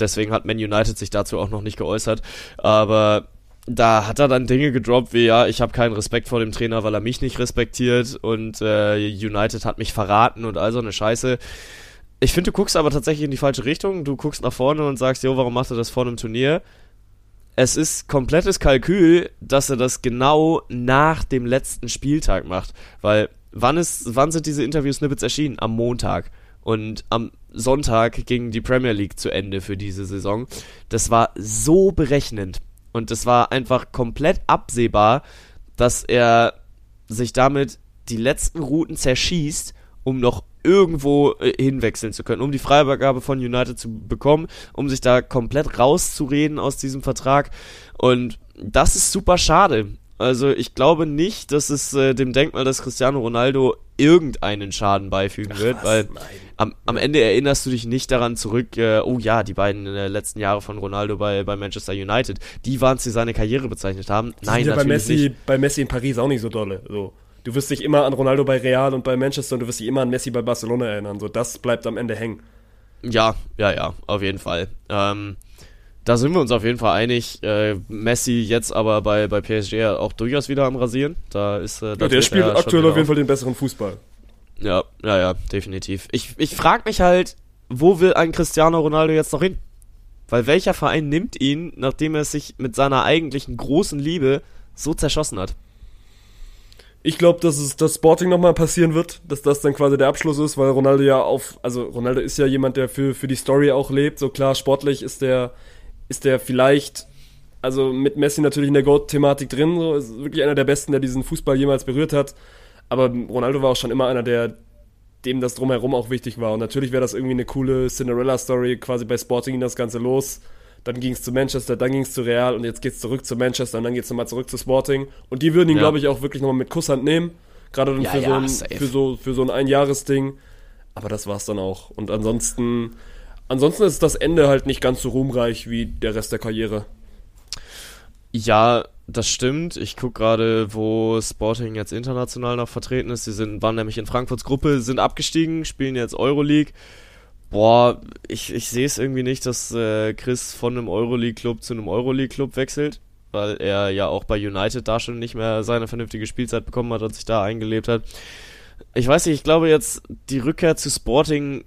Speaker 2: deswegen hat Man United sich dazu auch noch nicht geäußert. Aber da hat er dann Dinge gedroppt wie, ja, ich habe keinen Respekt vor dem Trainer, weil er mich nicht respektiert und äh, United hat mich verraten und all so eine Scheiße. Ich finde, du guckst aber tatsächlich in die falsche Richtung. Du guckst nach vorne und sagst, jo, warum macht er das vor einem Turnier? Es ist komplettes Kalkül, dass er das genau nach dem letzten Spieltag macht. Weil, wann, ist, wann sind diese Interview-Snippets erschienen? Am Montag. Und am Sonntag ging die Premier League zu Ende für diese Saison. Das war so berechnend. Und es war einfach komplett absehbar, dass er sich damit die letzten Routen zerschießt, um noch irgendwo äh, hinwechseln zu können, um die Freigabe von United zu bekommen, um sich da komplett rauszureden aus diesem Vertrag. Und das ist super schade. Also ich glaube nicht, dass es äh, dem Denkmal des Cristiano Ronaldo irgendeinen Schaden beifügen wird, weil
Speaker 1: Nein.
Speaker 2: am, am Ende erinnerst du dich nicht daran zurück, äh, oh ja, die beiden äh, letzten Jahre von Ronaldo bei, bei Manchester United, die waren es, die seine Karriere bezeichnet haben. Nein,
Speaker 1: Sind ja bei
Speaker 2: natürlich
Speaker 1: Messi,
Speaker 2: nicht.
Speaker 1: bei Messi in Paris auch nicht so dolle. So. Du wirst dich immer an Ronaldo bei Real und bei Manchester und du wirst dich immer an Messi bei Barcelona erinnern. So, das bleibt am Ende hängen.
Speaker 2: Ja, ja, ja, auf jeden Fall. Ähm, da sind wir uns auf jeden Fall einig. Äh, Messi jetzt aber bei, bei PSG auch durchaus wieder am Rasieren. Da ist äh, da
Speaker 1: Ja, der spielt aktuell auf jeden Fall den besseren Fußball.
Speaker 2: Ja, ja, ja, definitiv. Ich, ich frage mich halt, wo will ein Cristiano Ronaldo jetzt noch hin? Weil welcher Verein nimmt ihn, nachdem er sich mit seiner eigentlichen großen Liebe so zerschossen hat?
Speaker 1: Ich glaube, dass es das Sporting nochmal passieren wird, dass das dann quasi der Abschluss ist, weil Ronaldo ja auf, also Ronaldo ist ja jemand, der für, für die Story auch lebt. So klar, sportlich ist der, ist der vielleicht, also mit Messi natürlich in der Goat-Thematik drin, so ist wirklich einer der besten, der diesen Fußball jemals berührt hat. Aber Ronaldo war auch schon immer einer, der dem das drumherum auch wichtig war. Und natürlich wäre das irgendwie eine coole Cinderella-Story, quasi bei Sporting ging das Ganze los. Dann ging es zu Manchester, dann ging es zu Real und jetzt geht es zurück zu Manchester und dann geht es nochmal zurück zu Sporting. Und die würden ihn,
Speaker 2: Ja.
Speaker 1: glaube ich, auch wirklich nochmal mit Kusshand nehmen. Gerade dann
Speaker 2: Ja,
Speaker 1: für,
Speaker 2: ja,
Speaker 1: so ein, für, so, für so ein Einjahresding. Aber das war's dann auch. Und ansonsten ansonsten ist das Ende halt nicht ganz so ruhmreich wie der Rest der Karriere.
Speaker 2: Ja, das stimmt. Ich gucke gerade, wo Sporting jetzt international noch vertreten ist. Sie sind, waren nämlich in Frankfurts Gruppe, sind abgestiegen, spielen jetzt Euroleague. Boah, ich, ich sehe es irgendwie nicht, dass äh, Chris von einem Euroleague-Club zu einem Euroleague-Club wechselt, weil er ja auch bei United da schon nicht mehr seine vernünftige Spielzeit bekommen hat und sich da eingelebt hat. Ich weiß nicht, ich glaube jetzt, die Rückkehr zu Sporting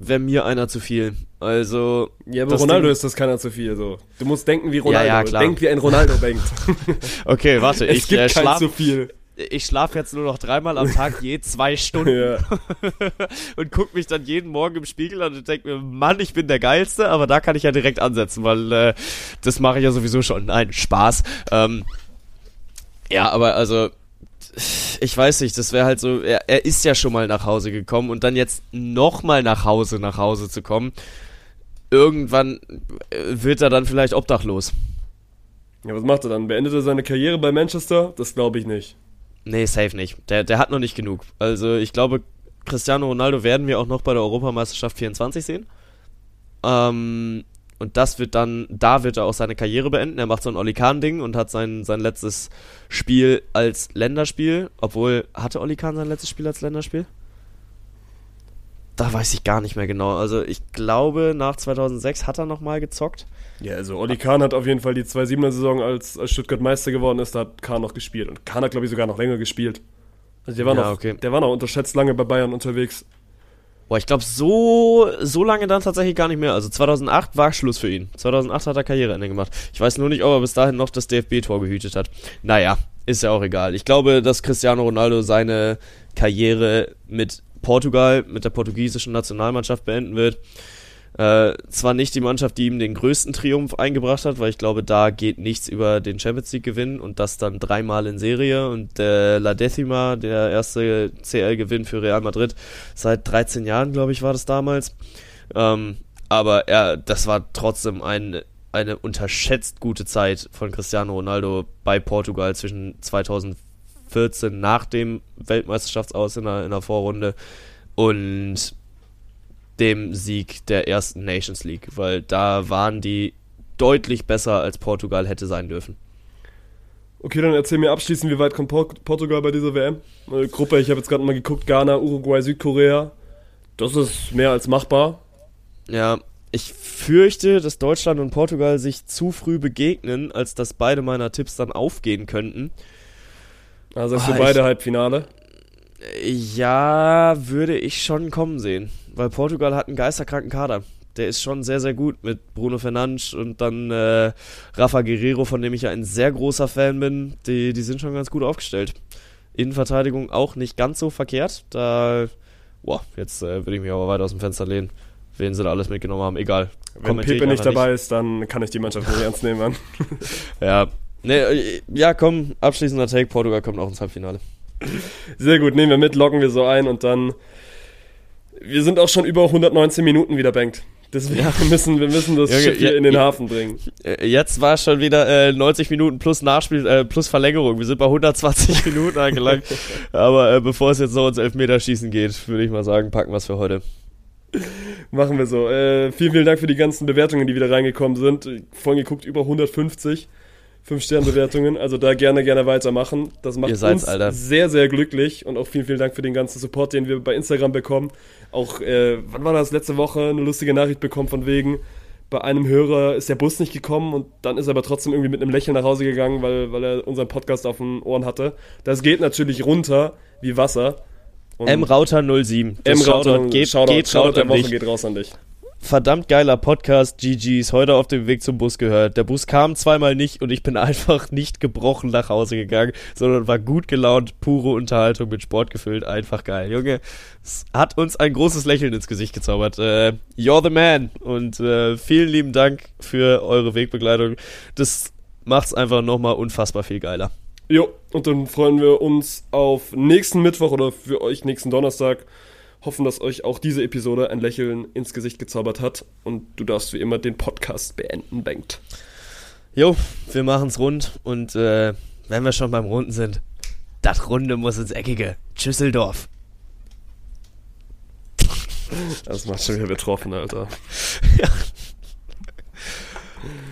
Speaker 2: wäre mir einer zu viel. Also.
Speaker 1: Ja, aber Ronaldo
Speaker 2: Ding-
Speaker 1: ist das keiner zu viel. So. Du musst denken wie Ronaldo.
Speaker 2: ja, klar.
Speaker 1: Denk wie ein Ronaldo denkt. [LAUGHS]
Speaker 2: Okay, warte,
Speaker 1: es
Speaker 2: ich
Speaker 1: gibt
Speaker 2: äh, schlaf,
Speaker 1: zu viel.
Speaker 2: ich schlaf jetzt nur noch dreimal am Tag, je zwei Stunden.
Speaker 1: Ja. [LAUGHS]
Speaker 2: und guck mich dann jeden Morgen im Spiegel an und denk mir, Mann, ich bin der Geilste, aber da kann ich ja direkt ansetzen, weil äh, das mache ich ja sowieso schon. Nein, Spaß. Ähm, ja, aber also, ich weiß nicht, das wäre halt so, er, er ist ja schon mal nach Hause gekommen und dann jetzt nochmal nach Hause, nach Hause zu kommen, irgendwann äh, wird er dann vielleicht obdachlos.
Speaker 1: ja, was macht er dann? Beendet er seine Karriere bei Manchester? Das glaube ich nicht.
Speaker 2: Nee, safe nicht. Der, der hat noch nicht genug. Also ich glaube, Cristiano Ronaldo werden wir auch noch bei der Europameisterschaft 24 sehen. Ähm, und das wird dann, da wird er auch seine Karriere beenden. Er macht so ein Oli Kahn-Ding und hat sein, sein letztes Spiel als Länderspiel. Obwohl, hatte Oli Kahn sein letztes Spiel als Länderspiel? Da weiß ich gar nicht mehr genau. Also ich glaube, nach 2006 hat er nochmal gezockt.
Speaker 1: Ja, also Oli Kahn hat auf jeden Fall die 2-7er-Saison, als, als Stuttgart Meister geworden ist, da hat Kahn noch gespielt. Und Kahn hat, glaube ich, sogar noch länger gespielt. Also der war,
Speaker 2: Ja,
Speaker 1: noch,
Speaker 2: okay.
Speaker 1: der war noch unterschätzt lange bei Bayern unterwegs.
Speaker 2: Boah, ich glaube, so, so lange dann tatsächlich gar nicht mehr. Also 2008 war Schluss für ihn. 2008 hat er Karriereende gemacht. Ich weiß nur nicht, ob er bis dahin noch das DFB-Tor gehütet hat. Naja, ist ja auch egal. Ich glaube, dass Cristiano Ronaldo seine Karriere mit Portugal, mit der portugiesischen Nationalmannschaft beenden wird. Äh, zwar nicht die Mannschaft, die ihm den größten Triumph eingebracht hat, weil ich glaube, da geht nichts über den Champions League Gewinn und das dann dreimal in Serie und äh, La Decima, der erste CL-Gewinn für Real Madrid, seit 13 Jahren, glaube ich, war das damals. Ähm, aber er, das war trotzdem ein, eine unterschätzt gute Zeit von Cristiano Ronaldo bei Portugal zwischen 2014 nach dem Weltmeisterschaftsaus in der, in der Vorrunde und dem Sieg der ersten Nations League, weil da waren die deutlich besser als Portugal hätte sein dürfen.
Speaker 1: Okay, dann erzähl mir abschließend, wie weit kommt Por Portugal bei dieser WM? Äh, Gruppe, ich habe jetzt gerade mal geguckt, Ghana, Uruguay, Südkorea. Das ist mehr als machbar.
Speaker 2: Ja, ich fürchte, dass Deutschland und Portugal sich zu früh begegnen, als dass beide meiner Tipps dann aufgehen könnten.
Speaker 1: Also sagst
Speaker 2: Ah,
Speaker 1: du beide
Speaker 2: ich-
Speaker 1: Halbfinale.
Speaker 2: Ja, würde ich schon kommen sehen, weil Portugal hat einen geisterkranken Kader. Der ist schon sehr, sehr gut mit Bruno Fernandes und dann äh, Rafa Guerrero, von dem ich ja ein sehr großer Fan bin. Die, die sind schon ganz gut aufgestellt. Innenverteidigung auch nicht ganz so verkehrt. Da, boah, jetzt äh, würde ich mich aber weiter aus dem Fenster lehnen. Wen sie da alles mitgenommen haben, egal.
Speaker 1: Wenn Pepe nicht dabei ist, dann kann ich die Mannschaft nicht ernst nehmen. Mann. [LAUGHS]
Speaker 2: Ja. Nee, ja, komm, abschließender Take. Portugal kommt auch ins Halbfinale.
Speaker 1: Sehr gut, nehmen wir mit, loggen wir so ein und dann. Wir sind auch schon über 119 Minuten wieder bankt. Deswegen wir [LAUGHS] müssen wir müssen das Schiff hier
Speaker 2: ja,
Speaker 1: in den
Speaker 2: ja.
Speaker 1: Hafen bringen.
Speaker 2: Äh, Jetzt war schon wieder äh, 90 Minuten plus Nachspiel, äh, plus Verlängerung. Wir sind bei 120 [LAUGHS] Minuten angelangt. Aber äh, bevor es jetzt noch ins Elfmeterschießen geht, würde ich mal sagen, packen wir es für heute.
Speaker 1: Machen wir so. Äh, vielen, vielen Dank für die ganzen Bewertungen, die wieder reingekommen sind. Vorhin geguckt, über 150. 5-Sterne-Bewertungen. Also da gerne, gerne weitermachen. Das macht
Speaker 2: Ihr seid's,
Speaker 1: uns
Speaker 2: Alter.
Speaker 1: sehr, sehr glücklich. Und auch vielen, vielen Dank für den ganzen Support, den wir bei Instagram bekommen. Auch, äh, wann war das? Letzte Woche eine lustige Nachricht bekommen von wegen, bei einem Hörer ist der Bus nicht gekommen und dann ist er aber trotzdem irgendwie mit einem Lächeln nach Hause gegangen, weil, weil er unseren Podcast auf den Ohren hatte. Das geht natürlich runter wie Wasser. Und
Speaker 2: M Rauter 07. Das
Speaker 1: M Rauter
Speaker 2: Shoutout geht,
Speaker 1: Shoutout,
Speaker 2: geht
Speaker 1: Shoutout der Woche
Speaker 2: dich.
Speaker 1: geht raus an dich.
Speaker 2: Verdammt geiler Podcast, GG's, heute auf dem Weg zum Bus gehört. Der Bus kam zweimal nicht und ich bin [LAUGHS] einfach nicht gebrochen nach Hause gegangen, sondern war gut gelaunt, pure Unterhaltung mit Sport gefüllt, einfach geil. Junge, es hat uns ein großes Lächeln ins Gesicht gezaubert. Äh, you're the man und äh, vielen lieben Dank für eure Wegbegleitung. Das macht's einfach nochmal unfassbar viel geiler.
Speaker 1: Jo, und dann freuen wir uns auf nächsten Mittwoch oder für euch nächsten Donnerstag. Hoffen, dass euch auch diese Episode ein Lächeln ins Gesicht gezaubert hat. Und du darfst wie immer den Podcast beenden, Bengt.
Speaker 2: Jo, wir machen's rund und äh, wenn wir schon beim Runden sind, das Runde muss ins Eckige. Tschüsseldorf.
Speaker 1: Das macht schon wieder betroffen, Alter.
Speaker 2: ja. [LAUGHS] [LAUGHS]